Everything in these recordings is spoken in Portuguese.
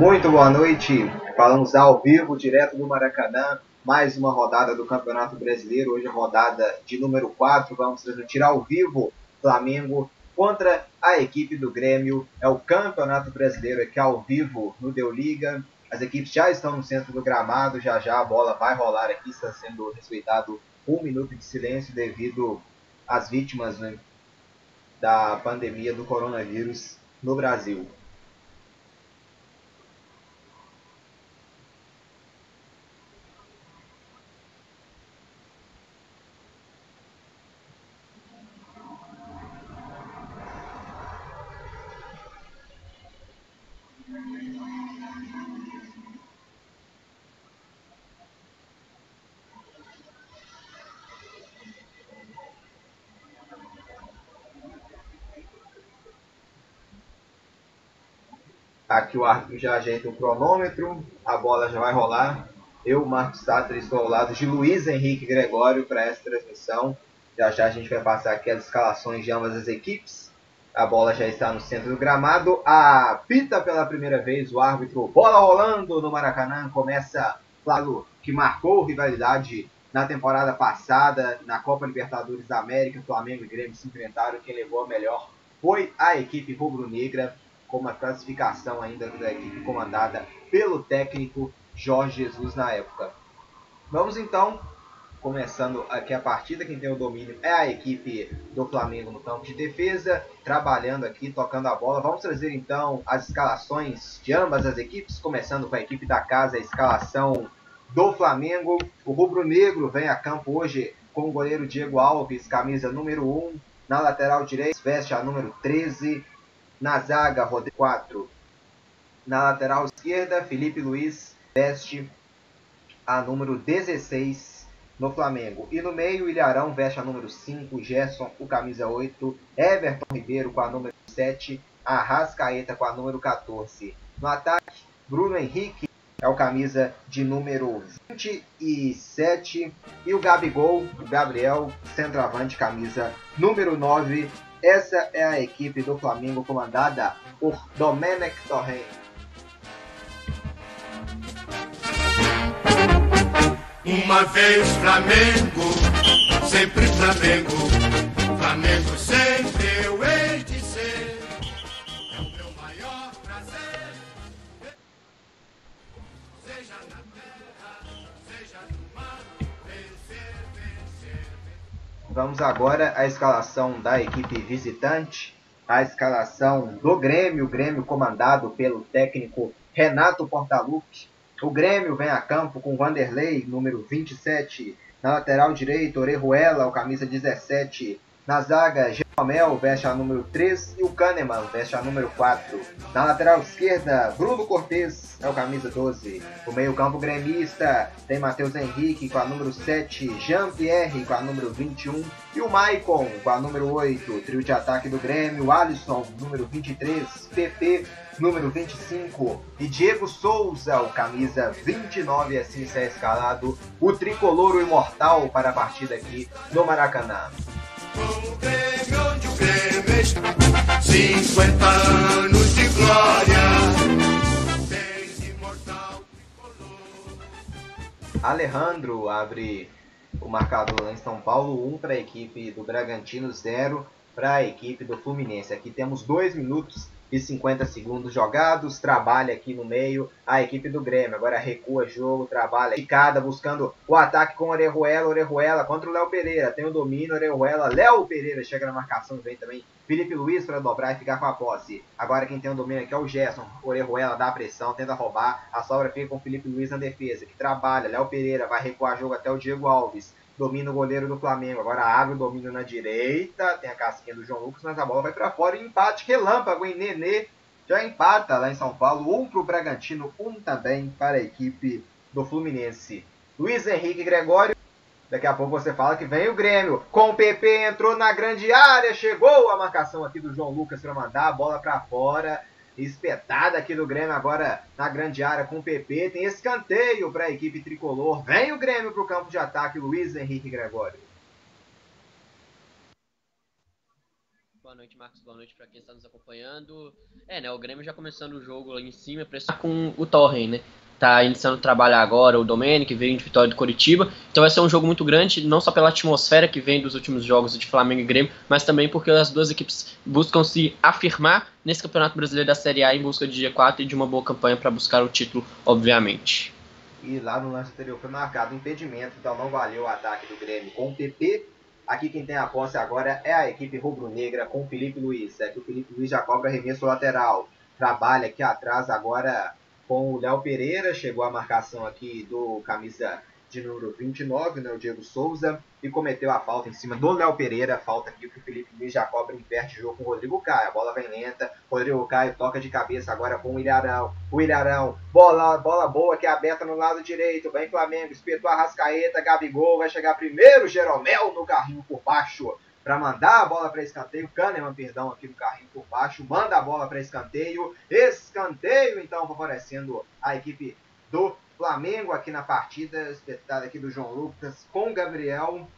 Muito boa noite. Falamos ao vivo, direto do Maracanã. Mais uma rodada do Campeonato Brasileiro. Hoje a rodada de número 4. Vamos transmitir ao vivo Flamengo contra a equipe do Grêmio. É o Campeonato Brasileiro aqui ao vivo no Deu Liga. As equipes já estão no centro do gramado. Já já a bola vai rolar aqui. Está sendo respeitado um minuto de silêncio devido às vítimas né, da pandemia do coronavírus no Brasil. Aqui o árbitro já ajeita o cronômetro, a bola já vai rolar. Eu, Marcos Satter, estou ao lado de Luiz Henrique Gregório para essa transmissão. Já já a gente vai passar aqui as escalações de ambas as equipes. A bola já está no centro do gramado. Apita pela primeira vez o árbitro. Bola rolando no Maracanã. Começa claro que marcou rivalidade na temporada passada, na Copa Libertadores da América. Flamengo e Grêmio se enfrentaram. Quem levou a melhor foi a equipe rubro-negra com uma classificação ainda da equipe comandada pelo técnico Jorge Jesus na época. Vamos então, começando aqui a partida, quem tem o domínio é a equipe do Flamengo no campo de defesa, trabalhando aqui, tocando a bola. Vamos trazer então as escalações de ambas as equipes, começando com a equipe da casa, a escalação do Flamengo. O rubro-negro vem a campo hoje com o goleiro Diego Alves, camisa número 1. Na lateral direita, veste a número 13. Na zaga, Rodrigo 4. Na lateral esquerda, Felipe Luiz veste a número 16 no Flamengo. E no meio, Ilharão veste a número 5, Gerson, o camisa 8, Everton Ribeiro com a número 7, Arrascaeta com a número 14. No ataque, Bruno Henrique é o camisa de número 27 e o Gabigol, o Gabriel, centroavante, camisa número 9 essa é a equipe do Flamengo comandada por Domenech Torrent. Uma vez Flamengo, sempre Flamengo, Flamengo sempre eu Vamos agora à escalação da equipe visitante, a escalação do Grêmio, o Grêmio comandado pelo técnico Renato Portaluppi. O Grêmio vem a campo com Vanderlei, número 27, na lateral direita, Orejuela, o camisa 17, na zaga, Jeromel veste a número 3 e o Kahneman veste a número 4. Na lateral esquerda, Bruno Cortes é o camisa 12. O meio-campo gremista tem Matheus Henrique com a número 7, Jean-Pierre com a número 21 e o Maicon com a número 8. Trio de ataque do Grêmio, Alisson, número 23, PP, número 25 e Diego Souza, o camisa 29, assim será escalado o tricolor imortal para a partida aqui no Maracanã. Com o Grêmio onde o Grêmio está, 50 anos de glória. Tem imortal. Alejandro abre o marcador lá em São Paulo, 1 para a equipe do Bragantino, 0 para a equipe do Fluminense. Aqui temos 2 minutos e 50 segundos jogados, trabalha aqui no meio a equipe do Grêmio. Agora recua jogo, trabalha picada, buscando o ataque com Orejuela, Orejuela contra o Léo Pereira. Tem o domínio, Orejuela, Léo Pereira chega na marcação, vem também Felipe Luiz para dobrar e ficar com a posse. Agora quem tem o domínio aqui é o Gerson. Orejuela dá a pressão, tenta roubar, a sobra fica com Felipe Luiz na defesa, que trabalha. Léo Pereira vai recuar jogo até o Diego Alves domina o goleiro do Flamengo. Agora abre o domínio na direita. Tem a casquinha do João Lucas, mas a bola vai para fora. Empate relâmpago em Nenê. Já empata lá em São Paulo. Um para o Bragantino, um também para a equipe do Fluminense. Luiz Henrique Gregório. Daqui a pouco você fala que vem o Grêmio. Com o PP entrou na grande área. Chegou a marcação aqui do João Lucas para mandar a bola para fora espetada aqui do Grêmio agora na grande área com o PP. Tem escanteio para a equipe tricolor. Vem o Grêmio para o campo de ataque, Luiz Henrique Gregório. Boa noite, Marcos. Boa noite para quem está nos acompanhando. É, né? O Grêmio já começando o jogo lá em cima, pressionar com o Torren, né? Tá iniciando o trabalho agora o Domenic, veio de vitória do Coritiba. Então vai ser um jogo muito grande, não só pela atmosfera que vem dos últimos jogos de Flamengo e Grêmio, mas também porque as duas equipes buscam se afirmar nesse Campeonato Brasileiro da Série A em busca de G4 e de uma boa campanha para buscar o título, obviamente. E lá no lance anterior foi marcado impedimento, então não valeu o ataque do Grêmio com o PP. Aqui quem tem a posse agora é a equipe rubro-negra com o Felipe Luiz. É que o Felipe Luiz já cobra arremesso lateral. Trabalha aqui atrás agora com o Léo Pereira. Chegou a marcação aqui do camisa de número 29, né, o Diego Souza, e cometeu a falta em cima do Léo Pereira. Falta aqui que o Felipe Luiz já cobra perto de jogo com o Rodrigo Caio. A bola vem lenta. Rodrigo Caio toca de cabeça agora com o Ilharão. O Ilharão, bola, bola boa que é aberta no lado direito. Vem Flamengo, espetou a Rascaeta, Gabigol. Vai chegar primeiro Jeromel no carrinho por baixo para mandar a bola para escanteio. Kahneman, perdão, aqui no carrinho por baixo, manda a bola para escanteio. Escanteio, então, favorecendo a equipe do Flamengo aqui na partida, espetada aqui do João Lucas com o Gabriel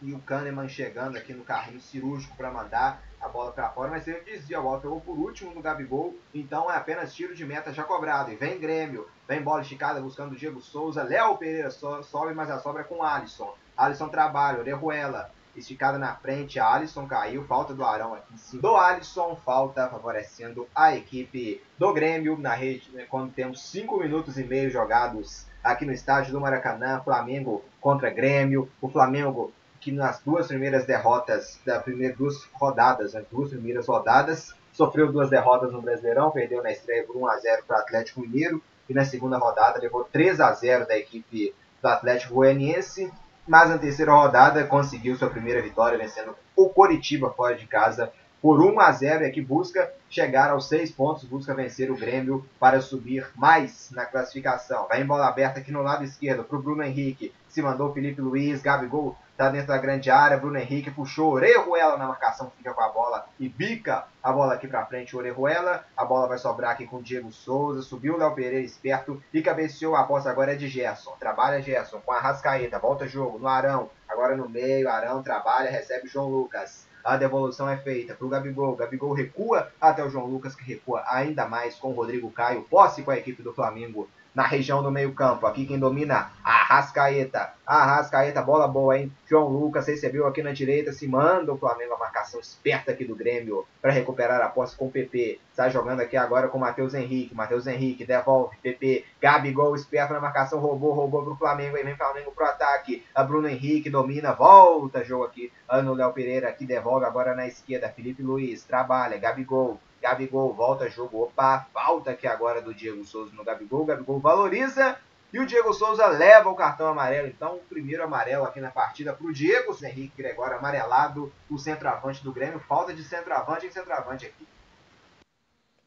e o Kahneman chegando aqui no carrinho cirúrgico para mandar a bola para fora, mas ele desvia, a bola pegou por último no Gabigol, então é apenas tiro de meta já cobrado. E vem Grêmio, vem bola esticada buscando o Diego Souza, Léo Pereira sobe, mas a sobra é com Alisson. Alisson trabalha, Orejuela, esticada na frente, a Alisson caiu, falta do Arão aqui em cima. Do Alisson, falta favorecendo a equipe do Grêmio na rede, né, quando temos 5 minutos e meio jogados aqui no estádio do Maracanã, Flamengo contra Grêmio. O Flamengo que nas duas primeiras derrotas, da primeira duas rodadas, as duas primeiras rodadas, sofreu duas derrotas no Brasileirão, perdeu na estreia por 1 a 0 para o Atlético Mineiro e na segunda rodada levou 3 a 0 da equipe do Atlético Goianiense, mas na terceira rodada conseguiu sua primeira vitória vencendo o Coritiba fora de casa por 1 a 0 e aqui busca chegar aos 6 pontos, busca vencer o Grêmio para subir mais na classificação. Vai em bola aberta aqui no lado esquerdo para o Bruno Henrique, se mandou Felipe Luiz, Gabigol tá dentro da grande área, Bruno Henrique puxou Orejuela na marcação, fica com a bola e bica a bola aqui para frente, Orejuela, a bola vai sobrar aqui com o Diego Souza, subiu o Léo Pereira esperto e cabeceou, a posse agora é de Gerson, trabalha Gerson com a Rascaeta, volta jogo no Arão, agora no meio, Arão trabalha, recebe João Lucas, a devolução é feita para o Gabigol. Gabigol recua até o João Lucas, que recua ainda mais com o Rodrigo Caio. Posse com a equipe do Flamengo na região do meio-campo. Aqui quem domina, a Rascaeta. A Rascaeta, bola boa, hein? João Lucas recebeu aqui na direita, se manda o Flamengo, a marcação esperta aqui do Grêmio para recuperar a posse com o PP. Sai jogando aqui agora com o Matheus Henrique. Matheus Henrique devolve, PP. Gabigol esperto na marcação, roubou, roubou pro Flamengo. Aí vem Flamengo pro ataque. A Bruno Henrique domina, volta jogo aqui. Ano Léo Pereira aqui devolve agora na esquerda. Felipe Luiz trabalha, Gabigol. Gabigol volta jogo. Opa, falta aqui agora do Diego Souza no Gabigol. Gabigol valoriza e o Diego Souza leva o cartão amarelo. Então, o primeiro amarelo aqui na partida para o Diego Henrique Gregório amarelado, o centroavante do Grêmio. Falta de centroavante em centroavante aqui.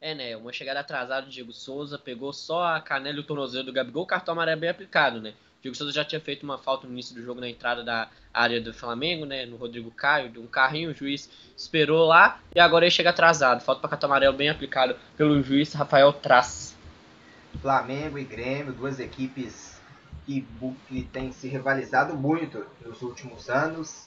É, né? Uma chegada atrasada do Diego Souza, pegou só a canela e o tornozelo do Gabigol, o cartão amarelo é bem aplicado, né? Diego Souza já tinha feito uma falta no início do jogo na entrada da área do Flamengo, né? No Rodrigo Caio, de um carrinho, o juiz esperou lá e agora ele chega atrasado. Falta para cartão amarelo bem aplicado pelo juiz Rafael Traz. Flamengo e Grêmio, duas equipes que, que têm se rivalizado muito nos últimos anos.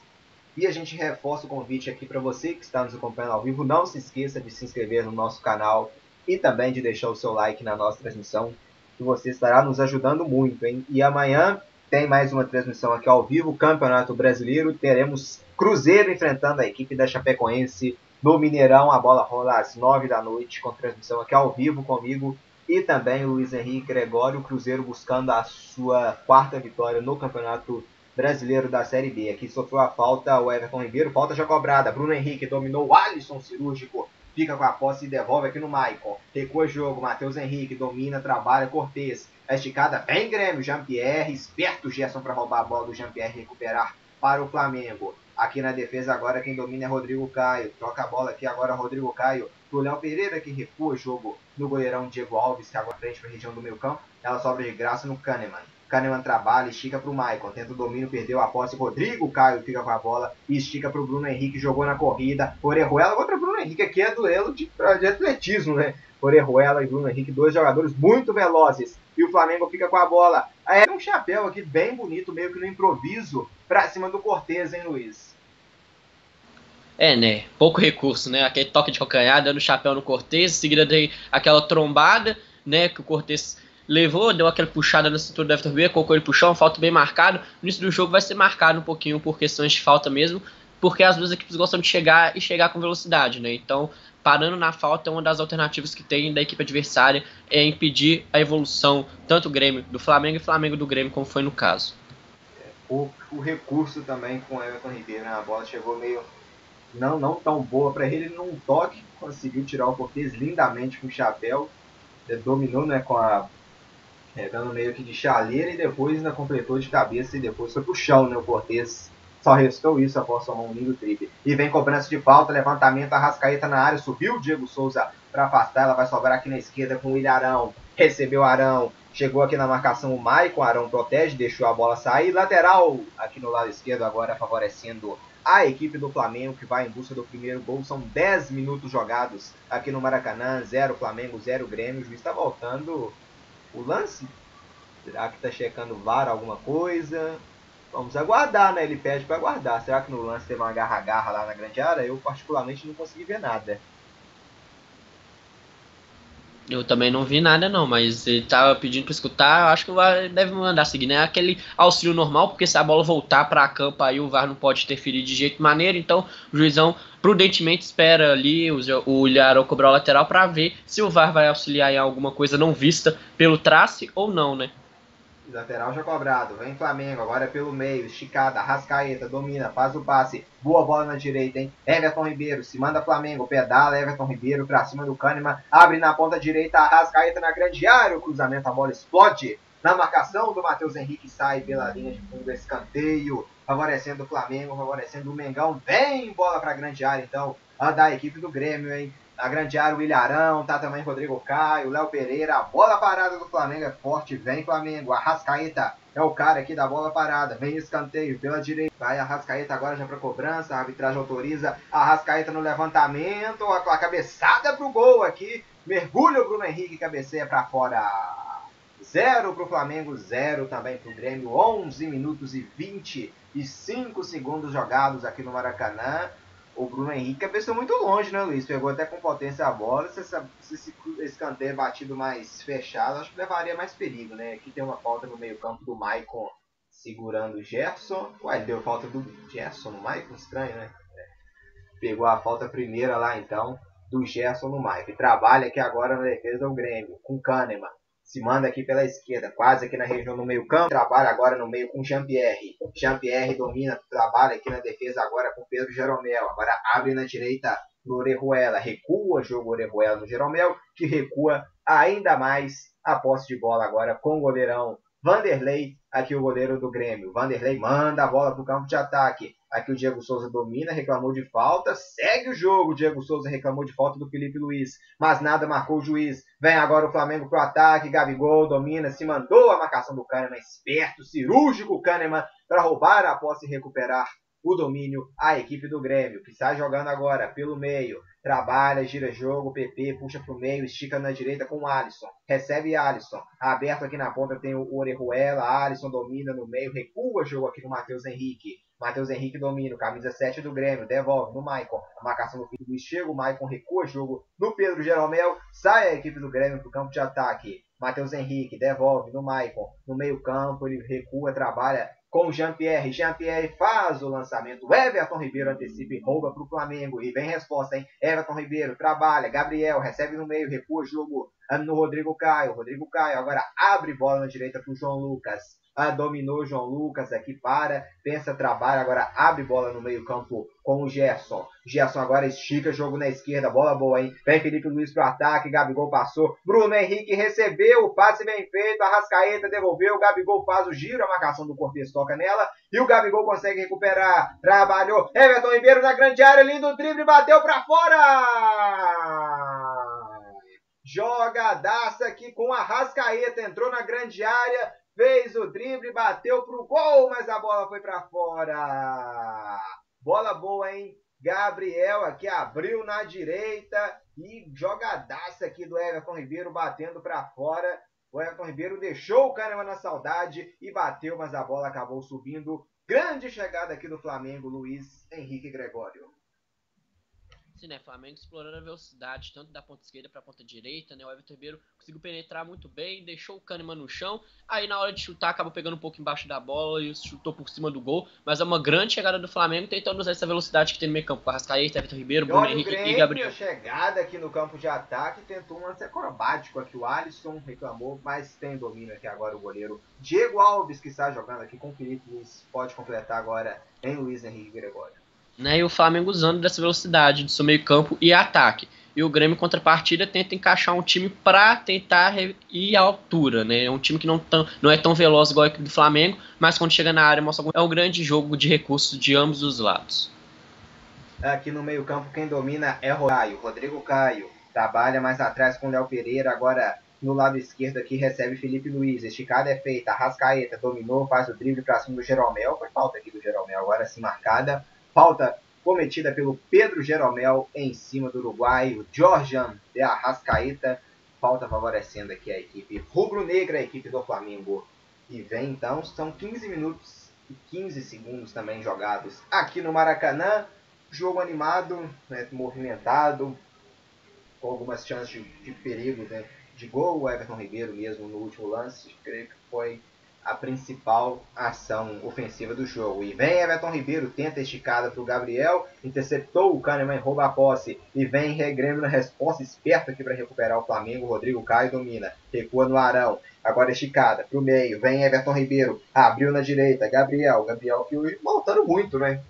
E a gente reforça o convite aqui para você que está nos acompanhando ao vivo. Não se esqueça de se inscrever no nosso canal e também de deixar o seu like na nossa transmissão, que você estará nos ajudando muito. Hein? E amanhã tem mais uma transmissão aqui ao vivo, Campeonato Brasileiro. Teremos Cruzeiro enfrentando a equipe da Chapecoense no Mineirão. A bola rola às 9 da noite, com transmissão aqui ao vivo comigo. E também o Luiz Henrique Gregório, Cruzeiro buscando a sua quarta vitória no Campeonato Brasileiro da Série B. Aqui sofreu a falta o Everton Ribeiro, falta já cobrada. Bruno Henrique dominou Alisson cirúrgico, fica com a posse e devolve aqui no Maicon. Recua jogo, Matheus Henrique domina, trabalha, Cortez. A esticada bem Grêmio, Jean-Pierre, esperto Gerson para roubar a bola do Jean-Pierre recuperar para o Flamengo. Aqui na defesa agora quem domina é Rodrigo Caio. Troca a bola aqui agora Rodrigo Caio pro Léo Pereira que recua o jogo no goleirão Diego Alves, que agora frente para a região do meio campo. Ela sobra de graça no Kahneman. Kahneman trabalha, estica para o Maicon, tenta o domínio, perdeu a posse. Rodrigo Caio fica com a bola e estica para o Bruno Henrique, jogou na corrida. Orejuela contra o Bruno Henrique, aqui é duelo de, de atletismo, né? Orejuela e Bruno Henrique, dois jogadores muito velozes. E o Flamengo fica com a bola. É um chapéu aqui bem bonito, meio que no improviso, para cima do Cortez, hein, Luiz? É, né? Pouco recurso, né? Aquele toque de calcanhar, dando chapéu no Cortez, em seguida dei aquela trombada, né? Que o Cortez levou, deu aquela puxada na cintura do Everton Ribeiro, colocou ele pro chão, falta bem marcado. No início do jogo vai ser marcado um pouquinho por questões de falta mesmo, porque as duas equipes gostam de chegar e chegar com velocidade, né? Então, parando na falta é uma das alternativas que tem da equipe adversária é impedir a evolução tanto o Grêmio do Flamengo e Flamengo do Grêmio, como foi no caso. O, o recurso também com o Everton Ribeiro, né? a bola chegou meio não, não tão boa para ele, num toque conseguiu tirar o Cortez lindamente com o chapéu, ele dominou né, com a é, dando meio que de chaleira e depois ainda completou de cabeça e depois foi pro chão, né, o Cortez só restou isso após tomar um lindo triple. E vem cobrança de falta, levantamento, Arrascaeta na área, subiu o Diego Souza para afastar, ela vai sobrar aqui na esquerda com o Ilharão, recebeu Arão, chegou aqui na marcação o Maicon, Arão protege, deixou a bola sair, lateral aqui no lado esquerdo agora favorecendo a equipe do Flamengo que vai em busca do primeiro gol. São 10 minutos jogados aqui no Maracanã, 0 Flamengo, 0 Grêmio. O juiz está voltando o lance. Será que está checando o VAR alguma coisa? Vamos aguardar, né? Ele pede para aguardar. Será que no lance teve uma garra-garra lá na grande área? Eu particularmente não consegui ver nada. Eu também não vi nada não, mas ele tava pedindo para escutar, eu acho que o VAR deve mandar seguir, né? Aquele auxílio normal, porque se a bola voltar para campo aí o VAR não pode interferir de jeito maneiro, então o juizão prudentemente espera ali o, o Ilharão cobrar o lateral para ver se o VAR vai auxiliar em alguma coisa não vista pelo trace ou não, né? Lateral já cobrado. Vem Flamengo. Agora é pelo meio. Esticada. Rascaeta. Domina. Faz o passe. Boa bola na direita, hein? Everton Ribeiro. Se manda Flamengo. Pedala. Everton Ribeiro pra cima do Kahneman. Abre na ponta direita. Rascaeta na grande área. O cruzamento. A bola explode. Na marcação do Matheus Henrique. Sai pela linha de fundo. Escanteio. Favorecendo o Flamengo. Favorecendo o Mengão. Vem bola pra grande área. Então, a da equipe do Grêmio, hein? Na grande área, o Ilharão, tá também Rodrigo Caio, Léo Pereira. A bola parada do Flamengo é forte, vem Flamengo. Arrascaeta é o cara aqui da bola parada. Vem escanteio pela direita. Vai Arrascaeta agora já pra cobrança. A arbitragem autoriza. Arrascaeta no levantamento. A, a cabeçada pro gol aqui. Mergulha o Bruno Henrique, cabeceia pra fora. Zero pro Flamengo, zero também pro Grêmio. 11 minutos e 25 segundos jogados aqui no Maracanã o Bruno Henrique cabeceou muito longe, né, Luiz? Pegou até com potência a bola. Se, essa, se esse escanteio batido mais fechado, acho que levaria mais perigo, né? Aqui tem uma falta no meio-campo do Maicon segurando o Gerson. Uai, deu falta do Gerson no Maicon? Estranho, né? Pegou a falta primeira lá então do Gerson no Maicon. Trabalha aqui agora na defesa do Grêmio, com Kahneman se manda aqui pela esquerda, quase aqui na região do meio campo, trabalha agora no meio com Jean-Pierre, Jean-Pierre domina, trabalha aqui na defesa agora com Pedro Jeromel, agora abre na direita no Orejuela, recua, jogo Orejuela no Jeromel, que recua ainda mais a posse de bola agora com o goleirão Vanderlei, aqui o goleiro do Grêmio. Vanderlei manda a bola para o campo de ataque. Aqui o Diego Souza domina, reclamou de falta, segue o jogo. O Diego Souza reclamou de falta do Felipe Luiz, mas nada marcou o juiz. Vem agora o Flamengo pro ataque, Gabigol domina, se mandou a marcação do Kahneman, esperto, cirúrgico Kahneman, para roubar a posse e recuperar o domínio a equipe do Grêmio, que está jogando agora pelo meio. Trabalha, gira jogo, PP, puxa pro meio, estica na direita com o Alisson. Recebe Alisson. Aberto aqui na ponta tem o Orejuela. Alisson domina no meio, recua jogo aqui no Matheus Henrique. Matheus Henrique domina, camisa 7 do Grêmio, devolve no Maicon. A marcação do Felipe Luiz chega, o Maicon recua jogo no Pedro Jeromel. Sai a equipe do Grêmio pro campo de ataque. Matheus Henrique devolve no Maicon. No meio campo, ele recua, trabalha com o Jean-Pierre. Jean-Pierre faz o lançamento. Everton Ribeiro antecipa e rouba para o Flamengo. E vem resposta, hein? Everton Ribeiro trabalha. Gabriel recebe no meio, recua o jogo no Rodrigo Caio. Rodrigo Caio agora abre bola na direita para o João Lucas. Ah, dominou João Lucas aqui para, pensa, trabalha, agora abre bola no meio campo com o Gerson. Gerson agora estica, jogo na esquerda, bola boa, hein? Vem Felipe Luiz pro ataque, Gabigol passou, Bruno Henrique recebeu, o passe bem feito, Arrascaeta devolveu, Gabigol faz o giro, a marcação do Cortez toca nela, e o Gabigol consegue recuperar, trabalhou, Everton Ribeiro na grande área, lindo drible, bateu para fora! Jogadaça aqui com a Rascaeta, entrou na grande área, fez o drible, bateu pro gol, mas a bola foi para fora. Bola boa, hein? Gabriel aqui abriu na direita e jogadaça aqui do Everton Ribeiro batendo para fora. O Everton Ribeiro deixou o Kahneman na saudade e bateu, mas a bola acabou subindo. Grande chegada aqui do Flamengo, Luiz Henrique Gregório. Sim, né? Flamengo explorando a velocidade tanto da ponta esquerda para a ponta direita, né? O Everton Ribeiro conseguiu penetrar muito bem, deixou o Kahneman no chão. Aí na hora de chutar acabou pegando um pouco embaixo da bola e chutou por cima do gol. Mas é uma grande chegada do Flamengo tentando usar essa velocidade que tem no meio campo Arrascaeta, Everton Ribeiro, E Bruno Henrique Grêmio, e Gabriel. chegada aqui no campo de ataque, tentou um lance acrobático aqui. O Alisson reclamou, mas tem domínio aqui agora o goleiro Diego Alves, que está jogando aqui com o Felipe Luiz. Pode completar agora em Luiz Henrique Gregório. Né? E o Flamengo usando dessa velocidade do seu meio campo e ataque. E o Grêmio, contrapartida, tenta encaixar um time para tentar ir à altura, né? É um time que não, tão, não é tão veloz igual a equipe do Flamengo, mas quando chega na área mostra. É um grande jogo de recursos de ambos os lados. Aqui no meio campo quem domina é Caio. Rodrigo Caio trabalha mais atrás com o Léo Pereira. Agora no lado esquerdo aqui recebe Felipe Luiz. Esticada é feita. Arrascaeta dominou, faz o drible para cima do Jeromel. Foi falta aqui do Jeromel, agora sim marcada. Falta cometida pelo Pedro Jeromel em cima do Uruguai. O de Arrascaeta. Falta favorecendo aqui a equipe rubro-negra, a equipe do Flamengo. E vem então, são 15 minutos e 15 segundos também jogados aqui no Maracanã. Jogo animado, né, movimentado, com algumas chances de, de perigo né, de gol. O Everton Ribeiro mesmo no último lance, creio que foi a principal ação ofensiva do jogo. E vem Everton Ribeiro, tenta esticada para o Gabriel, interceptou o Kahneman, rouba a posse. E vem Grêmio na resposta esperta aqui para recuperar o Flamengo. Rodrigo Caio domina, recua no Arão. Agora esticada para o meio, vem Everton Ribeiro, abriu na direita, Gabriel. Gabriel que voltando muito, né?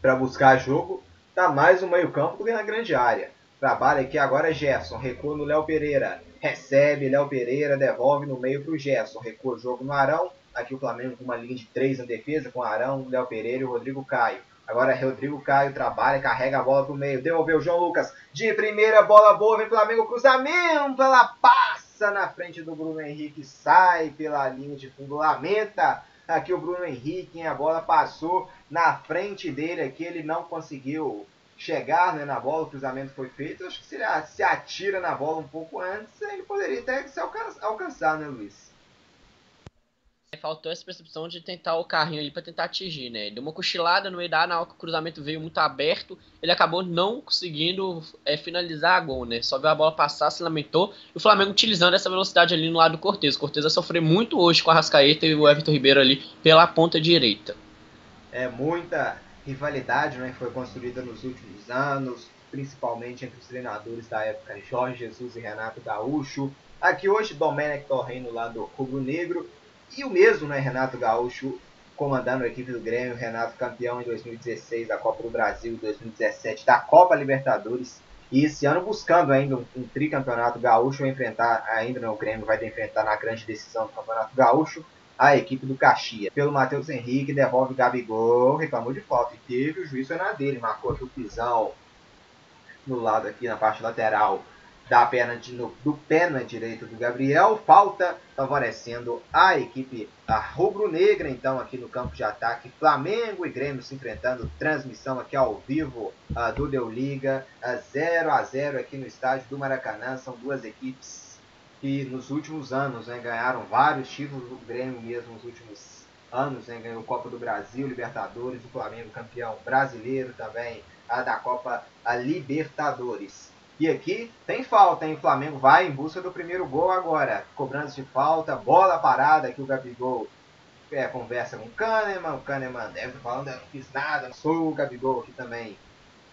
Para buscar jogo, tá mais no meio campo do que na grande área. Trabalha aqui agora Gerson, recua no Léo Pereira, recebe Léo Pereira, devolve no meio pro Gerson, recua o jogo no Arão. Aqui o Flamengo com uma linha de três na defesa, com Arão, Léo Pereira e o Rodrigo Caio. Agora é Rodrigo Caio trabalha, carrega a bola pro meio, devolveu o João Lucas. De primeira, bola boa, vem Flamengo, cruzamento, ela passa na frente do Bruno Henrique, sai pela linha de fundo, lamenta aqui o Bruno Henrique, a bola passou na frente dele aqui, ele não conseguiu chegar né, na bola, o cruzamento foi feito. Acho que se ele se atira na bola um pouco antes, ele poderia até se alcan- alcançar, né, Luiz? Faltou essa percepção de tentar o carrinho ali para tentar atingir, né? Deu uma cochilada no meio da área, na hora que o cruzamento veio muito aberto, ele acabou não conseguindo é, finalizar a gol, né? Só viu a bola passar, se lamentou. E o Flamengo utilizando essa velocidade ali no lado do Cortez. O Cortez vai sofrer muito hoje com a Rascaeta e o Everton Ribeiro ali pela ponta direita. É muita rivalidade né, que foi construída nos últimos anos, principalmente entre os treinadores da época, Jorge Jesus e Renato Gaúcho. Aqui hoje, Domenech Torreno lá do Rubro Negro. E o mesmo, né, Renato Gaúcho, comandando a equipe do Grêmio, Renato campeão em 2016 da Copa do Brasil, 2017 da Copa Libertadores. E esse ano buscando ainda um, um tricampeonato gaúcho, enfrentar, ainda no Grêmio vai enfrentar na grande decisão do Campeonato Gaúcho, a equipe do Caxias. Pelo Matheus Henrique, devolve Gabigol, reclamou de falta. E teve o juiz foi na dele, marcou aqui o pisão no lado aqui, na parte lateral da perna de, no, do pé na direita do Gabriel. Falta favorecendo a equipe rubro-negra, então, aqui no campo de ataque. Flamengo e Grêmio se enfrentando. Transmissão aqui ao vivo uh, do Deu Liga. Uh, 0 a 0 aqui no estádio do Maracanã. São duas equipes que nos últimos anos né, ganharam vários títulos do Grêmio mesmo nos últimos anos. Né, ganhou Copa do Brasil, Libertadores, o Flamengo campeão brasileiro também a da Copa a Libertadores. E aqui tem falta, hein? O Flamengo vai em busca do primeiro gol agora. Cobrança de falta, bola parada que o Gabigol é, conversa com o Kahneman. O Kahneman deve falando, eu não fiz nada. Sou o Gabigol aqui também.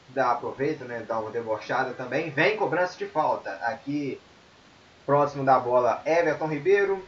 Dá, aproveita, né? Dá uma debochada também. Vem cobrança de falta. Aqui, próximo da bola, Everton Ribeiro.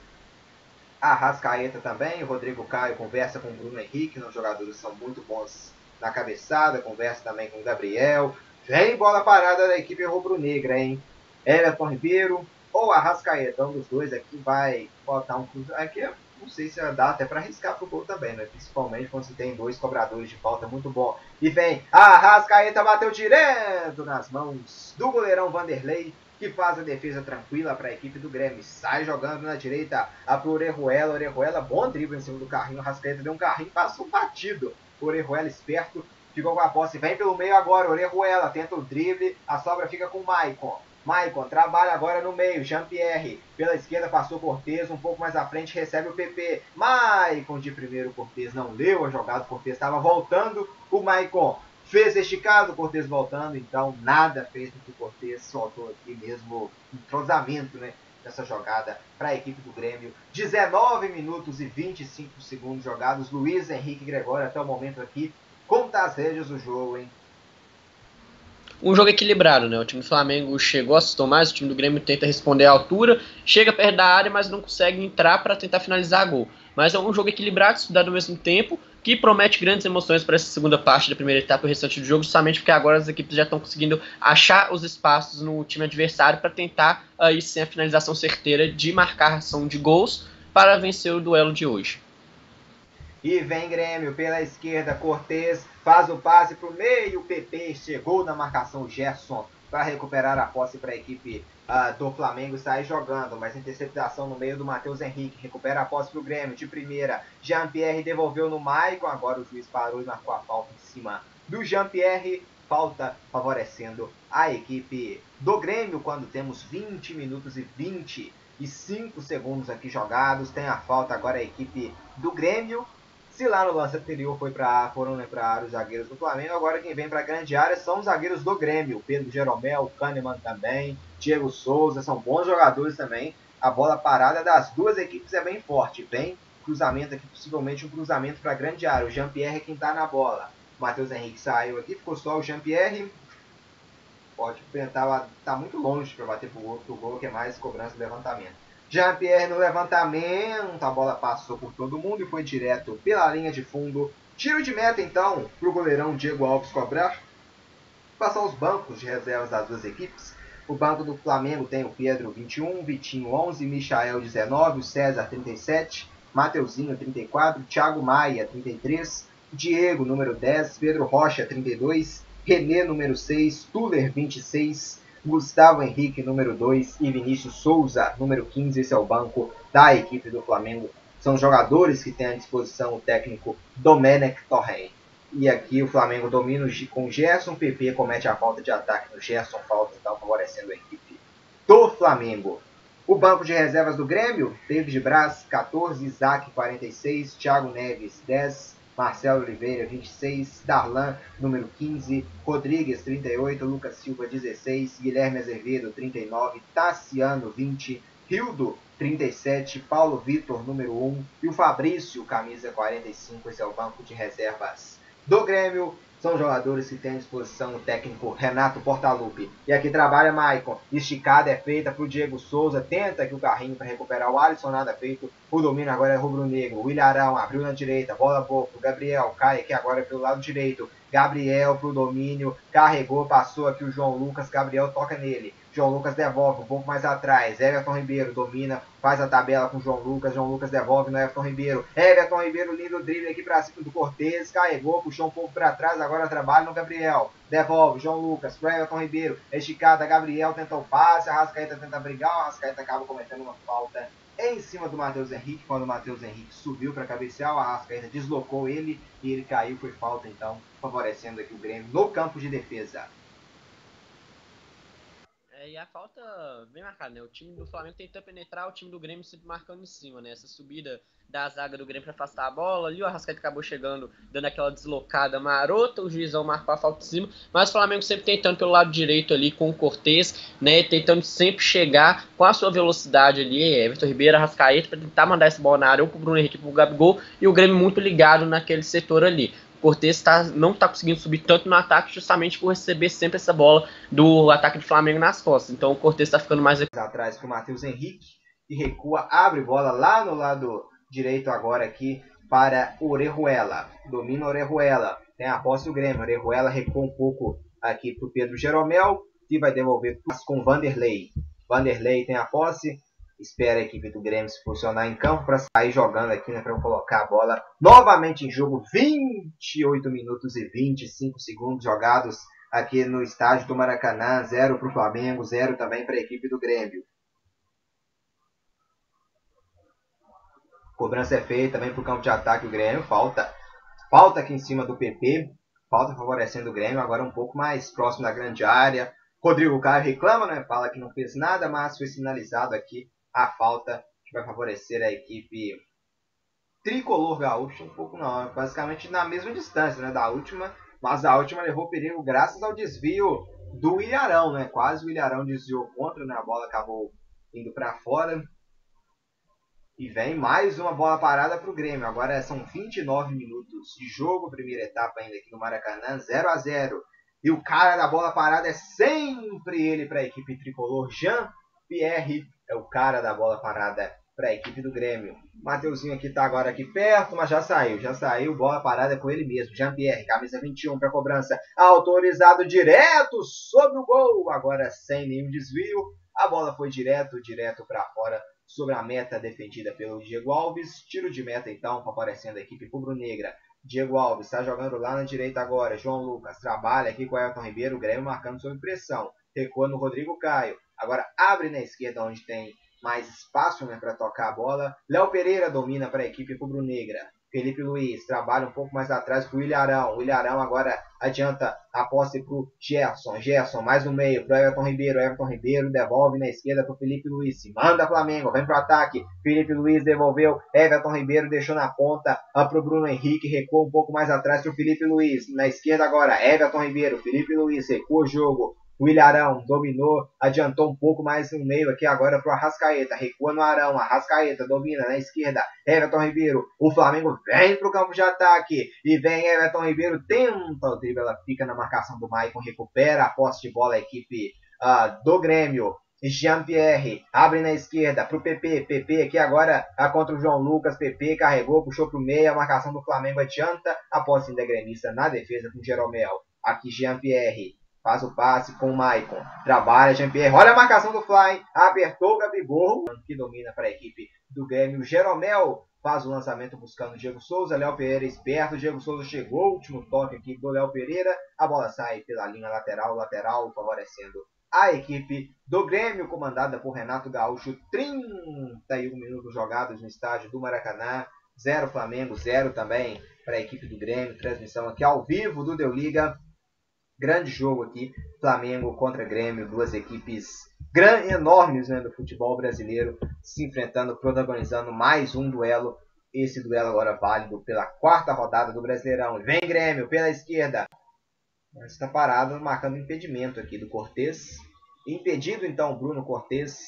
Arrascaeta também. O Rodrigo Caio conversa com o Bruno Henrique. Os jogadores são muito bons na cabeçada. Conversa também com o Gabriel. Vem bola parada da equipe rubro-negra, hein? Everton Ribeiro ou Arrascaeta, um dos dois aqui vai botar um cruzo. Aqui eu não sei se dá até para arriscar pro gol também, né? Principalmente quando você tem dois cobradores de falta muito bom. E vem, Arrascaeta bateu direto nas mãos do goleirão Vanderlei, que faz a defesa tranquila para a equipe do Grêmio. Sai jogando na direita a pro Orejuela. Orejuela, bom drible em cima do carrinho. Arrascaeta deu um carrinho, passou batido. Orejuela esperto, ficou com a posse, vem pelo meio agora, Orejuela, tenta o drible, a sobra fica com o Maicon. Maicon trabalha agora no meio, Jean-Pierre, pela esquerda passou Cortez, um pouco mais à frente recebe o PP. Maicon de primeiro, Cortez não leu a jogada, Cortez estava voltando, o Maicon fez esticado, o Cortez voltando, então nada fez com que o Cortez soltou aqui mesmo entrosamento, né? Nessa jogada para a equipe do Grêmio. 19 minutos e 25 segundos jogados. Luiz Henrique Gregório até o momento aqui. Como tá as rédeas do jogo, hein? Um jogo equilibrado, né? O time do Flamengo chegou, assustou mais, o time do Grêmio tenta responder à altura, chega perto da área, mas não consegue entrar para tentar finalizar gol. Mas é um jogo equilibrado, estudado ao mesmo tempo, que promete grandes emoções para essa segunda parte da primeira etapa e o restante do jogo, justamente porque agora as equipes já estão conseguindo achar os espaços no time adversário para tentar aí sim a finalização certeira de marcação de gols para vencer o duelo de hoje. E vem Grêmio pela esquerda, Cortez faz o passe para o meio, o PP chegou na marcação Gerson para recuperar a posse para a equipe uh, do Flamengo sair jogando, mas interceptação no meio do Matheus Henrique, recupera a posse para o Grêmio de primeira, Jean-Pierre devolveu no Maicon, agora o juiz parou e marcou a falta em cima do Jean-Pierre, falta favorecendo a equipe do Grêmio quando temos 20 minutos e 25 segundos aqui jogados, tem a falta agora a equipe do Grêmio, se lá no lance anterior foi pra, foram né, para os zagueiros do Flamengo, agora quem vem para a grande área são os zagueiros do Grêmio. Pedro Jeromel, Kahneman também, Diego Souza, são bons jogadores também. A bola parada das duas equipes é bem forte. Vem cruzamento aqui, possivelmente um cruzamento para a grande área. O Jean-Pierre é quem está na bola. O Matheus Henrique saiu aqui, ficou só o Jean-Pierre. Pode tentar, tá muito longe para bater gol, pro gol que é mais cobrança de levantamento. Jean-Pierre no levantamento, a bola passou por todo mundo e foi direto pela linha de fundo. Tiro de meta então para o goleirão Diego Alves cobrar. Passar os bancos de reservas das duas equipes. O banco do Flamengo tem o Pedro 21, Vitinho 11, Michael 19, o César 37, Mateuzinho 34, Thiago Maia 33, Diego número 10, Pedro Rocha 32, René número 6, Tuller 26, Gustavo Henrique, número 2, e Vinícius Souza, número 15. Esse é o banco da equipe do Flamengo. São jogadores que têm à disposição o técnico Domenech Torren. E aqui o Flamengo domina com Gerson. PP comete a falta de ataque no Gerson. Falta então favorecendo a equipe do Flamengo. O banco de reservas do Grêmio, David Braz, 14, Isaac, 46, Thiago Neves, 10, Marcelo Oliveira, 26, Darlan, número 15, Rodrigues, 38, Lucas Silva, 16, Guilherme Azevedo, 39, Tassiano, 20, Hildo, 37, Paulo Vitor, número 1, e o Fabrício, camisa 45, esse é o banco de reservas do Grêmio. São jogadores que têm à disposição o técnico Renato Portaluppi. E aqui trabalha Maicon. Esticada é feita para o Diego Souza. Tenta aqui o carrinho para recuperar o Alisson. Nada feito. O domínio agora é rubro-negro. O Ilharão abriu na direita. Bola boa para Gabriel. Cai aqui agora pelo lado direito. Gabriel para o domínio. Carregou. Passou aqui o João Lucas. Gabriel toca nele. João Lucas devolve um pouco mais atrás. Everton Ribeiro domina, faz a tabela com João Lucas. João Lucas devolve no Everton Ribeiro. Everton Ribeiro, lindo drible aqui para cima do Cortez. Carregou, puxou um pouco para trás. Agora trabalha no Gabriel. Devolve, João Lucas para Everton Ribeiro. Esticada, Gabriel tenta o passe. A Rascaeta tenta brigar. A Rascaeta acaba cometendo uma falta em cima do Matheus Henrique. Quando o Matheus Henrique subiu para cabecear, o Arrascaeta deslocou ele e ele caiu. Foi falta então, favorecendo aqui o Grêmio no campo de defesa. É, e a falta bem marcada, né? O time do Flamengo tentando penetrar, o time do Grêmio sempre marcando em cima, né? Essa subida da zaga do Grêmio para afastar a bola. Ali o Arrascaeta acabou chegando, dando aquela deslocada marota. O juizão marcou a falta em cima. Mas o Flamengo sempre tentando pelo lado direito ali com o Cortez, né? Tentando sempre chegar com a sua velocidade ali. Everton Ribeiro, Arrascaeta, para tentar mandar essa bola na área ou pro Bruno Henrique, pro Gabigol. E o Grêmio muito ligado naquele setor ali. Cortez tá, não está conseguindo subir tanto no ataque justamente por receber sempre essa bola do ataque do Flamengo nas costas. Então o Cortez está ficando mais atrás para o Matheus Henrique e recua, abre bola lá no lado direito agora aqui para Orejuela. Domina Orejuela. Tem a posse do Grêmio. Orejuela recua um pouco aqui para o Pedro Jeromel que vai devolver com Vanderlei. Vanderlei tem a posse espera a equipe do Grêmio se posicionar em campo para sair jogando aqui, né, para colocar a bola novamente em jogo. 28 minutos e 25 segundos jogados aqui no estádio do Maracanã. Zero para o Flamengo, zero também para a equipe do Grêmio. Cobrança é feita também para o campo de ataque do Grêmio. Falta, falta aqui em cima do PP. Falta favorecendo o Grêmio, agora um pouco mais próximo da grande área. Rodrigo Caio reclama, né? Fala que não fez nada, mas foi sinalizado aqui a falta que vai favorecer a equipe tricolor gaúcha um pouco não, basicamente na mesma distância né, da última Mas a última levou perigo graças ao desvio do Ilharão, né? Quase o Ilharão desviou contra, né? A bola acabou indo para fora. E vem mais uma bola parada para o Grêmio. Agora são 29 minutos de jogo, primeira etapa ainda aqui no Maracanã, 0 a 0 E o cara da bola parada é sempre ele para a equipe tricolor. Jean Pierre é o cara da bola parada para a equipe do Grêmio. Mateuzinho aqui está agora aqui perto, mas já saiu, já saiu. Bola parada com ele mesmo. Jean-Pierre, camisa 21 para cobrança. Autorizado direto sobre o gol. Agora sem nenhum desvio. A bola foi direto, direto para fora sobre a meta defendida pelo Diego Alves. Tiro de meta então, favorecendo a equipe rubro-negra. Diego Alves está jogando lá na direita agora. João Lucas trabalha aqui com o Elton Ribeiro. O Grêmio marcando sob pressão. Recua no Rodrigo Caio. Agora abre na esquerda onde tem mais espaço né, para tocar a bola. Léo Pereira domina para a equipe rubro-negra. Felipe Luiz trabalha um pouco mais atrás para o Ilharão. O Ilharão agora adianta a posse para o Gerson. Gerson mais no meio para Everton Ribeiro. Everton Ribeiro devolve na esquerda para o Felipe Luiz. Se manda Flamengo, vem para o ataque. Felipe Luiz devolveu. Everton Ribeiro deixou na ponta para o Bruno Henrique. Recuou um pouco mais atrás para o Felipe Luiz. Na esquerda agora, Everton Ribeiro. Felipe Luiz recua o jogo. O Ilharão dominou, adiantou um pouco mais no meio aqui agora para o Arrascaeta. Recua no Arão, Arrascaeta domina na esquerda. Everton Ribeiro. O Flamengo vem para o campo de ataque. E vem Everton Ribeiro, tenta o drible, ela fica na marcação do Maicon, recupera a posse de bola a equipe uh, do Grêmio. Jean-Pierre abre na esquerda para o PP. PP aqui agora tá contra o João Lucas. PP carregou, puxou para o meio. A marcação do Flamengo adianta. A posse ainda gremista na defesa com Jeromel. Aqui Jean-Pierre Faz o passe com o Maicon. Trabalha Jean-Pierre. Olha a marcação do Fly. Apertou o Gabigol. Que domina para a equipe do Grêmio. Jeromel faz o lançamento buscando Diego Souza. Léo Pereira esperto. Diego Souza chegou. Último toque aqui do Léo Pereira. A bola sai pela linha lateral. Lateral favorecendo a equipe do Grêmio, comandada por Renato Gaúcho. 31 minutos jogados no estádio do Maracanã. Zero Flamengo, zero também para a equipe do Grêmio. Transmissão aqui ao vivo do Deu Liga. Grande jogo aqui, Flamengo contra Grêmio, duas equipes gran, enormes né, do futebol brasileiro se enfrentando, protagonizando mais um duelo. Esse duelo agora válido pela quarta rodada do Brasileirão. Vem Grêmio pela esquerda. Está parado, marcando impedimento aqui do Cortez. Impedido então Bruno Cortez.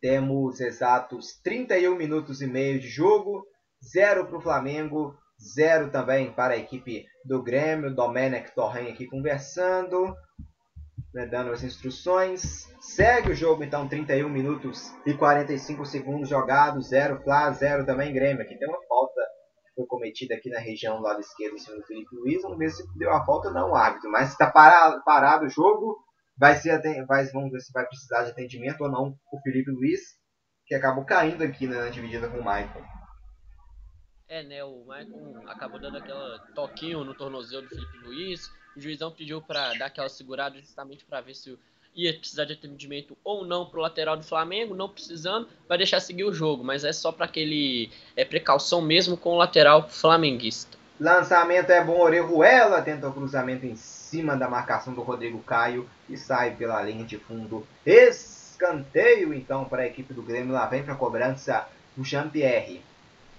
Temos exatos 31 minutos e meio de jogo. Zero para o Flamengo, Zero também para a equipe do Grêmio. Domenech Torren aqui conversando, né, dando as instruções. Segue o jogo então, 31 minutos e 45 segundos jogados. Zero Flá, zero também Grêmio. Aqui tem uma falta que foi cometida aqui na região do lado esquerdo em cima do Felipe Luiz. Vamos ver se deu a falta não árbitro. Mas está parado, parado o jogo. Vai ser, vai, vamos ver se vai precisar de atendimento ou não o Felipe Luiz, que acabou caindo aqui né, na dividida com o Michael. É, né? O Maicon acabou dando aquela toquinho no tornozelo do Felipe Luiz. O juizão pediu para dar aquela segurada justamente para ver se ia precisar de atendimento ou não pro lateral do Flamengo, não precisando, vai deixar seguir o jogo, mas é só para aquele é precaução mesmo com o lateral flamenguista. Lançamento é bom, Orejuela tenta o cruzamento em cima da marcação do Rodrigo Caio e sai pela linha de fundo. Escanteio então para a equipe do Grêmio, lá vem para a cobrança o Jean-Pierre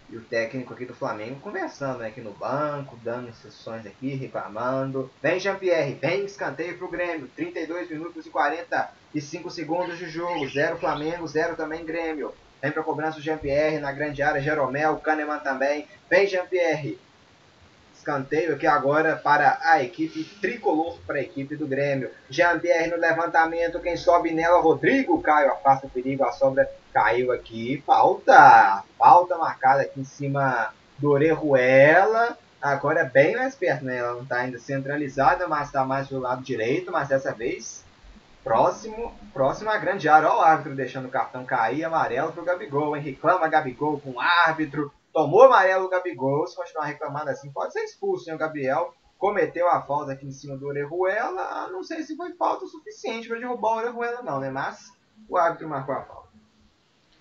e o técnico aqui do Flamengo conversando né, aqui no banco, dando instruções aqui, reclamando. Vem Jean-Pierre, vem escanteio pro Grêmio. 32 minutos e 45 segundos de jogo. Zero Flamengo, zero também Grêmio. Vem para cobrança o Jean-Pierre na grande área, Jeromel, Kahneman também. Vem Jean-Pierre. Escanteio aqui agora para a equipe tricolor, para a equipe do Grêmio. Jean-Pierre no levantamento, quem sobe nela, Rodrigo Caio afasta o perigo, a sobra caiu aqui. Falta, falta marcada aqui em cima do Orejuela. Agora é bem mais perto, né? Ela não está ainda centralizada, mas está mais do lado direito, mas dessa vez próximo, próximo à grande área. Olha o árbitro deixando o cartão cair, amarelo para o Gabigol, hein? Reclama Gabigol com o árbitro tomou amarelo o Gabigol, se continuar reclamando assim, pode ser expulso, hein? O Gabriel cometeu a falta aqui em cima do Orejuela, não sei se foi falta o suficiente para derrubar o Orejuela não, né? Mas o árbitro marcou a falta.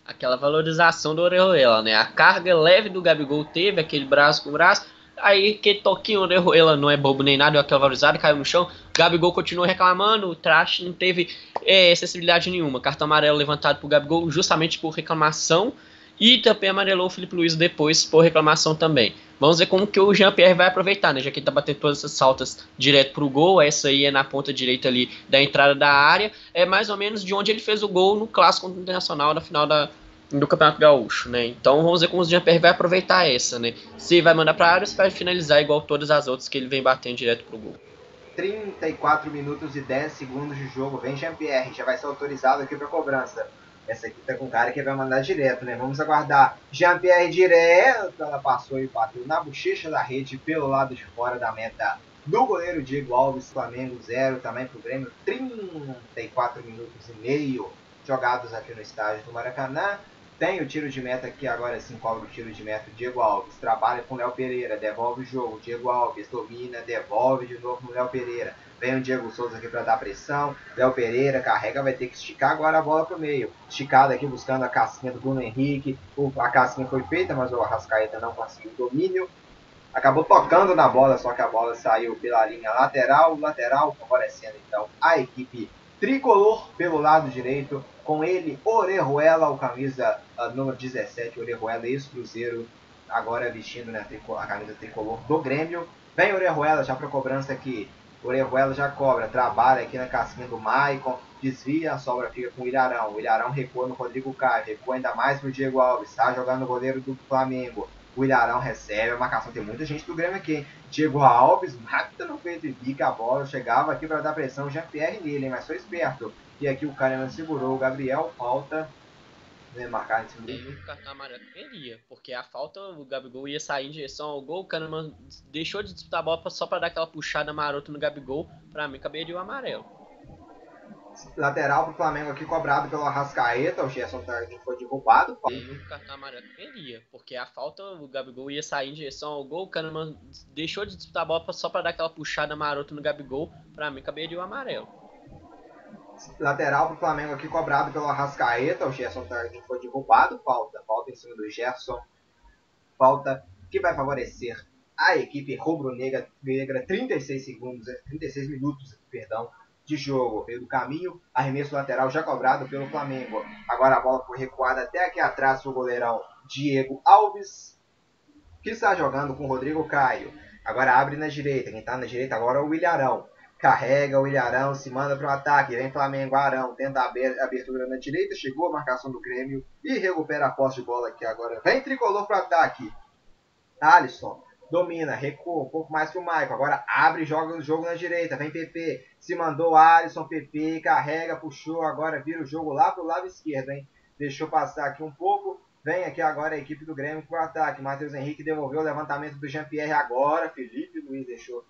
Aquela valorização do Orejuela, né? A carga leve do Gabigol teve, aquele braço com braço, aí que toquinho, Orejuela não é bobo nem nada, aquela valorizada, caiu no chão, Gabigol continuou reclamando, o traste não teve é, acessibilidade nenhuma, cartão amarelo levantado pro Gabigol justamente por reclamação, e também amarelou o Felipe Luiz depois por reclamação também. Vamos ver como que o Jean-Pierre vai aproveitar, né? Já que ele tá batendo todas essas saltas direto pro gol, essa aí é na ponta direita ali da entrada da área, é mais ou menos de onde ele fez o gol no clássico internacional na final da, do Campeonato Gaúcho, né? Então vamos ver como o Jean-Pierre vai aproveitar essa, né? Se vai mandar pra área ou se vai finalizar igual todas as outras que ele vem batendo direto pro gol. 34 minutos e 10 segundos de jogo. Vem Jean-Pierre, já vai ser autorizado aqui para cobrança. Essa aqui tá com cara que vai mandar direto, né? Vamos aguardar. Jean-Pierre direto. Ela passou e bateu na bochecha da rede pelo lado de fora da meta do goleiro Diego Alves. Flamengo 0 também pro Grêmio. 34 minutos e meio jogados aqui no estádio do Maracanã. Tem o tiro de meta aqui, agora sim cobra o tiro de meta. Diego Alves trabalha com Léo Pereira, devolve o jogo. Diego Alves domina, devolve de novo no Léo Pereira. Vem o Diego Souza aqui para dar pressão. Léo Pereira carrega, vai ter que esticar agora a bola para o meio. Esticado aqui buscando a casquinha do Bruno Henrique. A casquinha foi feita, mas o Arrascaeta não conseguiu domínio. Acabou tocando na bola, só que a bola saiu pela linha lateral. Lateral favorecendo então a equipe tricolor pelo lado direito. Com ele, Orejuela, o camisa uh, número 17, Orejuela, ex-cruzeiro, agora vestindo né, a camisa tricolor do Grêmio. Vem Orejuela já para cobrança aqui. Orejuela já cobra, trabalha aqui na casquinha do Maicon, desvia, a sobra fica com o Ilharão. O Ilharão recua no Rodrigo Caio, recua ainda mais pro Diego Alves, está jogando o goleiro do Flamengo. O Ilharão recebe a marcação, tem muita gente do Grêmio aqui, hein? Diego Alves, rápido no peito e bica a bola, chegava aqui para dar pressão, Jean-Pierre nele, hein? mas foi esperto. E aqui o Kahneman segurou, o Gabriel falta. Né, marcar em cima Tem um cartão amarelo queria, porque a falta, o Gabigol ia sair em direção ao gol, o Kahneman deixou de disputar a bola só para dar aquela puxada marota no Gabigol, pra mim caberia o amarelo. Lateral pro Flamengo aqui cobrado pelo Arrascaeta, o Gerson Tarquin foi derrubado. Tem um cartão amarelo queria, porque a falta, o Gabigol ia sair em direção ao gol, o Kahneman deixou de disputar a bola só para dar aquela puxada marota no Gabigol, pra mim caberia o amarelo. Lateral pro Flamengo aqui cobrado pelo Arrascaeta. O Gerson Tarquin foi derrubado. Falta. Falta em cima do Gerson. Falta que vai favorecer a equipe rubro-negra. Negra, 36 segundos, 36 minutos, perdão, de jogo. Pelo caminho, arremesso lateral já cobrado pelo Flamengo. Agora a bola foi recuada até aqui atrás pro goleirão Diego Alves, que está jogando com o Rodrigo Caio. Agora abre na direita. Quem está na direita agora é o Ilharão carrega o Ilharão, se manda para o ataque, vem Flamengo, Arão, tenta a abertura na direita, chegou a marcação do Grêmio e recupera a posse de bola aqui agora. Vem Tricolor para o ataque. Alisson domina, recua um pouco mais para o Maicon, agora abre joga o jogo na direita, vem PP, se mandou Alisson, PP, carrega, puxou, agora vira o jogo lá para o lado esquerdo, hein? Deixou passar aqui um pouco, Vem aqui agora a equipe do Grêmio para o ataque. Matheus Henrique devolveu o levantamento do Jean-Pierre agora. Felipe Luiz deixou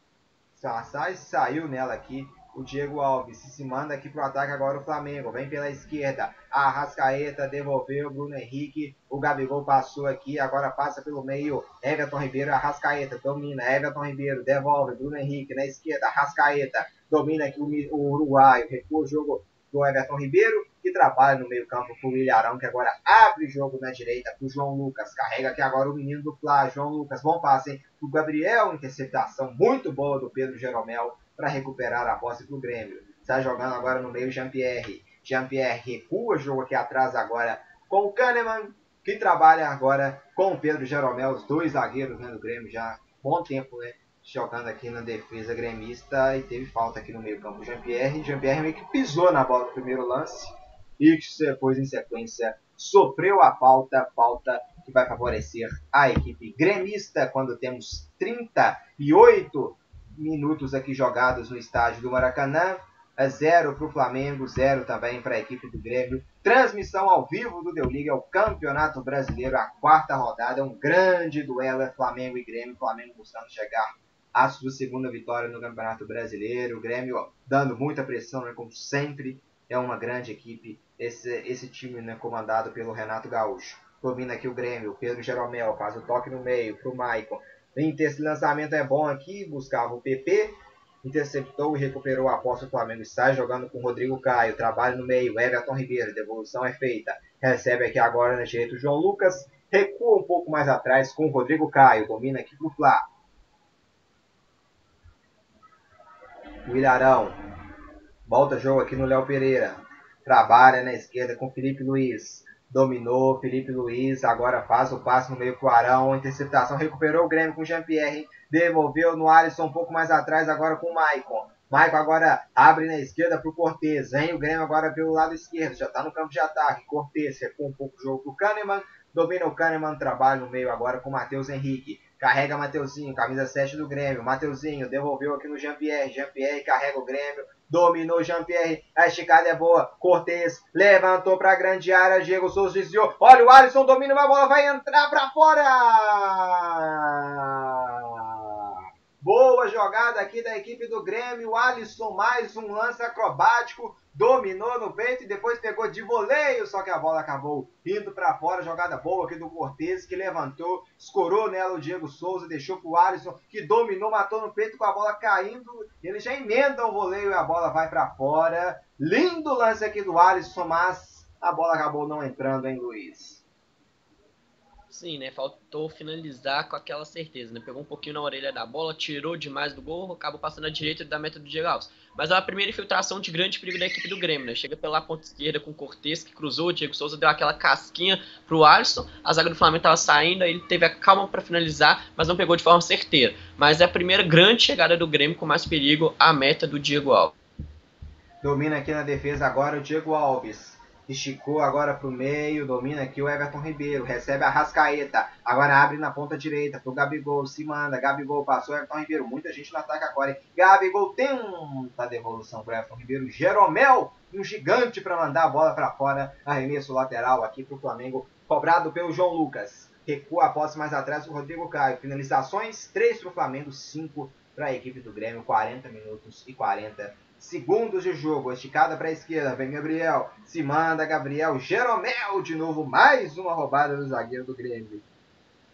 Sassai saiu nela aqui. O Diego Alves se manda aqui pro ataque agora o Flamengo. Vem pela esquerda. A Arrascaeta devolveu. Bruno Henrique. O Gabigol passou aqui. Agora passa pelo meio. Everton Ribeiro. Arrascaeta domina. Everton Ribeiro devolve. Bruno Henrique na esquerda. Arrascaeta domina aqui o Uruguai. Recua o jogo do Everton Ribeiro, que trabalha no meio campo com o Ilharão, que agora abre jogo na direita para o João Lucas. Carrega aqui agora o menino do Flá, João Lucas. Bom passe, hein? O Gabriel, interceptação muito boa do Pedro Jeromel para recuperar a posse do Grêmio. Está jogando agora no meio Jean-Pierre. Jean-Pierre recua o jogo aqui atrás agora com o Kahneman, que trabalha agora com o Pedro Jeromel, os dois zagueiros né, do Grêmio já há bom tempo, né? Jogando aqui na defesa gremista e teve falta aqui no meio campo Jean-Pierre. Jean-Pierre meio que pisou na bola no primeiro lance e depois em sequência sofreu a falta, falta que vai favorecer a equipe gremista quando temos 38 minutos aqui jogados no estádio do Maracanã. É zero para o Flamengo, zero também para a equipe do Grêmio. Transmissão ao vivo do Deu Liga, é o Campeonato Brasileiro, a quarta rodada, é um grande duelo, é Flamengo e Grêmio. Flamengo buscando chegar a sua segunda vitória no Campeonato Brasileiro. O Grêmio dando muita pressão, né, como sempre. É uma grande equipe esse, esse time né, comandado pelo Renato Gaúcho. Domina aqui o Grêmio, Pedro Jeromel faz o toque no meio para o Maicon. Esse lançamento é bom aqui, buscava o PP, interceptou e recuperou a posse do Flamengo. Está jogando com o Rodrigo Caio, trabalho no meio, Everton Ribeiro, devolução é feita. Recebe aqui agora na direita o João Lucas, recua um pouco mais atrás com o Rodrigo Caio, domina aqui o Flá. O Ilharão. Volta jogo aqui no Léo Pereira. Trabalha na esquerda com Felipe Luiz. dominou, Felipe Luiz agora faz o passe no meio pro Arão, interceptação, recuperou o Grêmio com o Jean-Pierre, devolveu no Alisson um pouco mais atrás agora com o Maicon. Maicon agora abre na esquerda pro Cortez, vem o Grêmio agora pelo lado esquerdo, já tá no campo de ataque, Cortez recua um pouco o jogo pro Kahneman, domina o Kahneman, trabalha no meio agora com o Matheus Henrique, carrega Mateuzinho, camisa 7 do Grêmio, Mateuzinho devolveu aqui no Jean-Pierre, Jean-Pierre carrega o Grêmio, dominou Jean-Pierre, a esticada é boa, Cortez levantou para a grande área, Diego Souza desviou, olha o Alisson domina uma bola, vai entrar para fora! Boa jogada aqui da equipe do Grêmio, Alisson mais um lance acrobático, dominou no peito e depois pegou de voleio, só que a bola acabou indo para fora, jogada boa aqui do Cortez, que levantou, escorou nela o Diego Souza, deixou pro Alisson, que dominou, matou no peito com a bola caindo, ele já emenda o voleio e a bola vai para fora, lindo lance aqui do Alisson, mas a bola acabou não entrando, hein, Luiz? Sim, né? Faltou finalizar com aquela certeza, né? Pegou um pouquinho na orelha da bola, tirou demais do gol, acabou passando à direita da meta do Diego Alves. Mas é uma primeira infiltração de grande perigo da equipe do Grêmio, né? Chega pela ponta esquerda com o Cortez, que cruzou, o Diego Souza deu aquela casquinha pro Alisson, a zaga do Flamengo tava saindo, aí ele teve a calma para finalizar, mas não pegou de forma certeira. Mas é a primeira grande chegada do Grêmio com mais perigo à meta do Diego Alves. Domina aqui na defesa agora o Diego Alves. Esticou agora para o meio, domina aqui o Everton Ribeiro, recebe a Rascaeta, agora abre na ponta direita para o Gabigol, se manda, Gabigol passou, Everton Ribeiro, muita gente no ataque agora, hein? Gabigol tenta a devolução para Everton Ribeiro, Jeromel, um gigante para mandar a bola para fora, arremesso lateral aqui para o Flamengo, cobrado pelo João Lucas, recua a posse mais atrás o Rodrigo Caio, finalizações, 3 para o Flamengo, 5 para a equipe do Grêmio, 40 minutos e 40 segundos de jogo. Esticada para a esquerda. Vem Gabriel. Se manda Gabriel. Jeromel de novo. Mais uma roubada do zagueiro do Grêmio.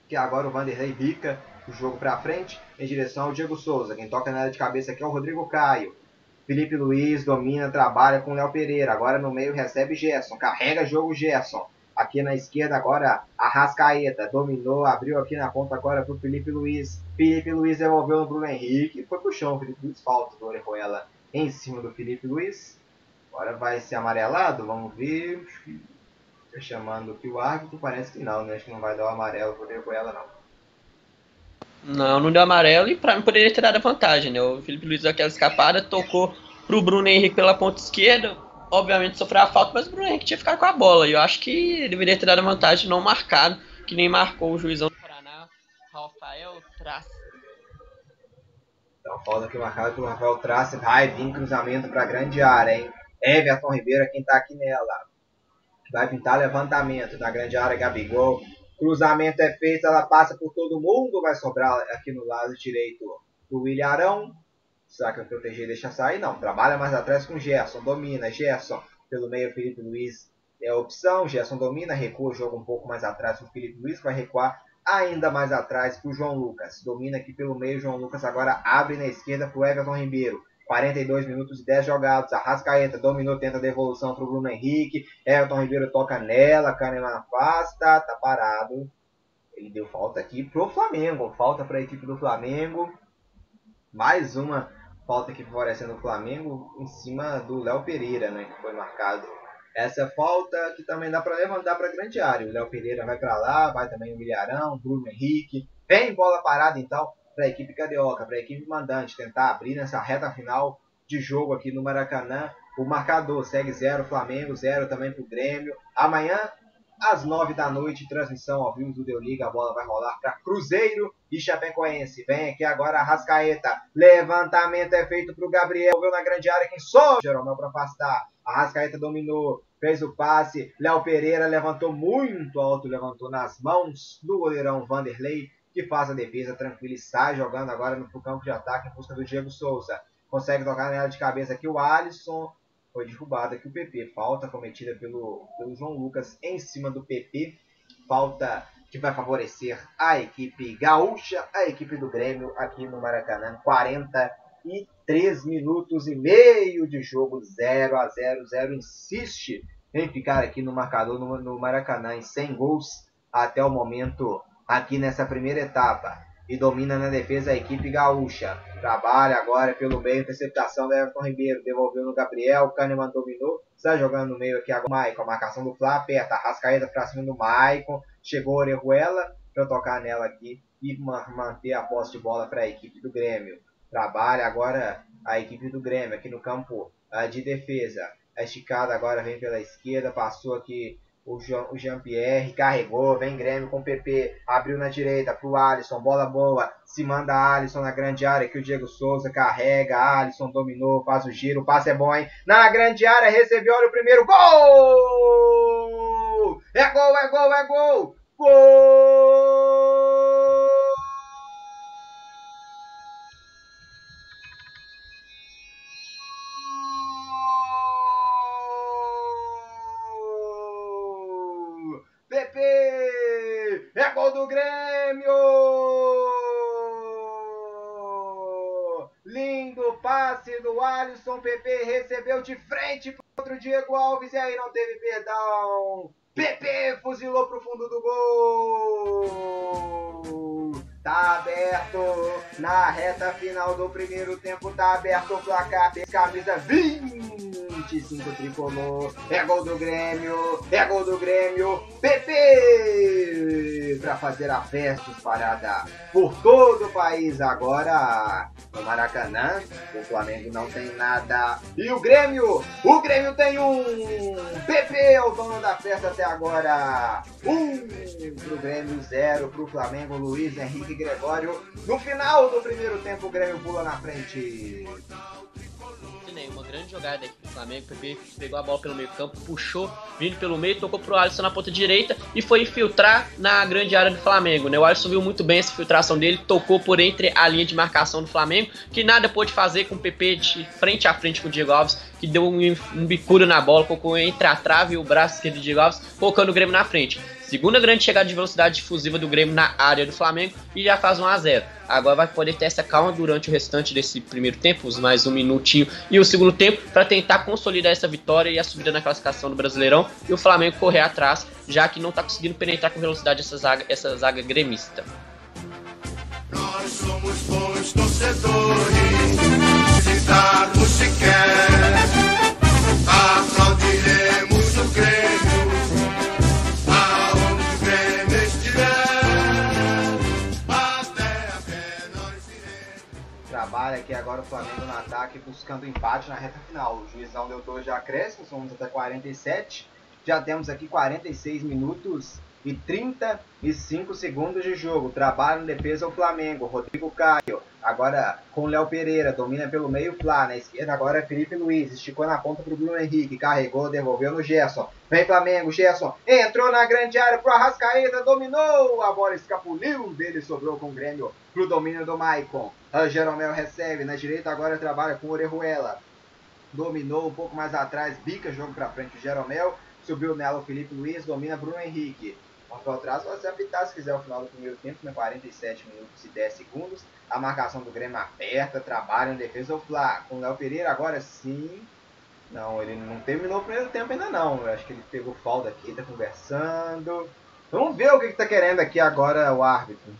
Que agora o Vanderlei bica o jogo para frente em direção ao Diego Souza. Quem toca na área de cabeça aqui é o Rodrigo Caio. Felipe Luiz domina, trabalha com Léo Pereira. Agora no meio recebe Gerson. Carrega jogo Gerson. Aqui na esquerda agora a Rascaeta. Dominou, abriu aqui na ponta agora para o Felipe Luiz. Felipe Luiz devolveu no Bruno Henrique. Foi pro chão. Felipe Luiz falta do Orejuela em cima do Felipe Luiz. Agora vai ser amarelado, vamos ver. Tá chamando aqui o árbitro, parece que não, né? Acho que não vai dar o amarelo pro Orejuela, não. Não, não deu amarelo e pra mim poderia ter dado a vantagem, né? O Felipe Luiz deu aquela escapada, tocou pro Bruno Henrique pela ponta esquerda. Obviamente sofreu a falta, mas o Bruno Henrique tinha ficado com a bola. E eu acho que deveria ter dado a vantagem não marcado, que nem marcou o juizão do Paraná, Rafael Traça. Então, falta aqui marcada pelo Rafael Trace. Vai vir cruzamento para a grande área, hein? Everton Ribeiro é quem tá aqui nela. Vai pintar levantamento da grande área, Gabigol. Cruzamento é feito, ela passa por todo mundo. Vai sobrar aqui no lado direito o William. Será que o proteger deixa sair? Não. Trabalha mais atrás com Gerson. Domina. Gerson pelo meio, Felipe Luiz é a opção. Gerson domina, recua o jogo um pouco mais atrás com o Felipe Luiz. Vai recuar ainda mais atrás para o João Lucas. Domina aqui pelo meio, João Lucas agora abre na esquerda para o Everton Ribeiro. 42 minutos e 10 jogados. Arrascaeta dominou, tenta a devolução para o Bruno Henrique. Everton Ribeiro toca nela, Kahneman afasta, tá parado. Ele deu falta aqui pro Flamengo. Falta para a equipe do Flamengo. Mais uma falta aqui favorecendo o Flamengo em cima do Léo Pereira, né, que foi marcado essa falta que também dá para levantar para grande área. O Léo Pereira vai para lá, vai também o Milharão, Bruno Henrique. Vem bola parada então para a equipe carioca, para a equipe mandante tentar abrir nessa reta final de jogo aqui no Maracanã. O marcador segue 0 Flamengo, 0 também para o Grêmio. Amanhã, às 9 da noite, transmissão ao vivo do Deu Liga. A bola vai rolar para Cruzeiro e Chapecoense. Vem aqui agora a Rascaeta. Levantamento é feito para o Gabriel. Viu na grande área quem sou? Jeromel para afastar. A Rascaeta dominou, fez o passe. Léo Pereira levantou muito alto, levantou nas mãos do goleirão Vanderlei, que faz a defesa tranquila e sai jogando agora no campo de ataque em busca do Diego Souza. Consegue tocar nela de cabeça aqui o Alisson. Foi derrubado aqui o PP. Falta cometida pelo, pelo João Lucas em cima do PP. Falta que vai favorecer a equipe gaúcha, a equipe do Grêmio aqui no Maracanã. 43 minutos e meio de jogo, 0 a 0 0 insiste em ficar aqui no marcador no, no Maracanã em 100 gols até o momento aqui nessa primeira etapa. E domina na defesa a equipe gaúcha. Trabalha agora pelo meio, interceptação da Everton Ribeiro, devolveu no Gabriel, Kahneman dominou, está jogando no meio aqui agora Maicon, marcação do Flá, aperta, Rascaeta pra cima do Maicon, chegou a Orejuela para tocar nela aqui e ma- manter a posse de bola para a equipe do Grêmio. Trabalha agora a equipe do Grêmio aqui no campo ah, de defesa. A esticada agora vem pela esquerda, passou aqui o Jean-Pierre, carregou, vem Grêmio com o PP, abriu na direita pro Alisson, bola boa, se manda Alisson na grande área, que o Diego Souza carrega, Alisson dominou, faz o giro, o passe é bom, hein? Na grande área, recebeu, olha o primeiro, gol! É gol, é gol, é gol! Gol! Passe do Alisson. Pepe recebeu de frente contra o Diego Alves e aí não teve perdão. Pepe fuzilou pro fundo do gol. Tá aberto na reta final do primeiro tempo. Tá aberto o placar. Camisa 25 tricolor. É gol do Grêmio. É gol do Grêmio. Pepe pra fazer a festa espalhada por todo o país agora. No Maracanã, o Flamengo não tem nada. E o Grêmio, o Grêmio tem um. PP é o dono da festa até agora. Um pro Grêmio, zero pro Flamengo, Luiz Henrique Gregório. No final do primeiro tempo, o Grêmio pula na frente. Uma grande jogada aqui do Flamengo. Pegou a bola pelo meio campo, puxou, vindo pelo meio, tocou pro Alisson na ponta direita e foi infiltrar na grande área do Flamengo. Né? O Alisson viu muito bem essa infiltração dele, tocou por entre a linha de marcação do Flamengo, que nada pôde fazer com o PP de frente a frente com o Diego Alves, que deu um, um bicudo na bola, colocou entre a trave e o braço esquerdo do Diego Alves, colocando o Grêmio na frente. Segunda grande chegada de velocidade difusiva do Grêmio na área do Flamengo e já faz 1 a 0 Agora vai poder ter essa calma durante o restante desse primeiro tempo, os mais um minutinho e o segundo tempo, para tentar consolidar essa vitória e a subida na classificação do Brasileirão e o Flamengo correr atrás, já que não está conseguindo penetrar com velocidade essa zaga, essa zaga gremista. Nós somos bons torcedores, se Trabalha aqui agora o Flamengo no ataque, buscando empate na reta final. O juiz não deu dois de acréscimo, somos até 47. Já temos aqui 46 minutos e 35 segundos de jogo. Trabalho em defesa o Flamengo. Rodrigo Caio. Agora com Léo Pereira. Domina pelo meio Flá. Na esquerda agora é Felipe Luiz. Esticou na ponta pro Bruno Henrique. Carregou, devolveu no Gerson. Vem Flamengo, Gerson. Entrou na grande área pro Arrascaeta. Dominou. A bola escapuliu dele. Sobrou com o Grêmio pro domínio do Maicon. A Jeromel recebe. Na direita agora trabalha com o Orejuela. Dominou um pouco mais atrás. Bica jogo pra frente o Jeromel. Subiu nela o Felipe Luiz. Domina Bruno Henrique. Marcou atrás, pode apitar se quiser o final do primeiro tempo, né? 47 minutos e 10 segundos. A marcação do Grêmio aperta, trabalha em defesa o Flá. Com o Léo Pereira agora sim. Não, ele não terminou o primeiro tempo ainda não. Eu acho que ele pegou falta aqui, tá conversando. Vamos ver o que, que tá querendo aqui agora o árbitro.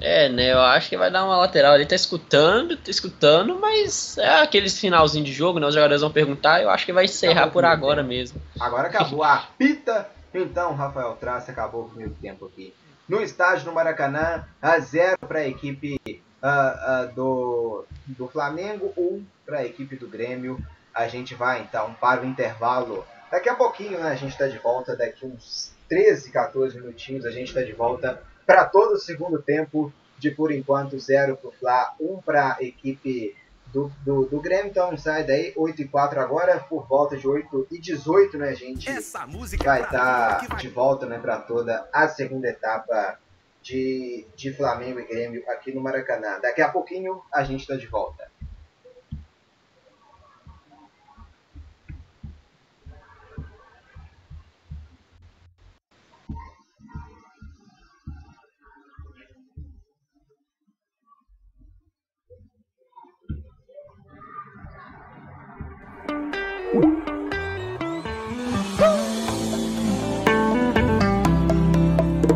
É, né? Eu acho que vai dar uma lateral. Ele tá escutando, tá escutando, mas é aqueles finalzinho de jogo, né? Os jogadores vão perguntar. Eu acho que vai encerrar Acabou por agora tempo. mesmo. Agora acabou a apita. Então, Rafael Traça acabou o primeiro tempo aqui. No estádio do Maracanã, a zero para a equipe ah, ah, do, do Flamengo, um para a equipe do Grêmio. A gente vai então para o intervalo. Daqui a pouquinho, né? A gente está de volta. Daqui uns 13, 14 minutinhos, a gente está de volta para todo o segundo tempo. De por enquanto, zero para o Fla, um para a equipe do, do, do Grêmio. Então sai daí, 8 e 4 agora, por volta de 8 e 18, né, gente? Essa música vai estar vai de volta né, para toda a segunda etapa de, de Flamengo e Grêmio aqui no Maracanã. Daqui a pouquinho a gente está de volta.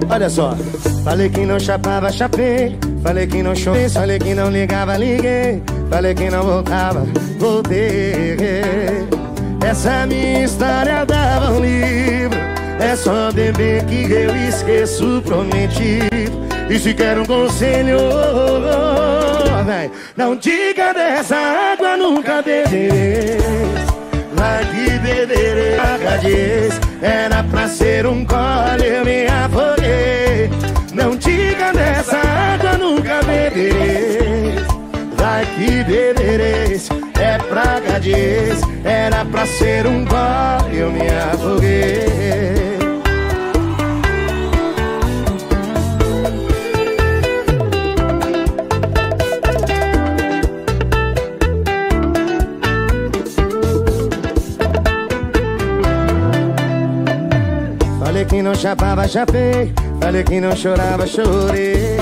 Olha só, falei que não chapava, chapei. Falei que não chorei, falei que não ligava, liguei. Falei que não voltava, voltei. Essa minha história dava um livro. É só beber que eu esqueço o prometido. E se quer um conselho, véi, não diga dessa água, nunca beberei. Vai que beberei, era pra ser um gole, eu me afoguei. Dessa água, nunca beberei. Vai que bebereis, é praga diz, era pra ser um gole, eu me afoguei. Falei que não chapava, chapei. Falei que não chorava, chorei.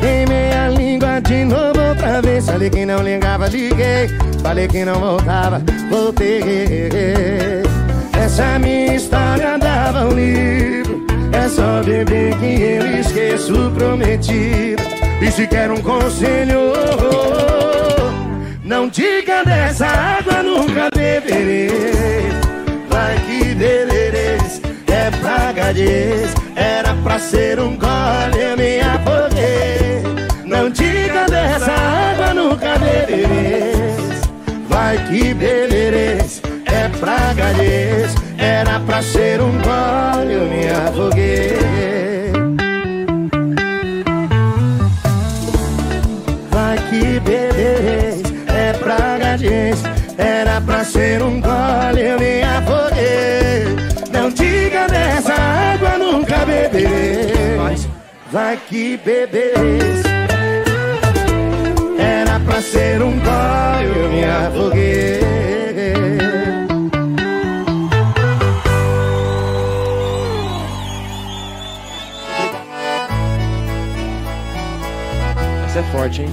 Queimei a língua de novo outra vez. Falei que não ligava, liguei. Falei que não voltava, voltei. Essa minha história dava um livro. É só beber que eu esqueço o prometido. E se quer um conselho, não diga dessa água, nunca beberei. Vai que era pra ser um gole, eu me afoguei. Não diga dessa água, nunca bebereis. Vai que bebereis, é praga diz, era pra ser um gole, eu me afoguei. Vai que bebereis, é praga diz, era pra ser Vai que bebereis, era pra ser um gole, eu me afoguei. Essa é forte, hein?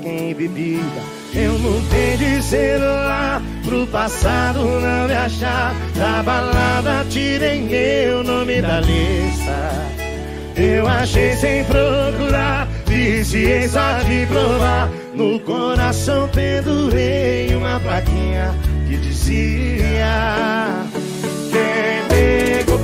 Quem bebida, eu mudei de celular pro passado não me achar. Da balada tirei meu nome da lista. Eu achei sem procurar, viciei só de provar. No coração pendurei uma plaquinha que dizia: Quem pegou,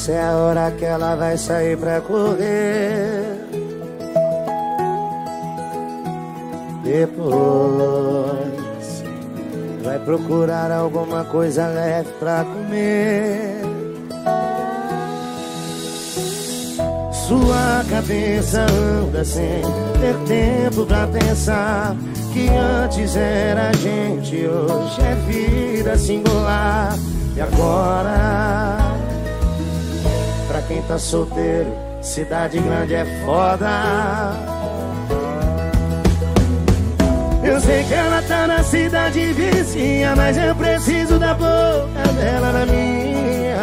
Será que ela vai sair pra correr? Depois vai procurar alguma coisa leve pra comer. Sua cabeça anda sem ter tempo pra pensar que antes era gente, hoje é vida singular. E agora, tá solteiro, cidade grande é foda. Eu sei que ela tá na cidade vizinha, mas eu preciso da boca dela na minha.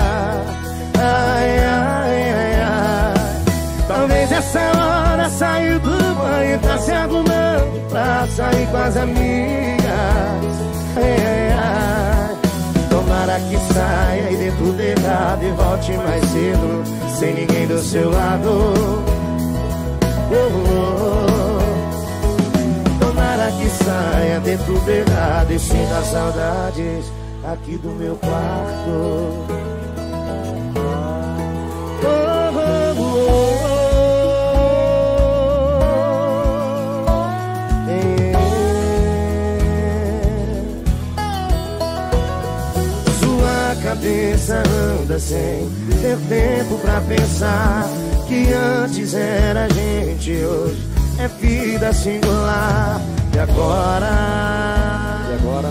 Ai, ai, ai, ai. Talvez essa hora saiu do banho, tá se arrumando pra sair com as amigas. Ai, ai, ai. Tomara que saia e dê tudo errado e volte mais cedo, sem ninguém do seu lado. Oh, oh, oh. Tomara que saia, dê tudo errado e sinta saudades aqui do meu quarto. Cabeça anda sem ter tempo pra pensar que antes era gente, hoje é vida singular. E agora? E agora?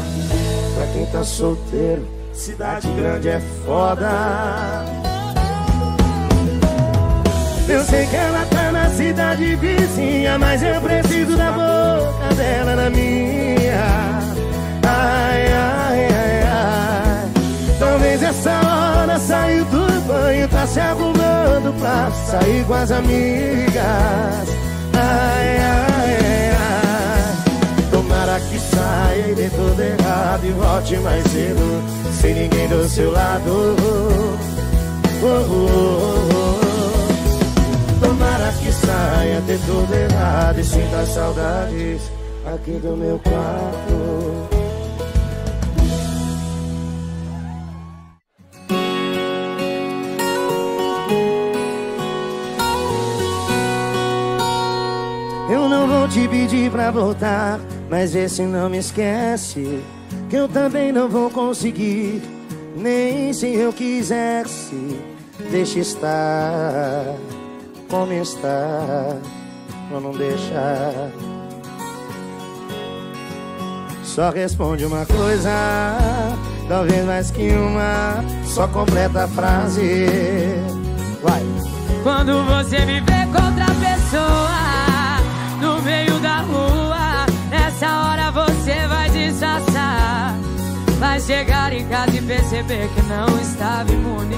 Pra quem tá solteiro, cidade grande é foda. Eu sei que ela tá na cidade vizinha, mas eu preciso da boca dela na minha. Talvez essa hora saiu do banho, tá se arrumando pra sair com as amigas. Ai, ai, ai. Tomara que saia e dê tudo errado e volte mais cedo, sem ninguém do seu lado. Oh, oh, oh, oh. Tomara que saia, dê tudo errado e sinta saudades aqui do meu quarto. Te pedir pra voltar, mas esse não me esquece. Que eu também não vou conseguir, nem se eu quisesse. Deixa estar como está, ou não deixar. Só responde uma coisa, talvez mais que uma, só completa a frase. Vai. Quando você me vê com Vai chegar em casa e perceber que não estava imune.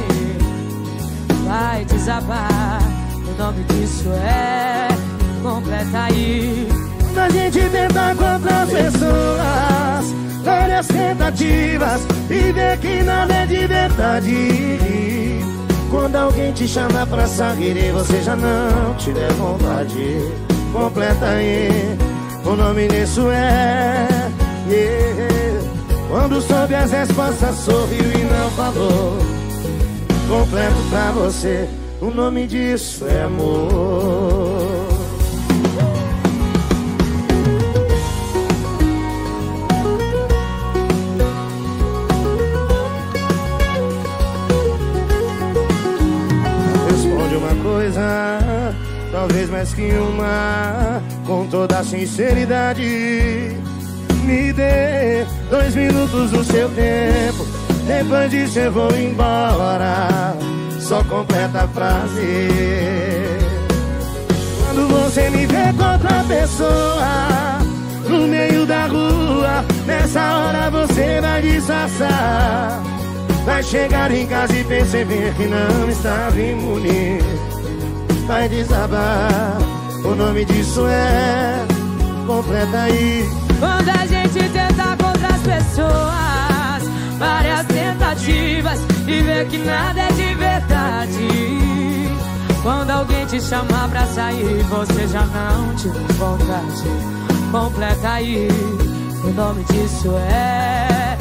Vai desabar. O nome disso é completa aí. A gente tenta com outras pessoas Várias tentativas E ver que nada é de verdade Quando alguém te chama pra sair E você já não tiver vontade Completa aí O nome disso é yeah. Quando soube as respostas sorriu e não falou Completo pra você O nome disso é amor Responde uma coisa, talvez mais que uma, com toda a sinceridade. Me dê dois minutos do seu tempo, depois disso eu vou embora. Só completa a frase. Quando você me vê com outra pessoa no meio da rua, nessa hora você vai disfarçar. Vai chegar em casa e perceber que não estava imune. Vai desabar. O nome disso é completa aí. Quando a gente tenta com outras pessoas, várias tentativas e vê que nada é de verdade. Quando alguém te chamar pra sair, você já não tiver vontade. Completa aí, o nome disso é.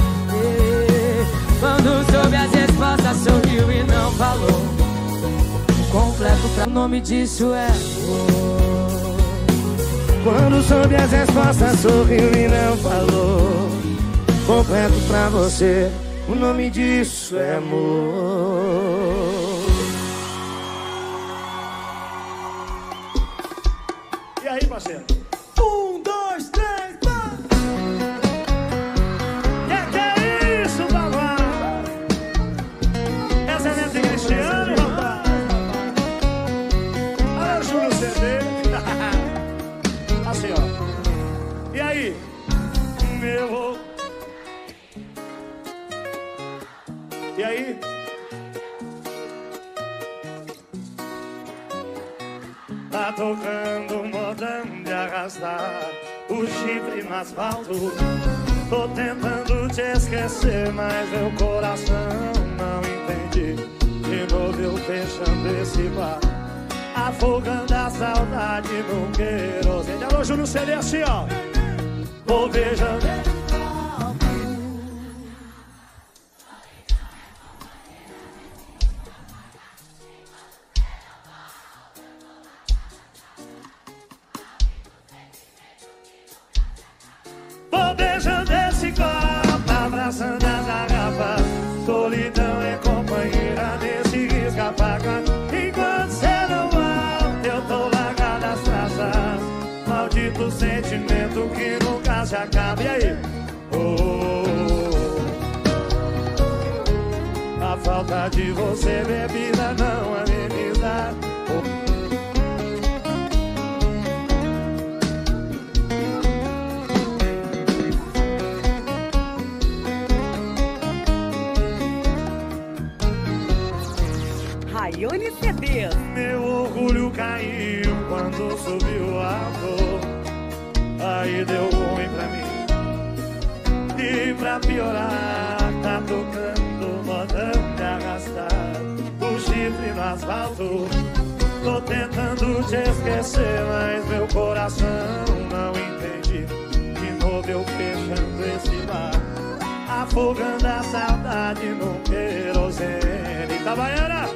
Quando soube as respostas, sorriu e não falou. completo pra o nome disso é. Quando soube as respostas, sorriu e não falou. Completo pra você, o nome disso é amor. E aí, parceiro? Tocando modão de arrastar o chifre no asfalto. Tô tentando te esquecer, mas meu coração não entende. De novo eu fechando esse bar, afogando a saudade no querosene. Alô, Júlio assim, ó. Vou beijando. Beijando esse copo, abraçando as garrafas. Solidão é companheira desse risca-faca. Enquanto cê não volta, eu tô largado as traças. Maldito sentimento que nunca se acaba. E aí? Oh, a falta de você, bebida, não asfalto. Tô tentando te esquecer, mas meu coração não entende. De novo eu fechando esse bar, afogando a saudade no querosene. Itabaiana!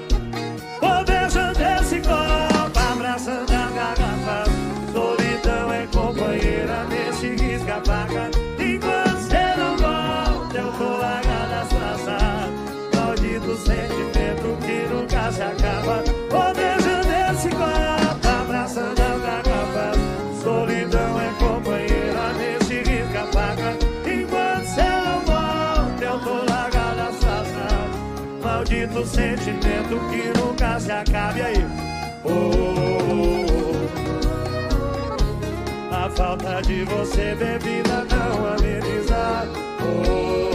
Vou beijando esse copo, abraçando as garrafas. Solidão é companheira nesse risca-faca. Maldito sentimento que nunca se acaba. E aí? Oh, a falta de você, bebida, não ameniza. Oh,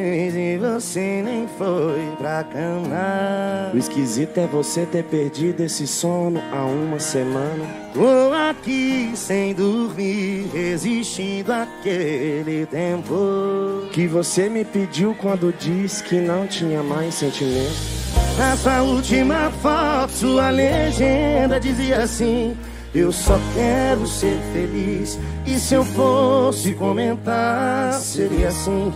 e você nem foi pra cama. O esquisito é você ter perdido esse sono há uma semana. Tô aqui sem dormir, resistindo àquele tempo. Que você me pediu quando disse que não tinha mais sentimento. Na sua última foto, sua legenda dizia assim: Eu só quero ser feliz. E se eu fosse comentar, seria assim: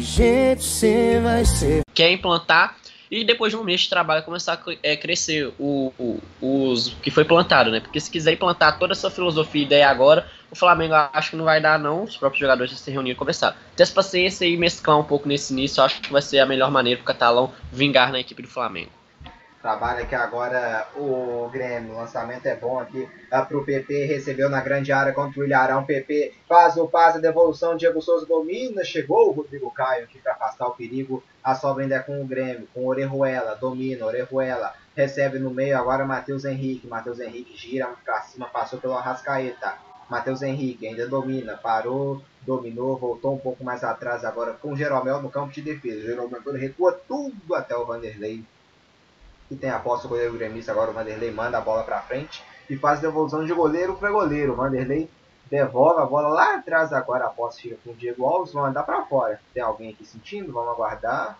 Você vai ser? quer implantar e depois de um mês de trabalho começar a é, crescer o, o- os que foi plantado, né? Porque se quiser implantar toda essa filosofia e ideia agora, o Flamengo acho que não vai dar não, os próprios jogadores se reunir e conversar. Ter essa paciência e mesclar um pouco nesse início, acho que vai ser a melhor maneira pro Catalão vingar na equipe do Flamengo. Trabalha aqui agora o Grêmio. O lançamento é bom aqui ah, pro PP. Recebeu na grande área contra o Ilharão. PP faz o passe, devolução. Diego Souza domina. Chegou o Rodrigo Caio aqui para afastar o perigo. A sobra ainda é com o Grêmio. Com o Orejuela. Domina. Orejuela recebe no meio. Agora Matheus Henrique. Matheus Henrique gira para cima. Passou pelo Arrascaeta. Matheus Henrique ainda domina, parou, dominou, voltou um pouco mais atrás agora com o Jeromel no campo de defesa. O Jeromel recua tudo até o Vanderlei, que tem a posse do goleiro gremista. Agora o Vanderlei manda a bola para frente e faz devolução de goleiro para goleiro. O Vanderlei devolve a bola lá atrás agora. A posse fica com o Diego Alves, vai mandar para fora. Tem alguém aqui sentindo? Vamos aguardar.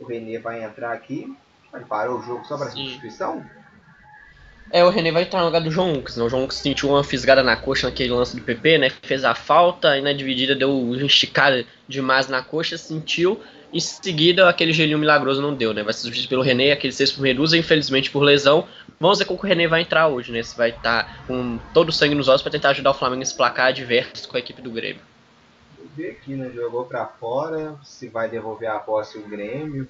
O Renê vai entrar aqui. Ele parou o jogo só para substituição? É, o René vai entrar no lugar do João Lucas, né? O João Lucas sentiu uma fisgada na coxa naquele lance do PP, né? Fez a falta e na dividida deu uma esticada demais na coxa, sentiu. Em seguida, aquele gelinho milagroso não deu, né? Vai ser substituído pelo René, aquele sexto por Medusa, infelizmente por lesão. Vamos ver como o René vai entrar hoje, né? Se vai estar com todo o sangue nos olhos para tentar ajudar o Flamengo a esplacar adversos com a equipe do Grêmio. Ver aqui, né? Jogou para fora. Se vai devolver a posse o Grêmio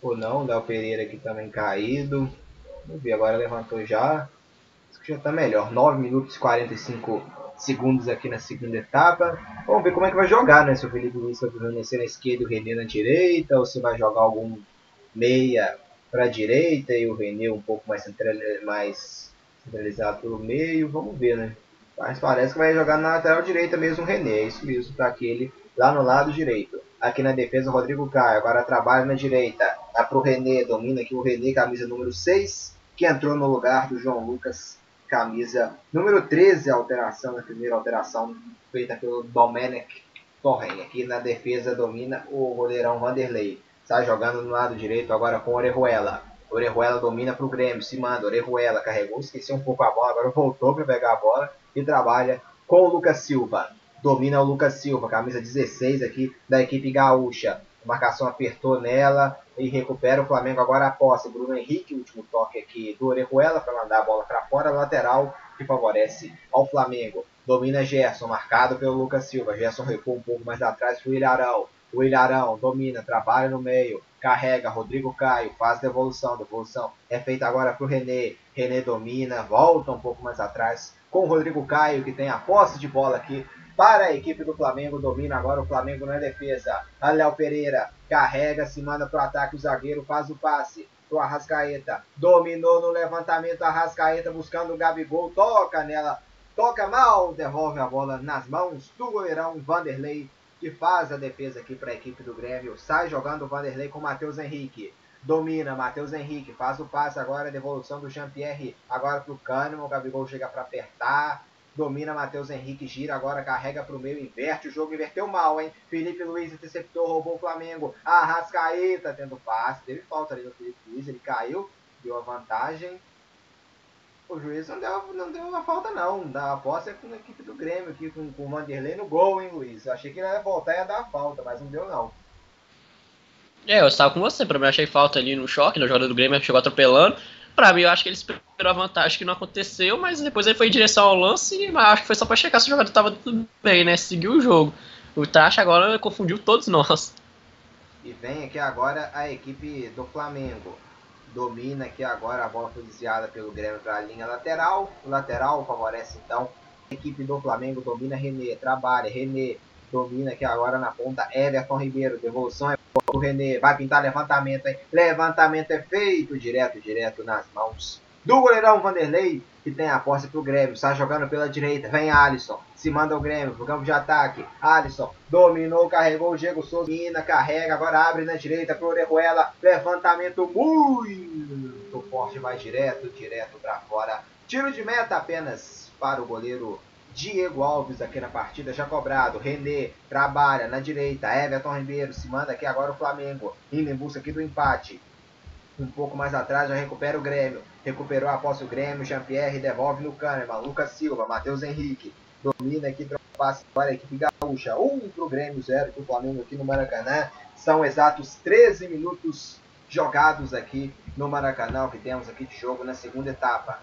ou não. O Léo Pereira aqui também caído. Vamos ver, agora levantou já. Acho que já tá melhor. 9 minutos e 45 segundos aqui na segunda etapa. Vamos ver como é que vai jogar, né? Se o Felipe Luiz vai permanecer na esquerda e o Renê na direita, ou se vai jogar algum meia para a direita e o Renê um pouco mais, mais centralizado pelo meio. Vamos ver, né? Mas parece que vai jogar na lateral direita mesmo o René. Isso mesmo, tá aquele lá no lado direito. Aqui na defesa o Rodrigo Caio. Agora trabalha na direita. Dá pro René. Domina aqui o René, camisa número 6. Que entrou no lugar do João Lucas, camisa número 13. Alteração, a primeira alteração feita pelo Domenech Torren. Aqui na defesa domina o goleirão Vanderlei. Está jogando no lado direito agora com Orejuela. Orejuela domina para o Grêmio, se manda. Orejuela carregou, esqueceu um pouco a bola, agora voltou para pegar a bola e trabalha com o Lucas Silva. Domina o Lucas Silva, camisa 16 aqui da equipe gaúcha. A marcação apertou nela e recupera o Flamengo agora a posse. Bruno Henrique, último toque aqui do Orejuela para mandar a bola para fora, lateral que favorece ao Flamengo. Domina Gerson, marcado pelo Lucas Silva. Gerson recua um pouco mais atrás para o Ilharão. O Ilharão domina, trabalha no meio, carrega, Rodrigo Caio, faz devolução, devolução é feita agora para o René. René domina, volta um pouco mais atrás com o Rodrigo Caio, que tem a posse de bola aqui para a equipe do Flamengo. Domina agora o Flamengo na defesa. A Léo Pereira carrega, se manda para o ataque. O zagueiro faz o passe pro Arrascaeta. Dominou no levantamento. Arrascaeta buscando o Gabigol. Toca nela. Toca mal. Devolve a bola nas mãos do goleirão Vanderlei. Que faz a defesa aqui para a equipe do Grêmio. Sai jogando o Vanderlei com o Matheus Henrique. Domina, Matheus Henrique. Faz o passe agora. Devolução do Jean-Pierre. Agora pro Kahneman. O Gabigol chega para apertar. Domina Matheus Henrique, gira agora, carrega para o meio, inverte o jogo, inverteu mal, hein? Felipe Luiz interceptou, roubou o Flamengo. Arrascaeta tendo passe, teve falta ali no Felipe Luiz, ele caiu, deu a vantagem. O juiz não deu, não deu uma falta não, da posse é com a equipe do Grêmio aqui, com, com o Vanderlei no gol, hein, Luiz? Eu achei que ele ia voltar e ia dar a falta, mas não deu não. É, eu estava com você, pra mim achei falta ali no choque, na jogada do Grêmio, chegou atropelando. Pra mim, eu acho que ele esperou a vantagem que não aconteceu, mas depois ele foi em direção ao lance, mas acho que foi só pra checar se o jogador tava tudo bem, né? Seguiu o jogo. O Tacha agora confundiu todos nós. E vem aqui agora a equipe do Flamengo. Domina aqui agora, a bola foi desviada pelo Grêmio para a linha lateral. O lateral favorece então a equipe do Flamengo. Domina René, trabalha. René domina aqui agora na ponta. Everton Ribeiro, devolução é o René. Vai pintar levantamento, hein? Levantamento é feito direto, direto nas mãos do goleirão Vanderlei, que tem a posse pro Grêmio. Está jogando pela direita. Vem Alisson. Se manda o Grêmio pro campo de ataque. Alisson dominou, carregou o Diego Souza. Mina, carrega, agora abre na direita pro Orejuela. Levantamento muito forte. Vai direto, direto para fora. Tiro de meta apenas para o goleiro Diego Alves aqui na partida já cobrado. René trabalha na direita. Everton Ribeiro se manda aqui agora o Flamengo. Indo em busca aqui do empate. Um pouco mais atrás já recupera o Grêmio. Recuperou a posse o Grêmio. Jean-Pierre devolve no Kahneman. Lucas Silva, Matheus Henrique. Domina aqui, troca passe para a equipe gaúcha. Um para o Grêmio, zero para o Flamengo aqui no Maracanã. São exatos 13 minutos jogados aqui no Maracanã, que temos aqui de jogo na segunda etapa.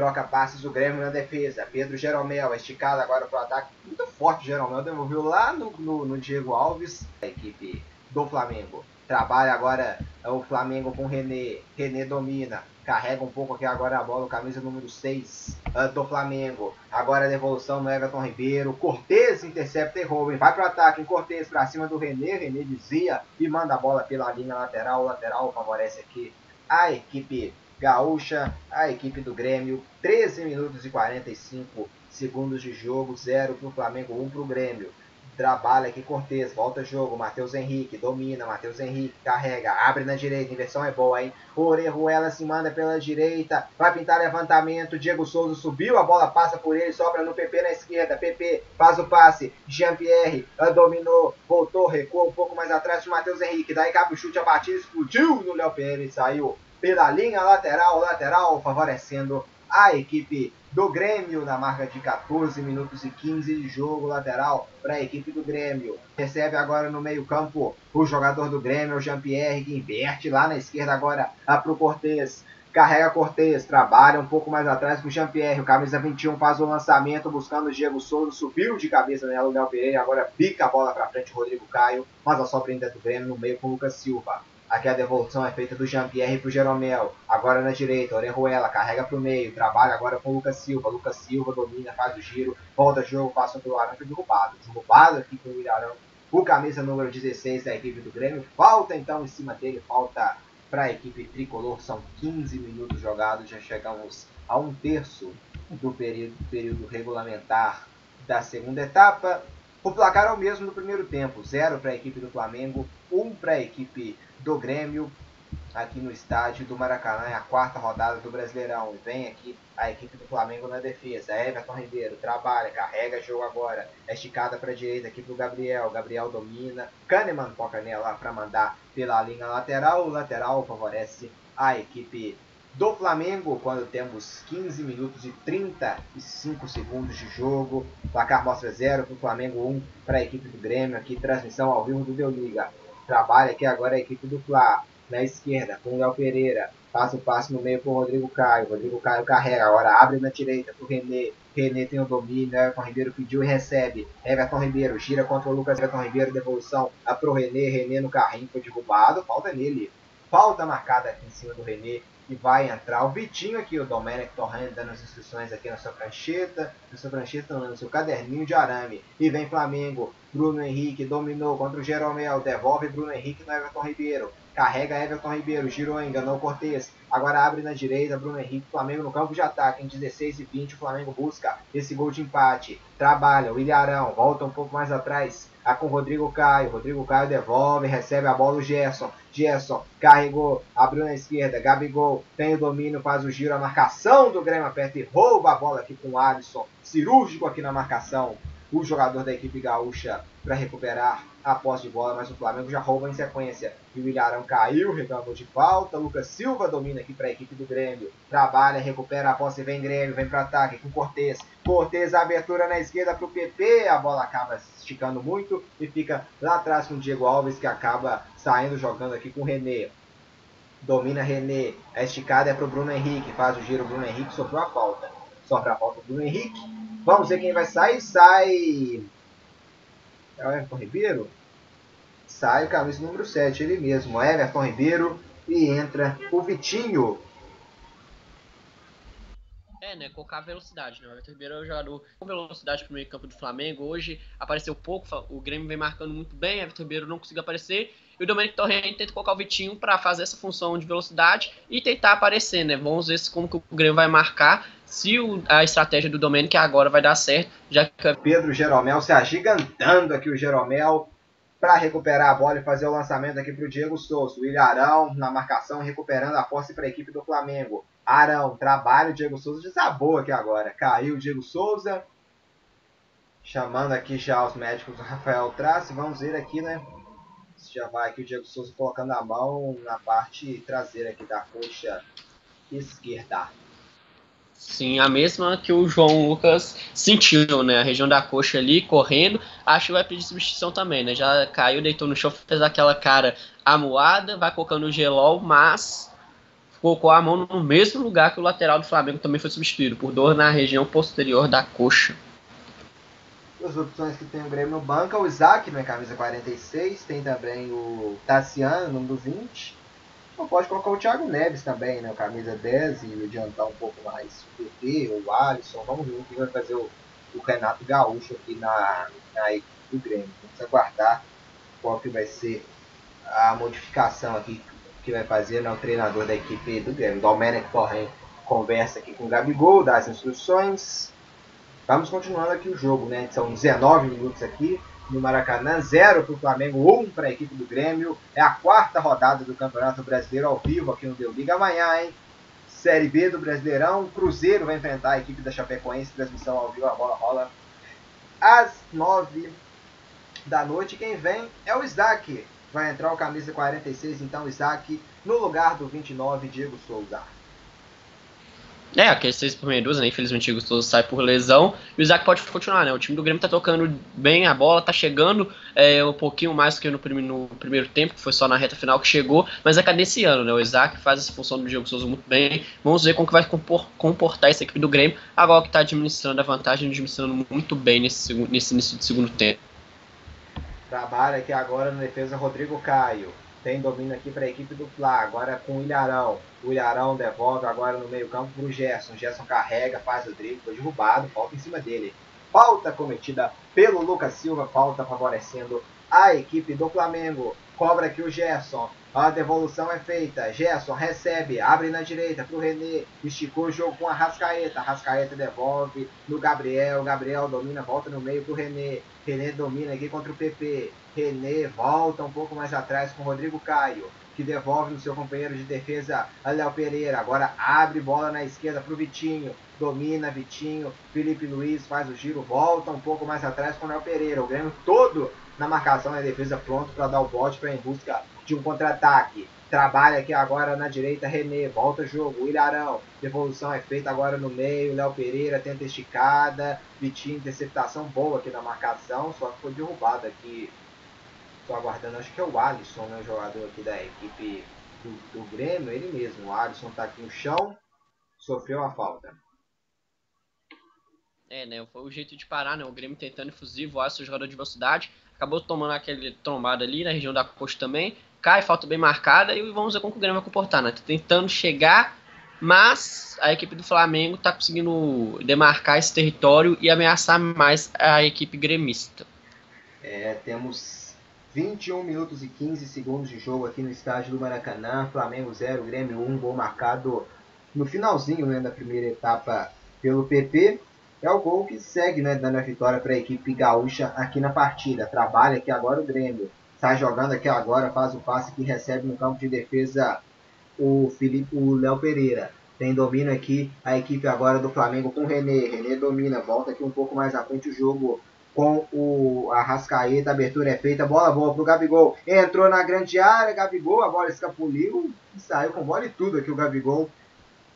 Troca passes o Grêmio na defesa. Pedro Jeromel, esticado agora para o ataque. Muito forte o Jeromel, devolveu lá no, no, no Diego Alves, a equipe do Flamengo. Trabalha agora o Flamengo com René. René domina. Carrega um pouco aqui agora a bola, camisa número 6 uh, do Flamengo. Agora a devolução no Everton Ribeiro. Cortez intercepta e rouba. Vai para o ataque. Cortez para cima do René. René desvia e manda a bola pela linha lateral. O lateral favorece aqui a equipe gaúcha, a equipe do Grêmio. 13 minutos e 45 segundos de jogo, 0 para o Flamengo, 1 para o Grêmio. Trabalha aqui Cortez, volta jogo, Matheus Henrique, domina, Matheus Henrique, carrega, abre na direita, inversão é boa, hein? Orejuela se manda pela direita, vai pintar levantamento, Diego Souza subiu, a bola passa por ele, sobra no PP na esquerda, PP faz o passe, Jean-Pierre ah, dominou, voltou, recuou um pouco mais atrás de Matheus Henrique, daí cabe o chute, a batida explodiu no Léo Pérez, saiu pela linha lateral, lateral, favorecendo a equipe do Grêmio na marca de 14 minutos e 15 de jogo lateral para a equipe do Grêmio. Recebe agora no meio-campo o jogador do Grêmio, Jean-Pierre, que inverte lá na esquerda agora para o Cortez. Carrega Cortez, trabalha um pouco mais atrás com o Jean-Pierre. O camisa 21 faz o lançamento buscando o Diego Souza, subiu de cabeça nela o Léo Pereira, agora pica a bola para frente o Rodrigo Caio, mas a sobra ainda do Grêmio no meio com o Lucas Silva. Aqui a devolução é feita do Jean-Pierre para o Jeromel. Agora na direita, Orejuela carrega para o meio. Trabalha agora com o Lucas Silva. Lucas Silva domina, faz o giro. Volta jogo, passa pelo Arão. Foi derrubado. Derrubado aqui com o Ilharão. O camisa número 16 da equipe do Grêmio. Falta então em cima dele. Falta para a equipe tricolor. São 15 minutos jogados. Já chegamos a um terço do período, período regulamentar da segunda etapa. O placar é o mesmo do primeiro tempo, 0 para a equipe do Flamengo, 1 um para a equipe do Grêmio, aqui no estádio do Maracanã, é a quarta rodada do Brasileirão. E vem aqui a equipe do Flamengo na defesa. Everton Ribeiro trabalha, carrega jogo agora, é esticada para a direita aqui para o Gabriel. Gabriel domina, Kahneman toca nela para mandar pela linha lateral. O lateral favorece a equipe do Flamengo quando temos 15 minutos e 35 segundos de jogo. O placar mostra 0 para o Flamengo, 1 um para a equipe do Grêmio. Aqui transmissão ao vivo do Deu Liga. Trabalha aqui agora a equipe do Fla na esquerda com o Léo Pereira. Passa o passe no meio com o Rodrigo Caio. Rodrigo Caio carrega, agora abre na direita para o René. René tem o domínio, Everton Ribeiro pediu e recebe. Everton Ribeiro gira contra o Lucas Everton Ribeiro, devolução para o René. René no carrinho foi derrubado, falta nele. Falta marcada aqui em cima do René e vai entrar o Vitinho aqui, o Domenic Torrent dando as instruções aqui na sua prancheta, na sua prancheta, no seu caderninho de arame. E vem Flamengo, Bruno Henrique dominou contra o Jeromel, devolve Bruno Henrique no Everton Ribeiro. Carrega Everton Ribeiro, girou, enganou Cortez. Agora abre na direita, Bruno Henrique, Flamengo no campo de ataque. Em 16 e 20, o Flamengo busca esse gol de empate. Trabalha, o Ilharão, volta um pouco mais atrás. Tá com o Rodrigo Caio. Rodrigo Caio devolve, recebe a bola o Gerson. Gerson carregou, abriu na esquerda. Gabigol tem o domínio, faz o giro. A marcação do Grêmio aperta e rouba a bola aqui com o Alisson. Cirúrgico aqui na marcação. O jogador da equipe gaúcha para recuperar a posse de bola, mas o Flamengo já rouba em sequência. E o Ilharão caiu, reclamou de falta. Lucas Silva domina aqui para a equipe do Grêmio. Trabalha, recupera a posse, vem Grêmio, vem para ataque com Cortez. Cortez, abertura na esquerda para o PP. A bola acaba esticando muito e fica lá atrás com o Diego Alves, que acaba saindo jogando aqui com o René. Domina René. A esticada é para o Bruno Henrique. Faz o giro, Bruno Henrique sofreu a falta. Sofre a falta do Bruno Henrique. Vamos ver quem vai sair. Sai. É o Everton Ribeiro? Sai o camisa número 7, ele mesmo, Everton Ribeiro. E entra o Vitinho. É, né? Colocar velocidade, né? O Everton Ribeiro é um jogador com velocidade pro meio campo do Flamengo. Hoje apareceu pouco, o Grêmio vem marcando muito bem, Everton Ribeiro não conseguiu aparecer. E o Domenic Torrent tenta colocar o Vitinho para fazer essa função de velocidade e tentar aparecer, né? Vamos ver como que o Grêmio vai marcar, se o, a estratégia do Domenic agora vai dar certo, já que Pedro Jeromel se agigantando aqui o Jeromel para recuperar a bola e fazer o lançamento aqui para o Diego Souza. O Ilharão na marcação, recuperando a posse para a equipe do Flamengo. Arão, trabalho, Diego Souza desabou aqui agora. Caiu o Diego Souza. Chamando aqui já os médicos do Rafael Trace. Vamos ver aqui, né? Já vai aqui o Diego Souza colocando a mão na parte traseira aqui da coxa esquerda. Sim, a mesma que o João Lucas sentiu, né? A região da coxa ali, correndo. Acho que vai pedir substituição também, né? Já caiu, deitou no chão, fez aquela cara amuada, vai colocando o gelol, mas colocou a mão no mesmo lugar que o lateral do Flamengo também foi substituído, por dor na região posterior da coxa. As opções que tem o Grêmio no banco, o Isaac, na camisa 46, tem também o Tassiano, número 20. Pode colocar o Thiago Neves também, né? Camisa 10 e adiantar um pouco mais o PT, o Alisson. Vamos ver o que vai fazer o, o Renato Gaúcho aqui na, na equipe do Grêmio. Vamos aguardar qual que vai ser a modificação aqui que vai fazer né, o treinador da equipe do Grêmio. Domenic Torren conversa aqui com o Gabigol, dá as instruções Vamos continuando aqui o jogo, né? São 19 minutos aqui no Maracanã, 0 para o Flamengo, 1 para a equipe do Grêmio. É a quarta rodada do Campeonato Brasileiro ao vivo aqui no Deu Liga amanhã, hein? Série B do Brasileirão, Cruzeiro vai enfrentar a equipe da Chapecoense, transmissão ao vivo, a bola rola às 9 da noite. Quem vem é o Isaac. Vai entrar o camisa 46, então Isaac, no lugar do 29, Diego Souza. É, aquele 6 por meia dúzia, né? Infelizmente o Gustoso sai por lesão. E o Isaac pode continuar, né? O time do Grêmio tá tocando bem a bola, tá chegando é, um pouquinho mais que no, prim no primeiro tempo, que foi só na reta final que chegou, mas é cadenciando, né? O Isaac faz essa função do Diego Souza muito bem. Vamos ver como que vai compor, comportar essa equipe do Grêmio, agora que tá administrando a vantagem, administrando muito bem nesse, nesse início de segundo tempo. Trabalha aqui agora na defesa Rodrigo Caio. Tem domínio aqui para a equipe do Fla. Agora com o Ilharão. O Ilharão devolve agora no meio-campo para o Gerson. Gerson carrega, faz o drible, foi derrubado, falta em cima dele. Falta cometida pelo Lucas Silva, falta favorecendo a equipe do Flamengo. Cobra aqui o Gerson. A devolução é feita. Gerson recebe, abre na direita para o René. Esticou o jogo com a Rascaeta. Rascaeta devolve no Gabriel. Gabriel domina, volta no meio para o René. René domina aqui contra o PP. René volta um pouco mais atrás com o Rodrigo Caio. Que devolve no seu companheiro de defesa, Léo Pereira. Agora abre bola na esquerda para o Vitinho. Domina Vitinho. Felipe Luiz faz o giro, volta um pouco mais atrás com o Léo Pereira. O Grêmio todo na marcação na defesa, pronto para dar o bote para em busca de um contra-ataque. Trabalha aqui agora na direita, René, volta o jogo, Ilharão, devolução é feita agora no meio, Léo Pereira tenta esticada, Vitinho, interceptação boa aqui na marcação, só que foi derrubado aqui. Estou aguardando, acho que é o Alisson, né, o jogador aqui da equipe do, do Grêmio, ele mesmo, o Alisson está aqui no chão, sofreu a falta. É, né? Foi o jeito de parar, né? O Grêmio tentando efusivo, o Alisson jogador de velocidade, acabou tomando aquele trombado ali na região da coxa também, cai, falta bem marcada e vamos ver como o Grêmio vai comportar, né? Tá tentando chegar, mas a equipe do Flamengo tá conseguindo demarcar esse território e ameaçar mais a equipe gremista. É, temos 21 minutos e 15 segundos de jogo aqui no estádio do Maracanã. Flamengo 0, Grêmio 1, gol marcado no finalzinho né, da primeira etapa pelo PP. É o gol que segue né, dando a vitória para a equipe gaúcha aqui na partida. Trabalha aqui agora o Grêmio. Está jogando aqui agora, faz o passe que recebe no campo de defesa o Felipe, o Léo Pereira. Tem domínio aqui a equipe agora do Flamengo com o René. René domina, volta aqui um pouco mais à frente o jogo com o Arrascaeta. A abertura é feita, bola boa pro Gabigol. Entrou na grande área, Gabigol, a bola escapuliu e saiu com bola e tudo aqui o Gabigol.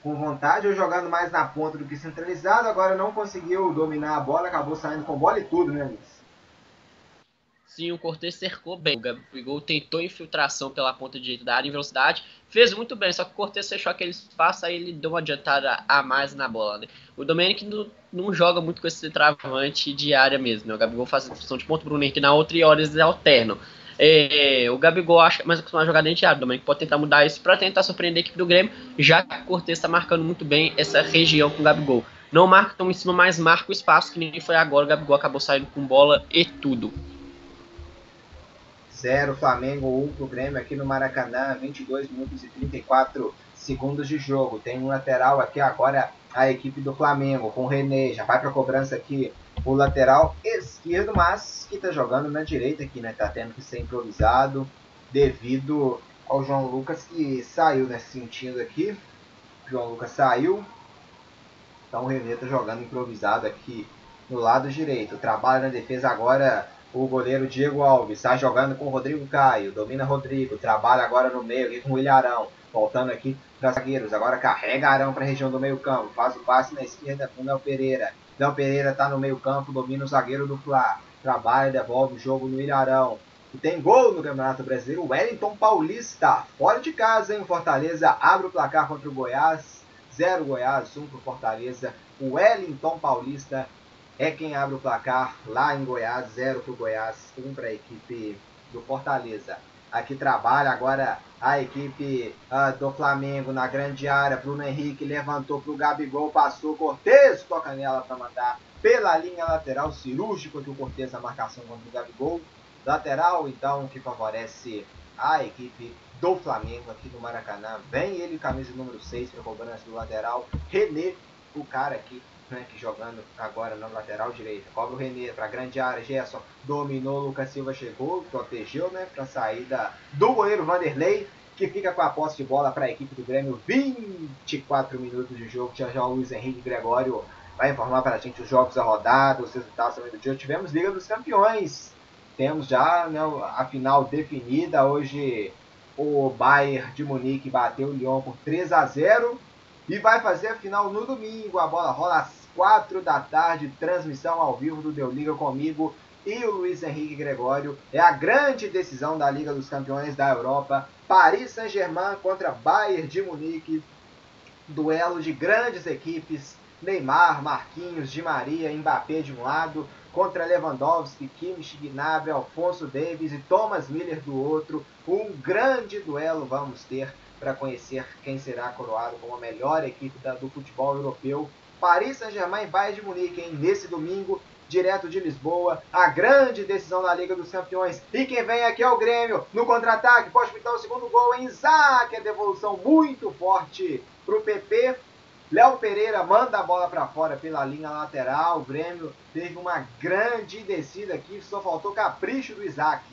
Com vontade, ou jogando mais na ponta do que centralizado. Agora não conseguiu dominar a bola, acabou saindo com bola e tudo, né, Luiz? Sim, o Cortez cercou bem. O Gabigol tentou infiltração pela ponta direita da área em velocidade, fez muito bem, só que o Cortez fechou aquele espaço, aí ele deu uma adiantada a mais na bola. Né? O Domenic não, não, joga muito com esse travante de área mesmo. Né? O Gabigol faz a função de ponto, o Bruno Henrique na outra e horas alternam. É, o Gabigol acha mais acostumado a jogar dentro de área. O Domenic pode tentar mudar isso para tentar surpreender a equipe do Grêmio, já que o Cortez está marcando muito bem essa região com o Gabigol. Não marca tão em cima, mas marca o espaço, que nem foi agora. O Gabigol acabou saindo com bola e tudo. 0, Flamengo 1 pro Grêmio aqui no Maracanã, 22 minutos e 34 segundos de jogo. Tem um lateral aqui agora a equipe do Flamengo com o René, já vai para cobrança aqui o lateral esquerdo, mas que tá jogando na direita aqui, né? Tá tendo que ser improvisado devido ao João Lucas que saiu nesse sentido aqui. O João Lucas saiu. Então o René tá jogando improvisado aqui no lado direito. Trabalha na defesa agora o goleiro Diego Alves está jogando com o Rodrigo Caio, domina Rodrigo, trabalha agora no meio aqui com o Ilharão, voltando aqui para zagueiros, agora carrega Arão para a região do meio campo, faz o passe na esquerda com o Léo Pereira, Léo Pereira está no meio campo, domina o zagueiro do Fla, trabalha, devolve o jogo no Ilharão, e tem gol no Campeonato Brasileiro, Wellington Paulista, fora de casa, hein, Fortaleza abre o placar contra o Goiás, 0 Goiás, 1 um para Fortaleza, o Wellington Paulista é quem abre o placar lá em Goiás, 0 para o Goiás, 1 um para a equipe do Fortaleza. Aqui trabalha agora a equipe uh, do Flamengo na grande área. Bruno Henrique levantou para o Gabigol, passou. Cortez toca nela para mandar pela linha lateral, cirúrgico aqui o Cortez na marcação contra o Gabigol. Lateral, então, que favorece a equipe do Flamengo aqui no Maracanã. Vem ele, camisa número 6 para cobrança do lateral. René, o cara aqui que jogando agora na lateral direita. Cobra o Renê para grande área, Gerson dominou, Lucas Silva chegou, protegeu, né, para saída do goleiro Vanderlei, que fica com a posse de bola para a equipe do Grêmio. 24 minutos de jogo, já já o Luiz Henrique Gregório vai informar para a gente os jogos da rodada, os resultados também do dia. Tivemos Liga dos Campeões, temos já né, a final definida. Hoje o Bayern de Munique bateu o Lyon por 3 a 0 e vai fazer a final no domingo. A bola rola às 4 da tarde, transmissão ao vivo do Deu Liga comigo e o Luiz Henrique Gregório. É a grande decisão da Liga dos Campeões da Europa. Paris Saint-Germain contra Bayern de Munique. Duelo de grandes equipes. Neymar, Marquinhos, Di Maria, Mbappé de um lado, contra Lewandowski, Kimmich, Gnabry, Alfonso Davis e Thomas Miller do outro. Um grande duelo vamos ter para conhecer quem será coroado como a melhor equipe do futebol europeu. Paris Saint-Germain e Bayern de Munique, hein? Nesse domingo, direto de Lisboa, a grande decisão da Liga dos Campeões. E quem vem aqui é o Grêmio, no contra-ataque, pode pintar o segundo gol em Isaac, a devolução muito forte para o PP. Léo Pereira manda a bola para fora pela linha lateral. O Grêmio teve uma grande descida aqui, só faltou capricho do Isaac.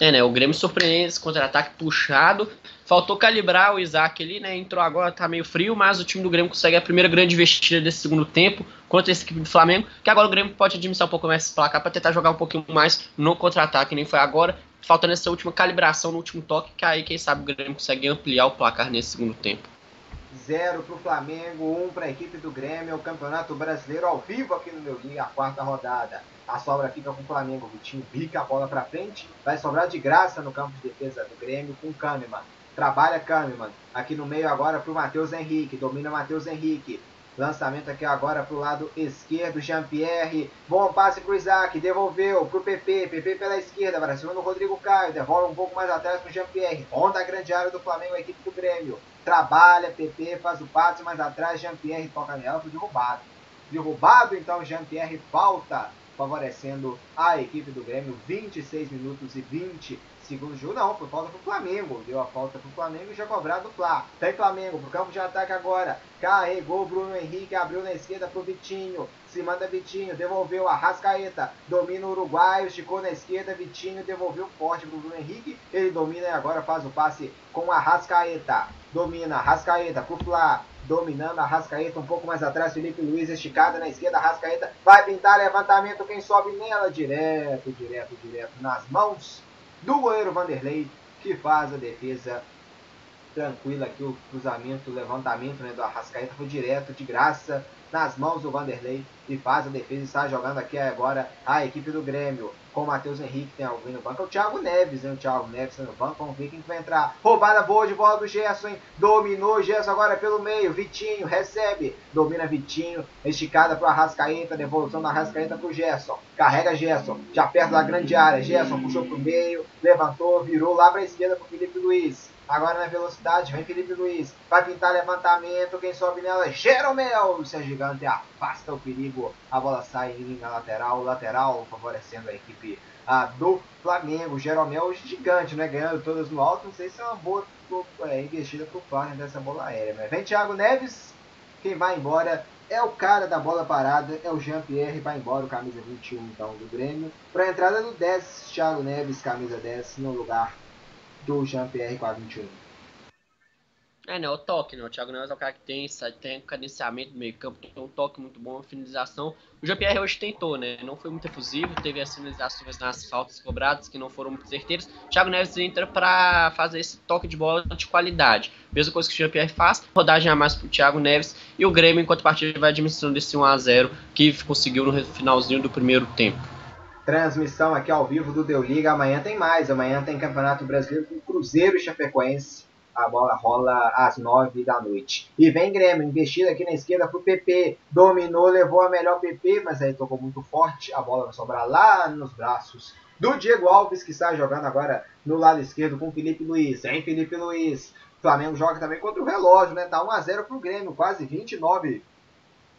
É, né? O Grêmio surpreende esse contra-ataque puxado. Faltou calibrar o Isaac ali, né? Entrou agora, tá meio frio, mas o time do Grêmio consegue a primeira grande investida desse segundo tempo contra essa equipe do Flamengo. Que agora o Grêmio pode administrar um pouco mais esse placar para tentar jogar um pouquinho mais no contra-ataque, nem foi agora. Faltando essa última calibração no último toque, que aí, quem sabe, o Grêmio consegue ampliar o placar nesse segundo tempo. 0 para o Flamengo, 1 um para a equipe do Grêmio. O Campeonato Brasileiro ao vivo aqui no meu Liga, a quarta rodada. A sobra fica com o Flamengo. Vitinho bica a bola para frente. Vai sobrar de graça no campo de defesa do Grêmio com o Kahneman. Trabalha Kahneman. Aqui no meio agora para o Matheus Henrique. Domina Matheus Henrique. Lançamento aqui agora para o lado esquerdo, Jean-Pierre. Bom passe para o Isaac, devolveu para o PP. PP pela esquerda, para cima do Rodrigo Caio. Devolve um pouco mais atrás para o Jean-Pierre. Onda a grande área do Flamengo, a equipe do Grêmio. Trabalha, PP, faz o passe mais atrás. Jean-Pierre toca nela, foi derrubado. Derrubado, então, Jean-Pierre falta, favorecendo a equipe do Grêmio. 26 minutos e 20 segundo jogo, não, foi falta pro Flamengo. Deu a falta pro Flamengo e já cobrado o Flá. Tem Flamengo pro campo de ataque agora. Carregou o Bruno Henrique, abriu na esquerda pro Vitinho. Se manda Vitinho, devolveu a Rascaeta. Domina o Uruguaio, esticou na esquerda. Vitinho devolveu forte pro Bruno Henrique. Ele domina e agora faz o passe com a Rascaeta. Domina, Rascaeta pro Flá. Dominando a Rascaeta um pouco mais atrás. Felipe Luiz esticada na esquerda. Rascaeta vai pintar levantamento. Quem sobe nela? Direto, direto, direto nas mãos do goleiro Vanderlei, que faz a defesa tranquila aqui, o cruzamento, o levantamento né, do Arrascaeta foi direto, de graça, nas mãos do Vanderlei, e faz a defesa, está jogando aqui agora a equipe do Grêmio, com o Matheus Henrique, tem alguém no banco, é o Thiago Neves, né, o Thiago Neves no banco, vamos ver quem vai entrar, roubada boa de bola do Gerson, hein? dominou Gerson agora pelo meio, Vitinho, recebe, domina Vitinho, esticada para o Arrascaeta, devolução da Arrascaeta para o Gerson, carrega Gerson, já perto da grande área, Gerson puxou para o meio, levantou, virou lá para a esquerda para o Felipe Luiz, Agora na velocidade, vem Felipe Luiz. Vai pintar levantamento. Quem sobe nela? Jeromel. O Sérgio Gigante afasta o perigo. A bola sai em linha lateral. Lateral favorecendo a equipe do Flamengo. Jeromel gigante, né? Ganhando todas no alto. Não sei se é uma boa é, investida pro Flamengo dessa bola aérea. Mas vem Thiago Neves. Quem vai embora é o cara da bola parada. É o Jean-Pierre. Vai embora o camisa 21 então do Grêmio. Para a entrada do 10. Thiago Neves, camisa 10 no lugar do Jean-Pierre a 21. É, né? O toque, né? O Thiago Neves é o cara que tem, tem cadenciamento do meio campo, tem um toque muito bom, uma finalização. O Jean-Pierre hoje tentou, né? Não foi muito efusivo, teve as finalizações nas faltas cobradas que não foram muito certeiras. O Thiago Neves entra para fazer esse toque de bola de qualidade. Mesma coisa que o Jean-Pierre faz, rodagem a mais pro Thiago Neves e o Grêmio, enquanto partida, vai administrando esse 1x0 que conseguiu no finalzinho do primeiro tempo. Transmissão aqui ao vivo do Deu Liga. Amanhã tem mais. Amanhã tem Campeonato Brasileiro com Cruzeiro e Chapecoense. A bola rola às 9 da noite. E vem Grêmio, investida aqui na esquerda pro PP. Dominou, levou a melhor PP, mas aí tocou muito forte. A bola vai sobrar lá nos braços do Diego Alves, que está jogando agora no lado esquerdo com Felipe Luiz. Vem Felipe Luiz. O Flamengo joga também contra o relógio, né? Tá 1x0 pro Grêmio, quase 29.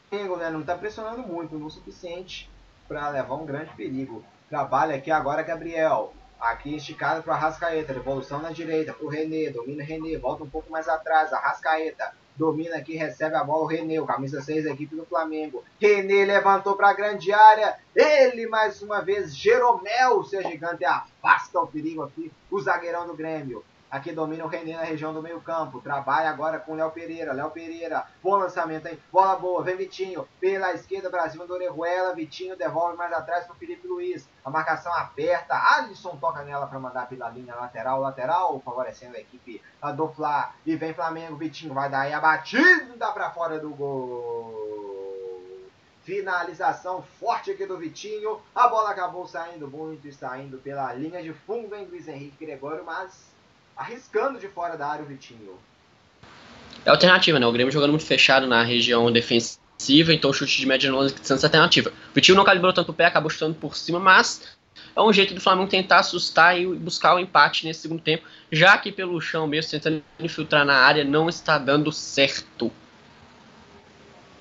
O Flamengo, né? Não tá pressionando muito, não o suficiente para levar um grande perigo. Trabalha aqui agora Gabriel. Aqui esticado para Arrascaeta. Devolução na direita para o René. Domina René. Volta um pouco mais atrás. Arrascaeta. domina aqui, recebe a bola o Renê, o camisa 6 da equipe do Flamengo. Renê levantou para a grande área, ele mais uma vez, Jeromel, seu gigante, afasta o perigo aqui, o zagueirão do Grêmio. Aqui domina o René na região do meio campo. Trabalha agora com o Léo Pereira. Léo Pereira. Bom lançamento, hein? Bola boa. Vem Vitinho. Pela esquerda pra cima do Orejuela. Vitinho devolve mais atrás pro Felipe Luiz. A marcação aperta. Alisson toca nela para mandar pela linha lateral. Lateral favorecendo a equipe do Fla. E vem Flamengo. Vitinho vai dar aí a batida pra fora do gol. Finalização forte aqui do Vitinho. A bola acabou saindo muito e saindo pela linha de fundo em Luiz Henrique Gregório, mas arriscando de fora da área o Vitinho. É alternativa, né? O Grêmio jogando muito fechado na região defensiva, então o chute de média longa sendo alternativa. O Vitinho não calibrou tanto o pé, acabou chutando por cima, mas é um jeito do Flamengo tentar assustar e buscar o empate nesse segundo tempo, já que pelo chão mesmo, tentando infiltrar na área, não está dando certo.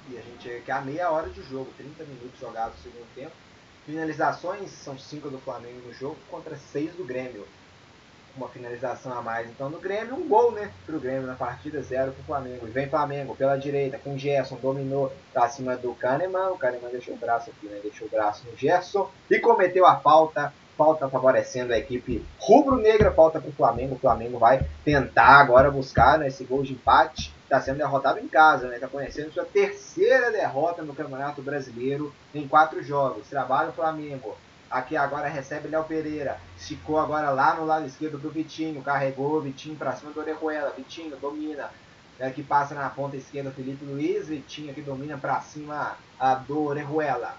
E a gente quer a meia hora de jogo, 30 minutos jogados no segundo tempo. Finalizações são 5 do Flamengo no jogo contra 6 do Grêmio uma finalização a mais. Então no Grêmio, um gol né, pro Grêmio na partida, zero pro Flamengo. E vem Flamengo pela direita com Gerson, dominou pra cima do Kahneman, o Kahneman deixou o braço aqui, né, deixou o braço no Gerson e cometeu a falta, falta favorecendo a equipe rubro-negra, falta pro Flamengo, o Flamengo vai tentar agora buscar né, esse gol de empate, está sendo derrotado em casa, né, tá conhecendo sua terceira derrota no Campeonato Brasileiro em quatro jogos, trabalha o Flamengo, Aqui agora recebe Léo Pereira. Esticou agora lá no lado esquerdo do Vitinho. Carregou Vitinho para cima do Orejuela. Vitinho domina. É, que passa na ponta esquerda Felipe Luiz. Vitinho que domina para cima a do Orejuela.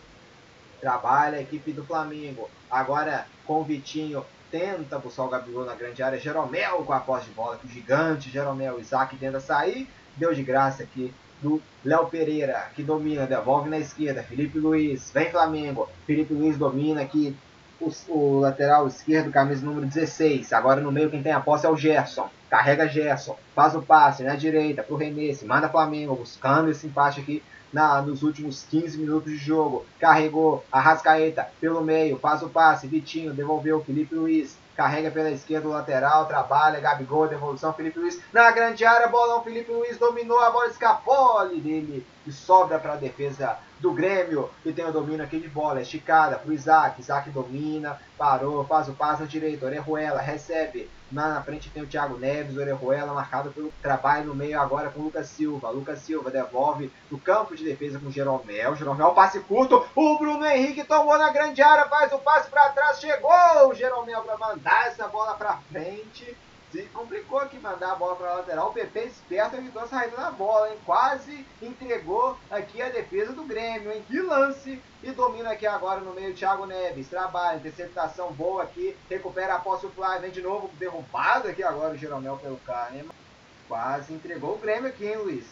Trabalha a equipe do Flamengo. Agora com o Vitinho. Tenta buscar o Gabigol na grande área. Jeromel com a posse de bola. Que o gigante Jeromel. Isaac tenta sair. Deu de graça aqui do Léo Pereira, que domina, devolve na esquerda. Felipe Luiz, vem Flamengo. Felipe Luiz domina aqui o, o, lateral esquerdo, camisa número 16. Agora no meio quem tem a posse é o Gerson. Carrega Gerson, faz o passe na direita pro René, se manda Flamengo, buscando esse empate aqui na, nos últimos 15 minutos de jogo. Carregou a Rascaeta pelo meio, faz o passe, Vitinho devolveu Felipe Luiz carrega pela esquerda o lateral, trabalha, Gabigol, devolução, Felipe Luiz na grande área, bolão, Felipe Luiz dominou, a bola escapou ali dele e sobra para a defesa do Grêmio, que tem o domínio aqui de bola, esticada pro Isaac, Isaac domina, parou, faz o passo à direita, Orejuela recebe, lá na frente tem o Thiago Neves, Orejuela marcado pelo trabalho no meio agora com o Lucas Silva, Lucas Silva devolve no campo de defesa com o Jeromel, Jeromel passe curto, o Bruno Henrique tomou na grande área, faz o passe para trás, chegou o Jeromel para mandar essa bola para frente, se complicou aqui mandar a bola para a lateral. O PP esperto evitou a saída da bola, hein? Quase entregou aqui a defesa do Grêmio, hein? Que lance! E domina aqui agora no meio Thiago Neves. Trabalha, interceptação boa aqui. Recupera a posse do Fly. Vem de novo derrubado aqui agora o Jeromel pelo Kahneman. Quase entregou o Grêmio aqui, hein, Luiz?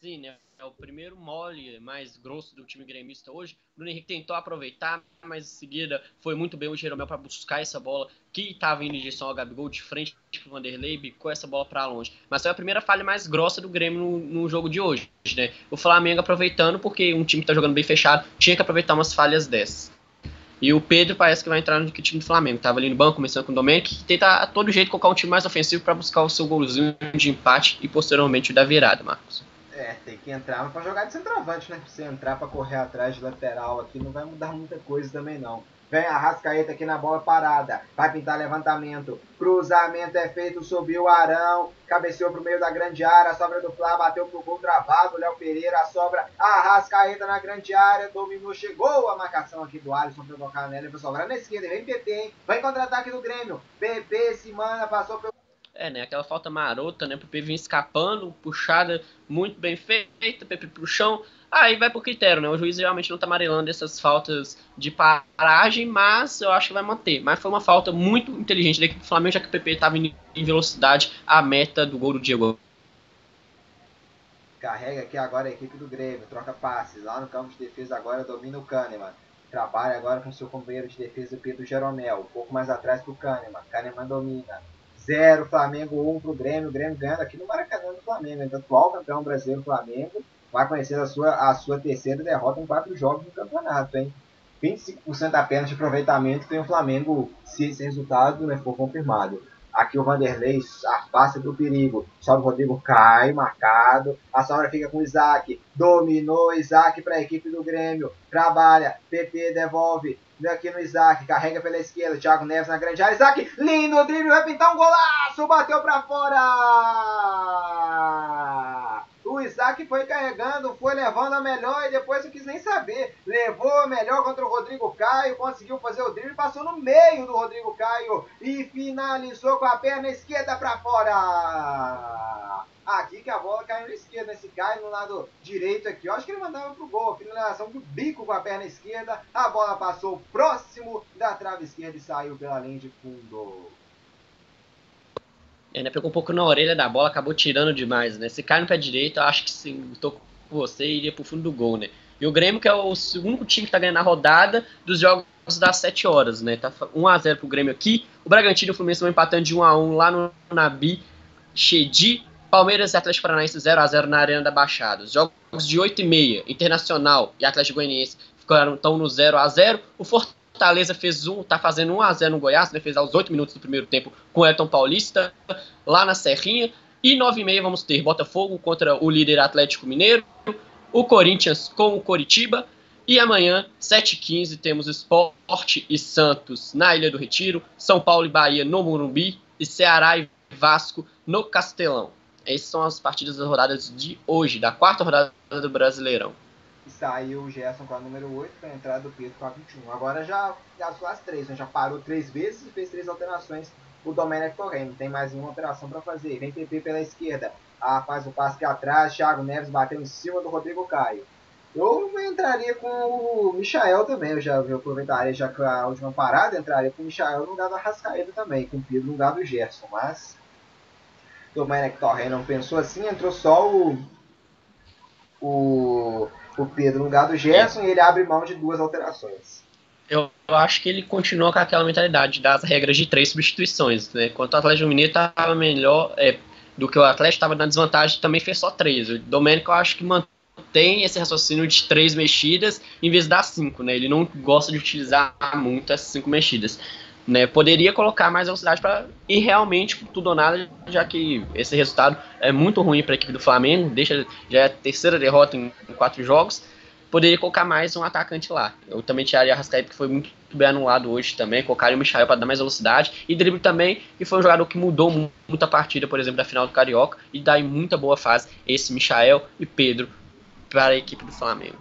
Sim, né? É o primeiro mole mais grosso do time gremista hoje. Bruno Henrique tentou aproveitar, mas em seguida foi muito bem o Jeromel para buscar essa bola que estava em direção ao Gabigol de frente para o Vanderlei, bicou essa bola para longe. Mas foi a primeira falha mais grossa do Grêmio no, no, jogo de hoje. Né? O Flamengo aproveitando, porque um time que está jogando bem fechado tinha que aproveitar umas falhas dessas. E o Pedro parece que vai entrar no time do Flamengo. Tava ali no banco, começando com o Domenic, que tenta a todo jeito colocar um time mais ofensivo para buscar o seu golzinho de empate e posteriormente o da virada, Marcos. É, tem que entrar para jogar de centroavante, né? Se entrar para correr atrás de lateral aqui, não vai mudar muita coisa também não. Vem a Rascaeta aqui na bola parada. Vai pintar levantamento. Cruzamento é feito, subiu o Arão. Cabeceou pro meio da grande área. Sobra do Flá, bateu pro gol travado. Léo Pereira sobra. A Rascaeta na grande área. Dominou, chegou a marcação aqui do Alisson pra colocar nela. Vai sobrar na esquerda. Vem PP, hein? Vai contra-ataque do Grêmio. PP se manda, passou pelo é, né? Aquela falta marota, né? O PP vinha escapando, puxada muito bem feita, PP pro chão. Aí vai pro critério, né? O juiz realmente não tá amarelando essas faltas de paragem, mas eu acho que vai manter. Mas foi uma falta muito inteligente da equipe do Flamengo, já que o PP estava em velocidade à meta do gol do Diego. Carrega aqui agora a equipe do Grêmio, troca passes. Lá no campo de defesa agora domina o Kahneman. Trabalha agora com seu companheiro de defesa, Pedro Jeromel. Um pouco mais atrás pro Kahneman. Kahneman domina. 0 Flamengo 1 um pro Grêmio. O Grêmio ganhando aqui no Maracanã do Flamengo. Então, atual campeão brasileiro Flamengo vai conhecer a sua, a sua terceira derrota em quatro jogos no campeonato, hein? 25% apenas de aproveitamento tem o Flamengo se esse resultado né, for confirmado. Aqui o Vanderlei afasta do perigo. O Rodrigo cai, marcado. A Saura fica com o Isaac. Dominou Isaac para a equipe do Grêmio. Trabalha. PP devolve. Aqui no Isaac, carrega pela esquerda, Thiago Neves na grande área, Isaac, lindo drible, vai pintar um golaço, bateu para fora! O Isaac foi carregando, foi levando a melhor e depois não quis nem saber. Levou a melhor contra o Rodrigo Caio, conseguiu fazer o drible, passou no meio do Rodrigo Caio e finalizou com a perna esquerda para fora. Aqui que a bola caiu na esquerda, esse cai no lado direito aqui. Eu acho que ele mandava pro gol. Finalização do bico com a perna esquerda. A bola passou próximo da trave esquerda e saiu pela linha de fundo. Ele pegou um pouco na orelha da bola, acabou tirando demais, né? Se cai no pé direito, eu acho que se tô com você, iria pro fundo do gol, né? E o Grêmio, que é o segundo time que tá ganhando a rodada dos jogos das 7 horas, né? Tá 1x0 pro Grêmio aqui. O Bragantino e o Fluminense vão empatando de 1x1 lá no Nabi Chedi. Palmeiras e Atlético Paranaense 0x0 na Arena da Baixada. Os jogos de 8h30, Internacional e Atlético Goianiense ficaram tão no 0x0. O Fortaleza fez um, tá fazendo 1x0 no Goiás, né? Fez aos 8 minutos do primeiro tempo com Elton Paulista, lá na Serrinha. E 9h30 vamos ter Botafogo contra o líder Atlético Mineiro, o Corinthians com o Coritiba. E amanhã, 7h15, temos Esporte e Santos na Ilha do Retiro, São Paulo e Bahia no Morumbi e Ceará e Vasco no Castelão. Essas são as partidas das rodadas de hoje, da quarta rodada do Brasileirão. E saiu o Gerson com a número 8 para a entrada do Pedro com a 21. Agora já gastou as três, né? já parou três vezes e fez três alterações. O Domenech Torrent tem mais uma alteração para fazer. Vem PP pela esquerda, ah, faz o passe atrás. Thiago Neves bateu em cima do Rodrigo Caio. Eu entraria com o Michael também. Eu já eu aproveitaria já que a última parada, entraria com o Michael no lugar do Arrascaeta também, com o Pedro no lugar do Gerson. Mas Domenech Torrent não pensou assim, entrou só o, o, o Pedro no lugar do Gerson e ele abre mão de duas alterações. Eu acho que ele continua com aquela mentalidade das regras de três substituições, né? O Atlético Mineiro estava melhor é, do que o Atlético, estava na desvantagem, também fez só três. O Domênico eu acho que mantém esse raciocínio de três mexidas em vez das cinco, né? Ele não gosta de utilizar muito essas cinco mexidas. Né, poderia colocar mais velocidade para ir realmente tudo ou nada, já que esse resultado é muito ruim para a equipe do Flamengo, deixa já é a terceira derrota em, quatro jogos. Poderia colocar mais um atacante lá. Eu também tiraria a Rascaeta, que foi muito bem anulado hoje também, colocaria o Michael para dar mais velocidade, e drible também, que foi um jogador que mudou muito a partida, por exemplo, da final do Carioca, e dá em muita boa fase esse Michael e Pedro para a equipe do Flamengo.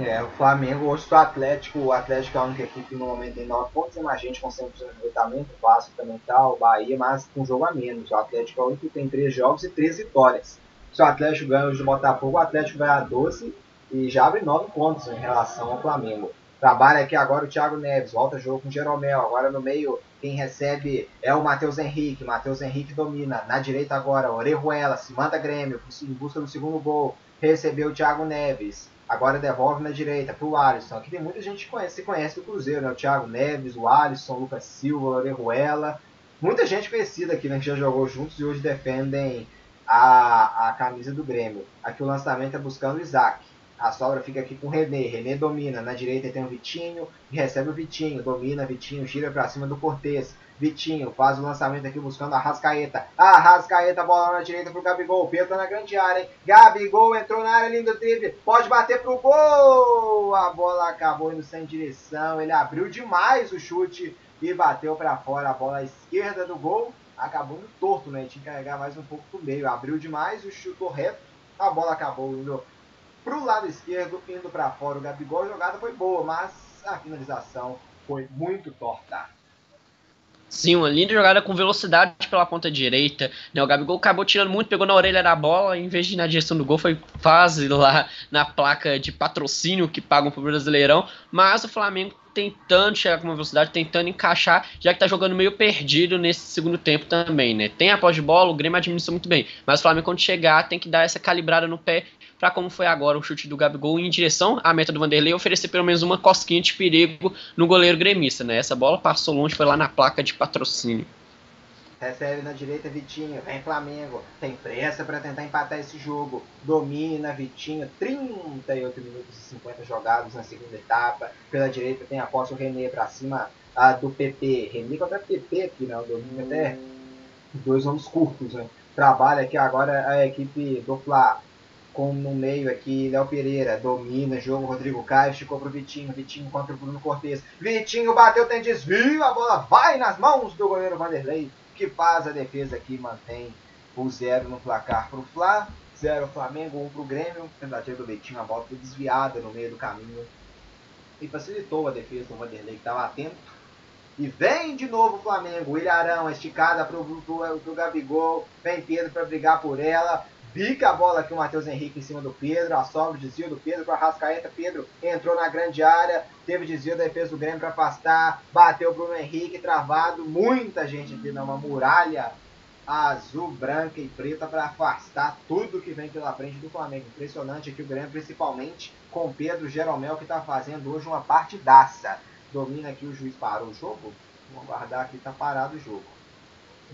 É, o Flamengo hoje do Atlético, o Atlético é a única equipe no momento tem 9 pontos, mais gente com 100% de aproveitamento, o Vasco também tá, o Bahia, mas com um jogo a menos. O Atlético é o único que tem 3 jogos e 3 vitórias. Se o Atlético ganha hoje do Botafogo, o Atlético vai a 12 e já abre 9 pontos em relação ao Flamengo. Trabalha aqui agora o Thiago Neves, volta jogo com o Jeromel, agora no meio quem recebe é o Matheus Henrique, Matheus Henrique domina, na direita agora, Orejuela, se manda Grêmio, em busca do segundo gol, recebeu o Thiago Neves, Agora devolve na direita para o Alisson. Aqui tem muita gente que conhece, que conhece do Cruzeiro, né? O Thiago Neves, o Alisson, o Lucas Silva, o Orejuela. Muita gente conhecida aqui, né? Que já jogou juntos e hoje defendem a, a camisa do Grêmio. Aqui o lançamento é buscando o Isaac. A sobra fica aqui com o René. René domina. Na direita tem o Vitinho. Recebe o Vitinho. Domina, Vitinho. Gira para cima do Cortez. Vitinho faz o lançamento aqui buscando a Rascaeta. A Rascaeta, bola na direita pro Gabigol. Pedro na grande área, hein? Gabigol entrou na área, lindo drible. Pode bater pro gol. A bola acabou indo sem direção. Ele abriu demais o chute e bateu para fora. A bola esquerda do gol acabou no torto, né? Tinha que carregar mais um pouco pro meio. Abriu demais o chute reto. A bola acabou indo pro lado esquerdo, indo para fora. O Gabigol, a jogada foi boa, mas a finalização foi muito torta. Sim, uma linda jogada com velocidade pela ponta direita. Né? O Gabigol acabou tirando muito, pegou na orelha da bola, em vez de ir na direção do gol, foi quase lá na placa de patrocínio que pagam pro Brasileirão. Mas o Flamengo tentando chegar com uma velocidade, tentando encaixar, já que tá jogando meio perdido nesse segundo tempo também, né? Tem a pós de bola, o Grêmio administra muito bem, mas o Flamengo quando chegar tem que dar essa calibrada no pé para como foi agora o chute do Gabigol em direção à meta do Vanderlei, oferecer pelo menos uma cosquinha de perigo no goleiro gremista, né? Essa bola passou longe, foi lá na placa de patrocínio. Recebe na direita Vitinho, vem Flamengo, tem pressa para tentar empatar esse jogo. Domina Vitinho, 38 minutos e 50 jogados na segunda etapa. Pela direita tem a posse o René para cima do PP. René contra PP aqui, né? O domínio até dois nomes curtos, né? Trabalha aqui agora a equipe do Fla. Com no meio aqui, Léo Pereira, domina, jogo, Rodrigo Caio, ficou pro Vitinho, Vitinho contra o Bruno Cortes. Vitinho bateu, tem desvio, a bola vai nas mãos do goleiro Vanderlei, que faz a defesa aqui, mantém o zero no placar pro Fla. Zero Flamengo, um pro Grêmio. Tentativa do Vitinho, a bola foi desviada no meio do caminho. E facilitou a defesa do Vanderlei, que estava atento. E vem de novo o Flamengo. Ilharão, esticada pro, pro Gabigol. Vem Pedro para brigar por ela. Bica a bola aqui o Matheus Henrique em cima do Pedro. Assombra o desvio do Pedro para Rascaeta. Pedro entrou na grande área. Teve desvio da defesa do Grêmio para afastar. Bateu o Bruno Henrique, travado. Muita gente aqui numa muralha azul, branca e preta para afastar tudo que vem pela frente do Flamengo. Impressionante aqui o Grêmio, principalmente com Pedro Jeromel, que está fazendo hoje uma partidaça. Domina aqui o juiz parou o jogo. Vamos aguardar aqui, tá parado o jogo.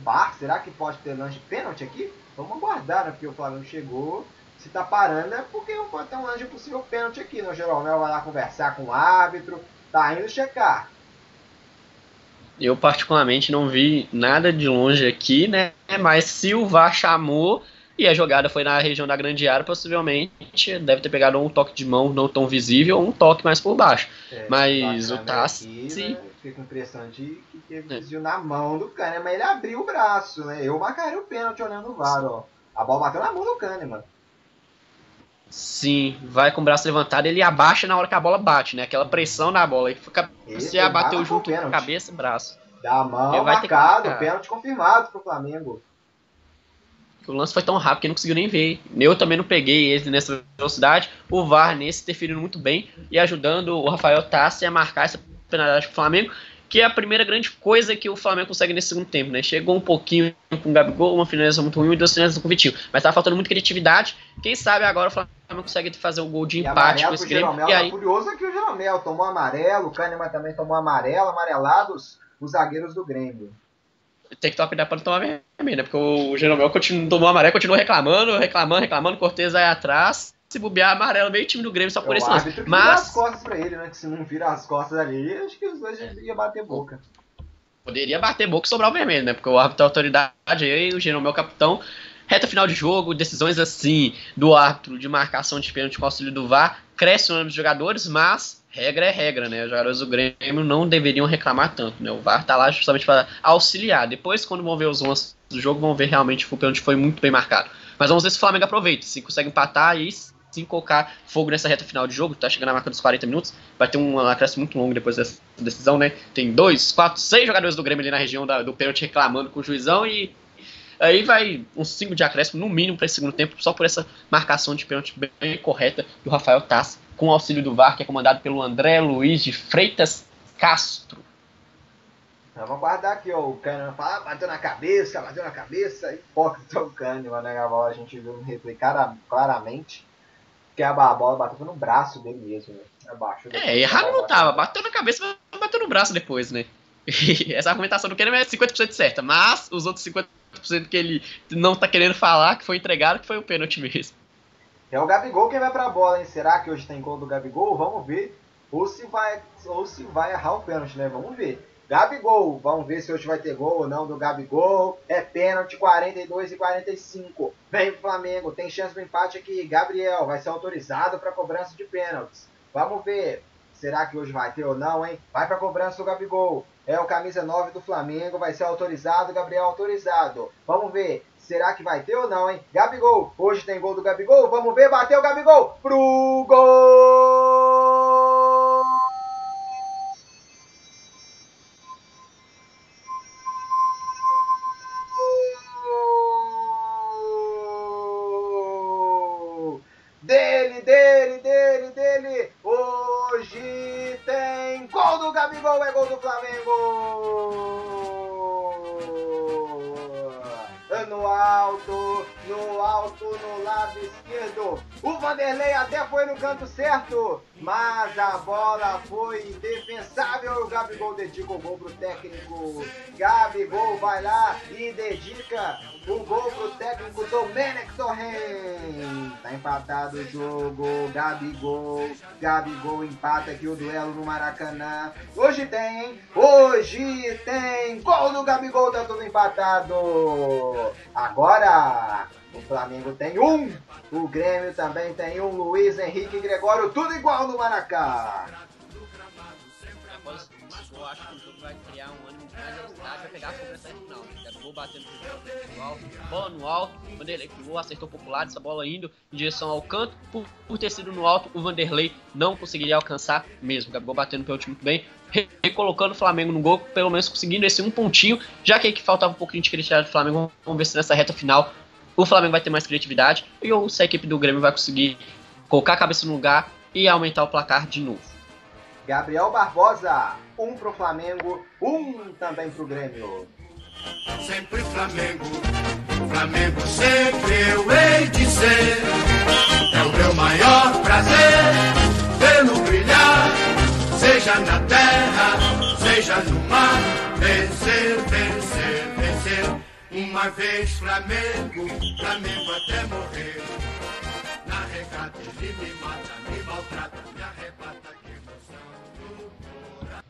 Bar, será que pode ter lance de pênalti aqui? Vamos aguardar, né? Porque o Flamengo chegou. Se tá parando é porque pode ter um lance de possível pênalti aqui. né? O Jeromel vai lá conversar com o árbitro. Tá indo checar. Eu particularmente não vi nada de longe aqui, né? Mas se o VAR chamou e a jogada foi na região da grande área, possivelmente deve ter pegado um toque de mão não tão visível ou um toque mais por baixo. É, Mas o Tassi- né? Fica com a impressão de que teve É. desvio na mão do Kahneman. Mas ele abriu o braço, né? Eu marcaria o pênalti olhando o VAR, ó. A bola bateu na mão do Kahneman. Sim, vai com o braço levantado, ele abaixa na hora que a bola bate, né? Aquela pressão na bola. Aí fica, Esse você bateu marca junto com pênalti. cabeça e braço. Da mão, Ele marcado, pênalti confirmado pro Flamengo. O lance foi tão rápido que não conseguiu nem ver. Eu também não peguei ele nessa velocidade. O VAR nesse interferindo muito bem e ajudando o Rafael Tassi a marcar essa penalidade pro Flamengo, que é a primeira grande coisa que o Flamengo consegue nesse segundo tempo, né? Chegou um pouquinho com o Gabigol, uma finalização muito ruim e duas finalizações com o Vitinho. Mas tá faltando muita criatividade. Quem sabe agora o Flamengo consegue fazer o gol de empate com esse Grêmio. E tá aí, furioso aqui o Jeromel. Tomou amarelo, o Kahneman também tomou amarelo, amarelados os zagueiros do Grêmio. tem que tomar cuidado pra não tomar vermelho, né? Porque o Jeromel continua, tomou amarelo, continua reclamando, reclamando, reclamando, Cortez aí atrás. Se bobear amarelo, meio time do Grêmio só por É esse o lance. que vira as Mas costas pra ele, né? Que se não vira as costas ali, acho que os dois iam bater boca. poderia bater boca e sobrar o vermelho, né? Porque o árbitro é autoridade aí, o Jeromel é o capitão. Reta final de jogo, decisões assim do árbitro de marcação de pênalti com auxílio do VAR, cresce o número de jogadores, mas regra é regra, né? Os jogadores do Grêmio não deveriam reclamar tanto, né? O VAR tá lá justamente para auxiliar. Depois, quando vão ver os lances do jogo, vão ver realmente que o pênalti foi muito bem marcado. Mas vamos ver se o Flamengo aproveita, se consegue empatar e sim colocar fogo nessa reta final de jogo, tá chegando na marca dos 40 minutos, vai ter um acréscimo muito longo depois dessa decisão, né? Tem dois, quatro, seis jogadores do Grêmio ali na região da- do pênalti reclamando com o juizão e aí vai uns cinco de acréscimo no mínimo para esse segundo tempo, só por essa marcação de pênalti bem, correta do Rafael Tass, com auxílio do VAR, que é comandado pelo André Luiz de Freitas Castro. Então, vamos guardar aqui, ó. O Kahneman fala, ah, bateu na cabeça, bateu na cabeça. Hipócrita o Kahneman, né? Bola a gente viu claramente que a bola bateu no braço dele mesmo, né? Abaixo. É, errado não tava, bateu na cabeça, mas bateu no braço depois, né? Essa argumentação do Kahneman é 50% certa, mas os outros 50% que ele não tá querendo falar, que foi entregado, que foi o pênalti mesmo. É o Gabigol quem vai pra bola, hein? Será que hoje tem gol do Gabigol? Vamos ver. Ou se vai, ou se vai errar o pênalti, né? Vamos ver. Gabigol, vamos ver se hoje vai ter gol ou não do Gabigol. É pênalti 42 e 45. Vem o Flamengo, tem chance do empate aqui. Gabriel vai ser autorizado para cobrança de pênaltis. Vamos ver. Será que hoje vai ter ou não, hein? Vai pra cobrança do Gabigol. É o camisa 9 do Flamengo, vai ser autorizado, Gabriel autorizado. Vamos ver. Será que vai ter ou não, hein? Gabigol, hoje tem gol do Gabigol. Vamos ver, bateu o Gabigol pro gol! Canto certo, mas a bola foi indefensável. Gabigol dedica o gol pro técnico. Gabigol vai lá e dedica o gol pro técnico Domenech Torren. Tá empatado o jogo. Gabigol. Gabigol empata aqui o duelo no Maracanã. Hoje tem, hein? Hoje tem gol do Gabigol, tá tudo empatado. Agora. O Flamengo tem um, o Grêmio também tem um, Luiz Henrique e Gregório, tudo igual no Maracá. Eu acho que o jogo vai criar um ânimo mais agitado, vai pegar a cobrança final. Gabigol batendo no alto, bola no alto, o Vanderlei pulou, acertou popular essa bola indo em direção ao canto. Por, por ter sido no alto, o Vanderlei não conseguiria alcançar mesmo. O Gabigol batendo time muito bem, re- recolocando o Flamengo no gol, pelo menos conseguindo esse um pontinho, já que aí que faltava um pouquinho de criatividade do Flamengo. Vamos ver se nessa reta final o Flamengo vai ter mais criatividade e ou se a equipe do Grêmio vai conseguir colocar a cabeça no lugar e aumentar o placar de novo. Gabriel Barbosa, um pro Flamengo, um também pro Grêmio. Sempre Flamengo, Flamengo sempre eu hei de ser. É o meu maior prazer vê-lo brilhar, seja na terra, seja no mar. Vencer, vencer, vencer. Uma vez Flamengo, Flamengo até morrer. Na regata ele me mata, me maltrata, me arrebata, que emoção do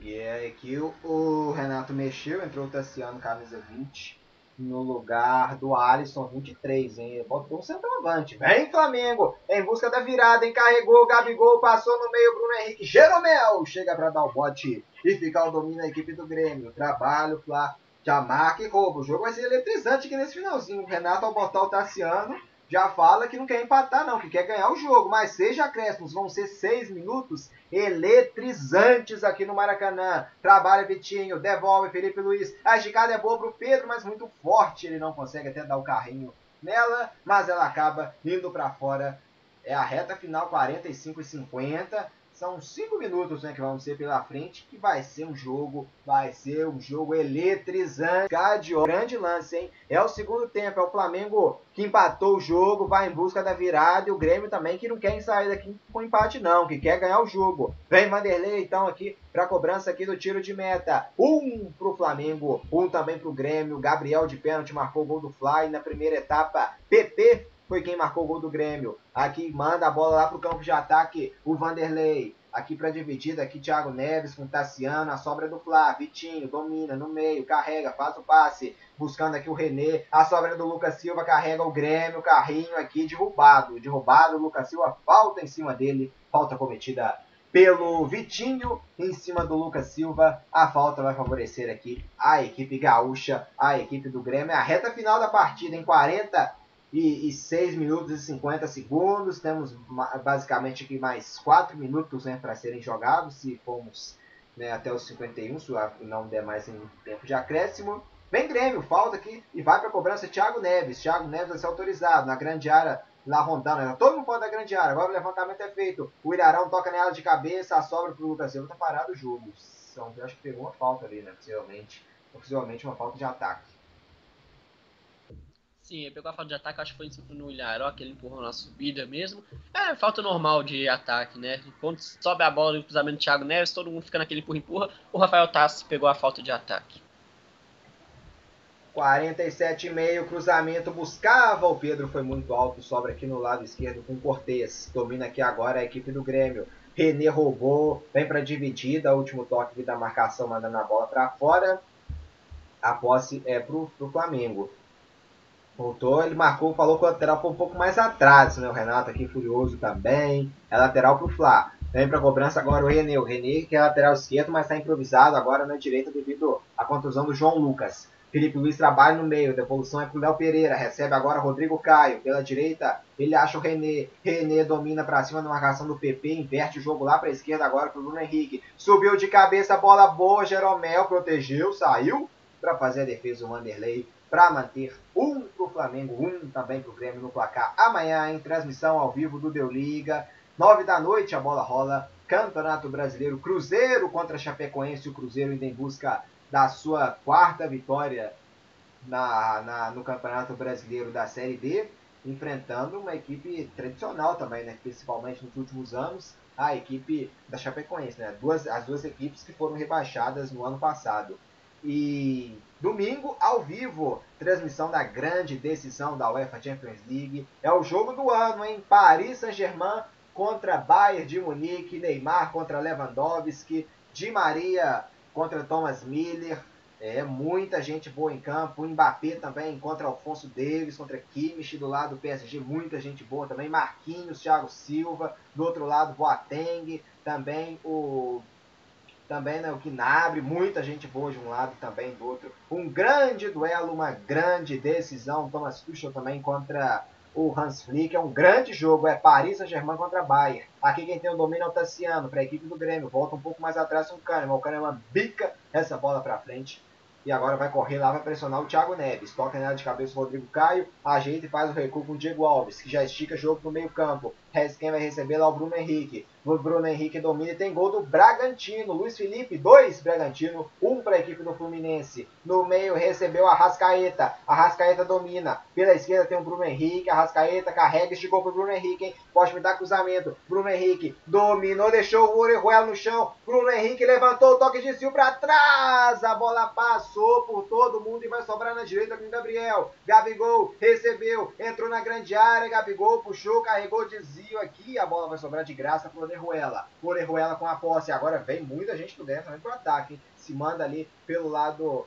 E é aqui o, o Renato mexeu, entrou o Tassiano, camisa 20, no lugar do Alisson, 23, hein? Botou um centroavante. Vem Flamengo, em busca da virada, encarregou, Gabigol, passou no meio, Bruno Henrique, Jeromel, chega para dar o bote e ficar o domínio da equipe do Grêmio. Trabalho, Flá, já marca e rouba. O jogo vai ser eletrizante aqui nesse finalzinho. O Renato, ao botar o Tassiano, já fala que não quer empatar, não, que quer ganhar o jogo. Mas seja acréscimos, vão ser seis minutos eletrizantes aqui no Maracanã. Trabalha Vitinho, devolve Felipe Luiz. A esticada é boa pro Pedro, mas muito forte. Ele não consegue até dar o carrinho nela, mas ela acaba indo para fora. É a reta final, 45 e 50. São cinco minutos né, que vão ser pela frente, que vai ser um jogo, vai ser um jogo eletrizante. Cadio, grande lance, hein? É o segundo tempo, é o Flamengo que empatou o jogo, vai em busca da virada, e o Grêmio também que não quer sair daqui com empate não, que quer ganhar o jogo. Vem Vanderlei então aqui para cobrança aqui do tiro de meta. Um pro Flamengo, um também pro Grêmio. Gabriel de pênalti marcou o gol do Fly na primeira etapa. PP foi quem marcou o gol do Grêmio. Aqui manda a bola lá pro campo de ataque, o Vanderlei. Aqui para dividida, aqui Thiago Neves com Tassiano, a sobra do Flá, Vitinho, domina no meio, carrega, faz o passe, buscando aqui o René, a sobra do Lucas Silva, carrega o Grêmio, carrinho aqui derrubado, derrubado, o Lucas Silva, falta em cima dele, falta cometida pelo Vitinho em cima do Lucas Silva. A falta vai favorecer aqui a equipe gaúcha, a equipe do Grêmio. É a reta final da partida em 46 minutos e 50 segundos. Temos basicamente aqui mais 4 minutos né, para serem jogados, se formos né, até os 51, se não der mais em tempo de acréscimo. Vem Grêmio, falta aqui e vai para a cobrança Thiago Neves. Thiago Neves vai ser autorizado na grande área, lá rondando. né? Todo mundo pode da grande área. Agora o levantamento é feito. O Irarão toca nela de cabeça, a sobra pro Lucas Silva. Tá parado o jogo. São, acho que pegou uma falta ali, né? Possivelmente. Possivelmente uma falta de ataque. Sim, ele pegou a falta de ataque, acho que foi no Ilharó, que ele empurrou na subida mesmo. É falta normal de ataque, né? Quando sobe a bola e o cruzamento do Thiago Neves, todo mundo fica naquele empurra-empurra. O Rafael Tassi pegou a falta de ataque. 47,5, cruzamento buscava. O Pedro foi muito alto, sobra aqui no lado esquerdo com Cortez. Domina aqui agora a equipe do Grêmio. René roubou, vem para dividida. Último toque da marcação, mandando a bola para fora. A posse é pro Flamengo. Voltou, ele marcou, falou que o lateral foi um pouco mais atrás, né? O Renato aqui furioso também. É lateral pro Flá. Vem pra cobrança agora o René. O René que é lateral esquerdo, mas está improvisado agora na direita devido à contusão do João Lucas. Felipe Luiz trabalha no meio, devolução é pro Léo Pereira, recebe agora Rodrigo Caio, pela direita, ele acha o René, René domina pra cima na marcação do PP, inverte o jogo lá pra esquerda agora pro Bruno Henrique, subiu de cabeça, bola boa, Jeromel protegeu, saiu pra fazer a defesa o Vanderlei, pra manter um pro Flamengo, um também pro Grêmio no placar. Amanhã em transmissão ao vivo do Deu Liga, nove da noite a bola rola, Campeonato Brasileiro, Cruzeiro contra Chapecoense, o Cruzeiro ainda em busca da sua quarta vitória na, na- no Campeonato Brasileiro da Série D, enfrentando uma equipe tradicional também, né? principalmente nos últimos anos, a equipe da Chapecoense, né? Duas, as duas equipes que foram rebaixadas no ano passado. E domingo, ao vivo, transmissão da grande decisão da UEFA Champions League. É o jogo do ano, hein? Paris Saint-Germain contra Bayern de Munique, Neymar contra Lewandowski, Di Maria contra Thomas Miller. É muita gente boa em campo. Mbappé também contra Alfonso Davis, contra Kimmich do lado do PSG, muita gente boa também. Marquinhos, Thiago Silva, do outro lado Boateng, também o também né, o Gnabry, muita gente boa de um lado também do outro. Um grande duelo, uma grande decisão. Thomas Tuchel também contra o Hans Flick. É um grande jogo, é Paris Saint-Germain contra Bayern. Aqui quem tem o domínio é o Tassiano, para a equipe do Grêmio. Volta um pouco mais atrás o Kahneman. O Kahneman bica essa bola para frente. E agora vai correr lá, vai pressionar o Thiago Neves. Toca nela de cabeça o Rodrigo Caio. Ajeita e faz o recuo com o Diego Alves, que já estica jogo no meio campo. Quem vai receber lá o Bruno Henrique. O Bruno Henrique domina e tem gol do Bragantino. Luiz Felipe, dois Bragantino, um para a equipe do Fluminense. No meio recebeu a Rascaeta. A Rascaeta domina. Pela esquerda tem o Bruno Henrique. A Rascaeta carrega, esticou para o Bruno Henrique. Hein? Pode me dar cruzamento. Bruno Henrique dominou, deixou o Orejuela no chão. Bruno Henrique levantou o toque de Sil para trás. A bola passou por todo mundo e vai sobrar na direita com o Gabriel. Gabigol recebeu, entrou na grande área. Gabigol puxou, carregou, desvio aqui. A bola vai sobrar de graça para o Orejuela. Orejuela com a posse. Agora vem muita gente do dentro também pro ataque. Hein? Se manda ali pelo lado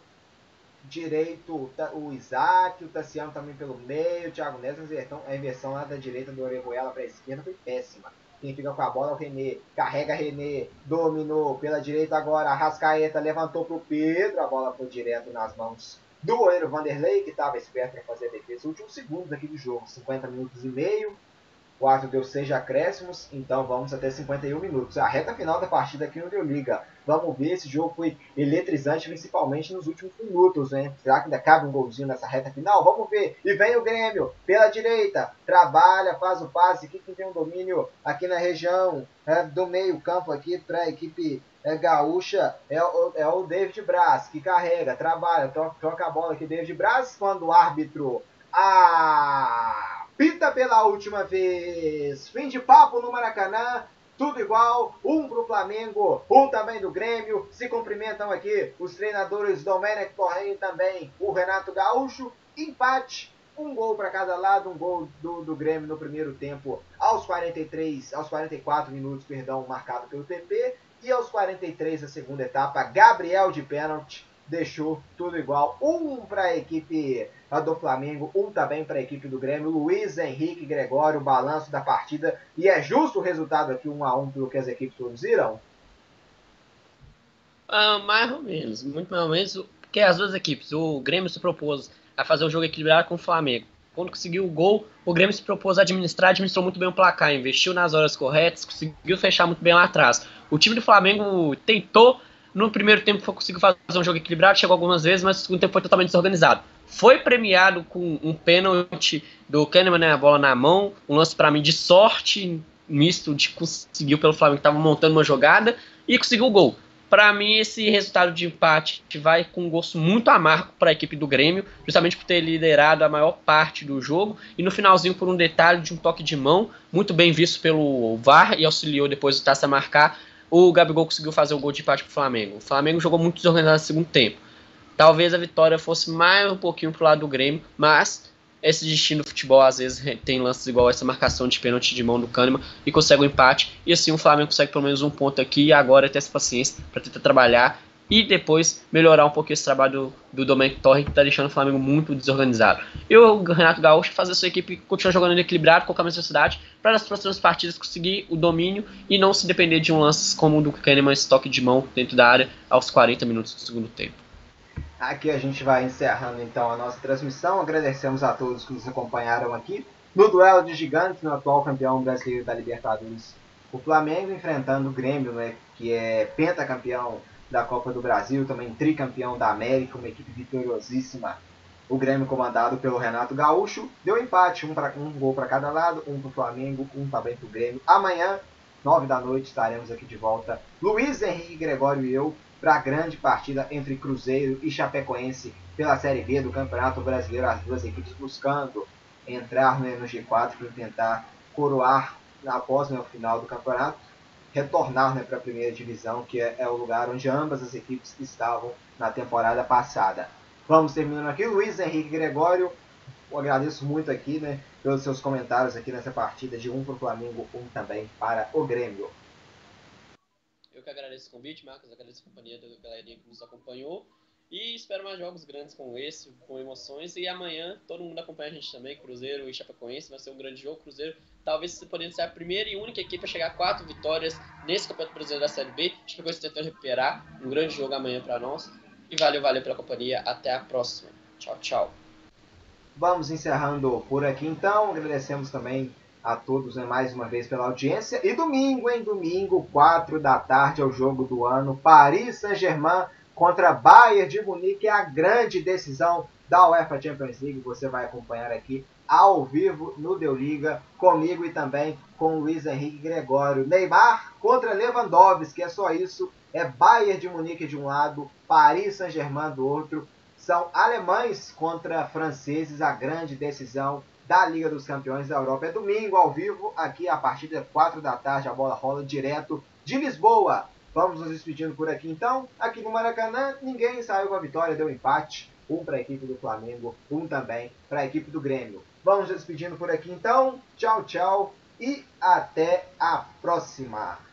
direito o Isaac, o Tassiano também pelo meio, o Thiago Neves, a inversão lá da direita do Orejuela para a esquerda foi péssima. Quem fica com a bola é o René. Carrega René. Dominou pela direita agora. Arrascaeta levantou para o Pedro. A bola foi direto nas mãos do goleiro Vanderlei, que estava esperto para fazer a defesa. Últimos segundos aqui do jogo. 50 minutos e meio. O árbitro deu 6 acréscimos, então vamos até 51 minutos. A reta final da partida aqui no Liga. Vamos ver, esse jogo foi eletrizante, principalmente nos últimos minutos, né? Será que ainda cabe um golzinho nessa reta final? Vamos ver. E vem o Grêmio, pela direita, trabalha, faz o passe. Aqui quem tem um domínio aqui na região é, do meio campo aqui para a equipe é, gaúcha é o, é o David Braz, que carrega, trabalha, troca, troca a bola aqui, David Braz, quando o árbitro... Ah! Pita pela última vez. Fim de papo no Maracanã. Tudo igual, um pro Flamengo, um também do Grêmio. Se cumprimentam aqui os treinadores Domenech Torren e também o Renato Gaúcho. Empate, um gol para cada lado, um gol do, do Grêmio no primeiro tempo aos 43, aos 44 minutos, perdão, marcado pelo PP. E aos 43 da segunda etapa, Gabriel de pênalti deixou tudo igual. Um para a equipe do Flamengo, um também para a equipe do Grêmio. Luiz Henrique Gregório, balanço da partida. E é justo o resultado aqui, um a um, pelo que as equipes produziram? Ah, mais ou menos, muito mais ou menos, porque as duas equipes, o Grêmio se propôs a fazer o jogo equilibrado com o Flamengo. Quando conseguiu o gol, o Grêmio se propôs a administrar, administrou muito bem o placar, investiu nas horas corretas, conseguiu fechar muito bem lá atrás. O time do Flamengo tentou no primeiro tempo conseguiu fazer um jogo equilibrado, chegou algumas vezes, mas no segundo tempo foi totalmente desorganizado. Foi premiado com um pênalti do Kahneman, né, a bola na mão, um lance para mim de sorte, misto de conseguiu pelo Flamengo que estava montando uma jogada e conseguiu o gol. Para mim, esse resultado de empate vai com um gosto muito amargo para a equipe do Grêmio, justamente por ter liderado a maior parte do jogo e no finalzinho por um detalhe de um toque de mão, muito bem visto pelo VAR e auxiliou depois o Taça a marcar o Gabigol conseguiu fazer o gol de empate pro Flamengo. O Flamengo jogou muito desorganizado no segundo tempo. Talvez a vitória fosse mais um pouquinho pro lado do Grêmio, mas esse destino do futebol às vezes tem lances igual essa marcação de pênalti de mão do Kahneman e consegue o um empate. E assim o Flamengo consegue pelo menos um ponto aqui e agora ter essa paciência para tentar trabalhar e depois melhorar um pouquinho esse trabalho do, do Domenic Torre, que está deixando o Flamengo muito desorganizado. E o Renato Gaúcho fazer a sua equipe continuar jogando equilibrado, com a necessidade, para nas próximas partidas conseguir o domínio e não se depender de um lance como o do Kahneman, estoque de mão dentro da área aos 40 minutos do segundo tempo. Aqui a gente vai encerrando então a nossa transmissão. Agradecemos a todos que nos acompanharam aqui no duelo de gigantes no atual campeão brasileiro da Libertadores. O Flamengo enfrentando o Grêmio, né, que é pentacampeão da Copa do Brasil, também tricampeão da América, uma equipe vitoriosíssima. O Grêmio comandado pelo Renato Gaúcho deu empate, um, pra, um gol para cada lado, um para o Flamengo, um também para o Grêmio. Amanhã, nove da noite, estaremos aqui de volta. Luiz Henrique Gregório e eu para a grande partida entre Cruzeiro e Chapecoense pela Série B do Campeonato Brasileiro. As duas equipes buscando entrar no G4 para tentar coroar após o final do campeonato retornar né, para a primeira divisão, que é, é, o lugar onde ambas as equipes estavam na temporada passada. Vamos terminando aqui. Luiz Henrique Gregório, eu agradeço muito aqui né, pelos seus comentários aqui nessa partida de um para o Flamengo, um também para o Grêmio. Eu que agradeço o convite, Marcos, agradeço a companhia da galerinha que nos acompanhou. E espero mais jogos grandes como esse, com emoções. E amanhã todo mundo acompanha a gente também, Cruzeiro e Chapecoense. Vai ser um grande jogo. Cruzeiro talvez podendo ser a primeira e única equipe a chegar a quatro vitórias nesse Campeonato Brasileiro da Série B. Chapecoense tentando recuperar. Um grande jogo amanhã para nós. E valeu, valeu pela companhia. Até a próxima. Tchau, tchau. Vamos encerrando por aqui então. Agradecemos também a todos né, mais uma vez pela audiência. E domingo, em domingo, 4 da tarde, é o jogo do ano. Paris Saint-Germain contra Bayern de Munique. É a grande decisão da UEFA Champions League. Você vai acompanhar aqui ao vivo no Deu Liga, comigo e também com Luiz Henrique Gregório. Neymar contra Lewandowski, é só isso. É Bayern de Munique de um lado, Paris Saint-Germain do outro. São alemães contra franceses, a grande decisão da Liga dos Campeões da Europa. É domingo, ao vivo, aqui a partir das 4 da tarde, a bola rola direto de Lisboa. Vamos nos despedindo por aqui então. Aqui no Maracanã, ninguém saiu com a vitória, deu empate. Um para a equipe do Flamengo, um também para a equipe do Grêmio. Vamos nos despedindo por aqui então. Tchau, tchau e até a próxima.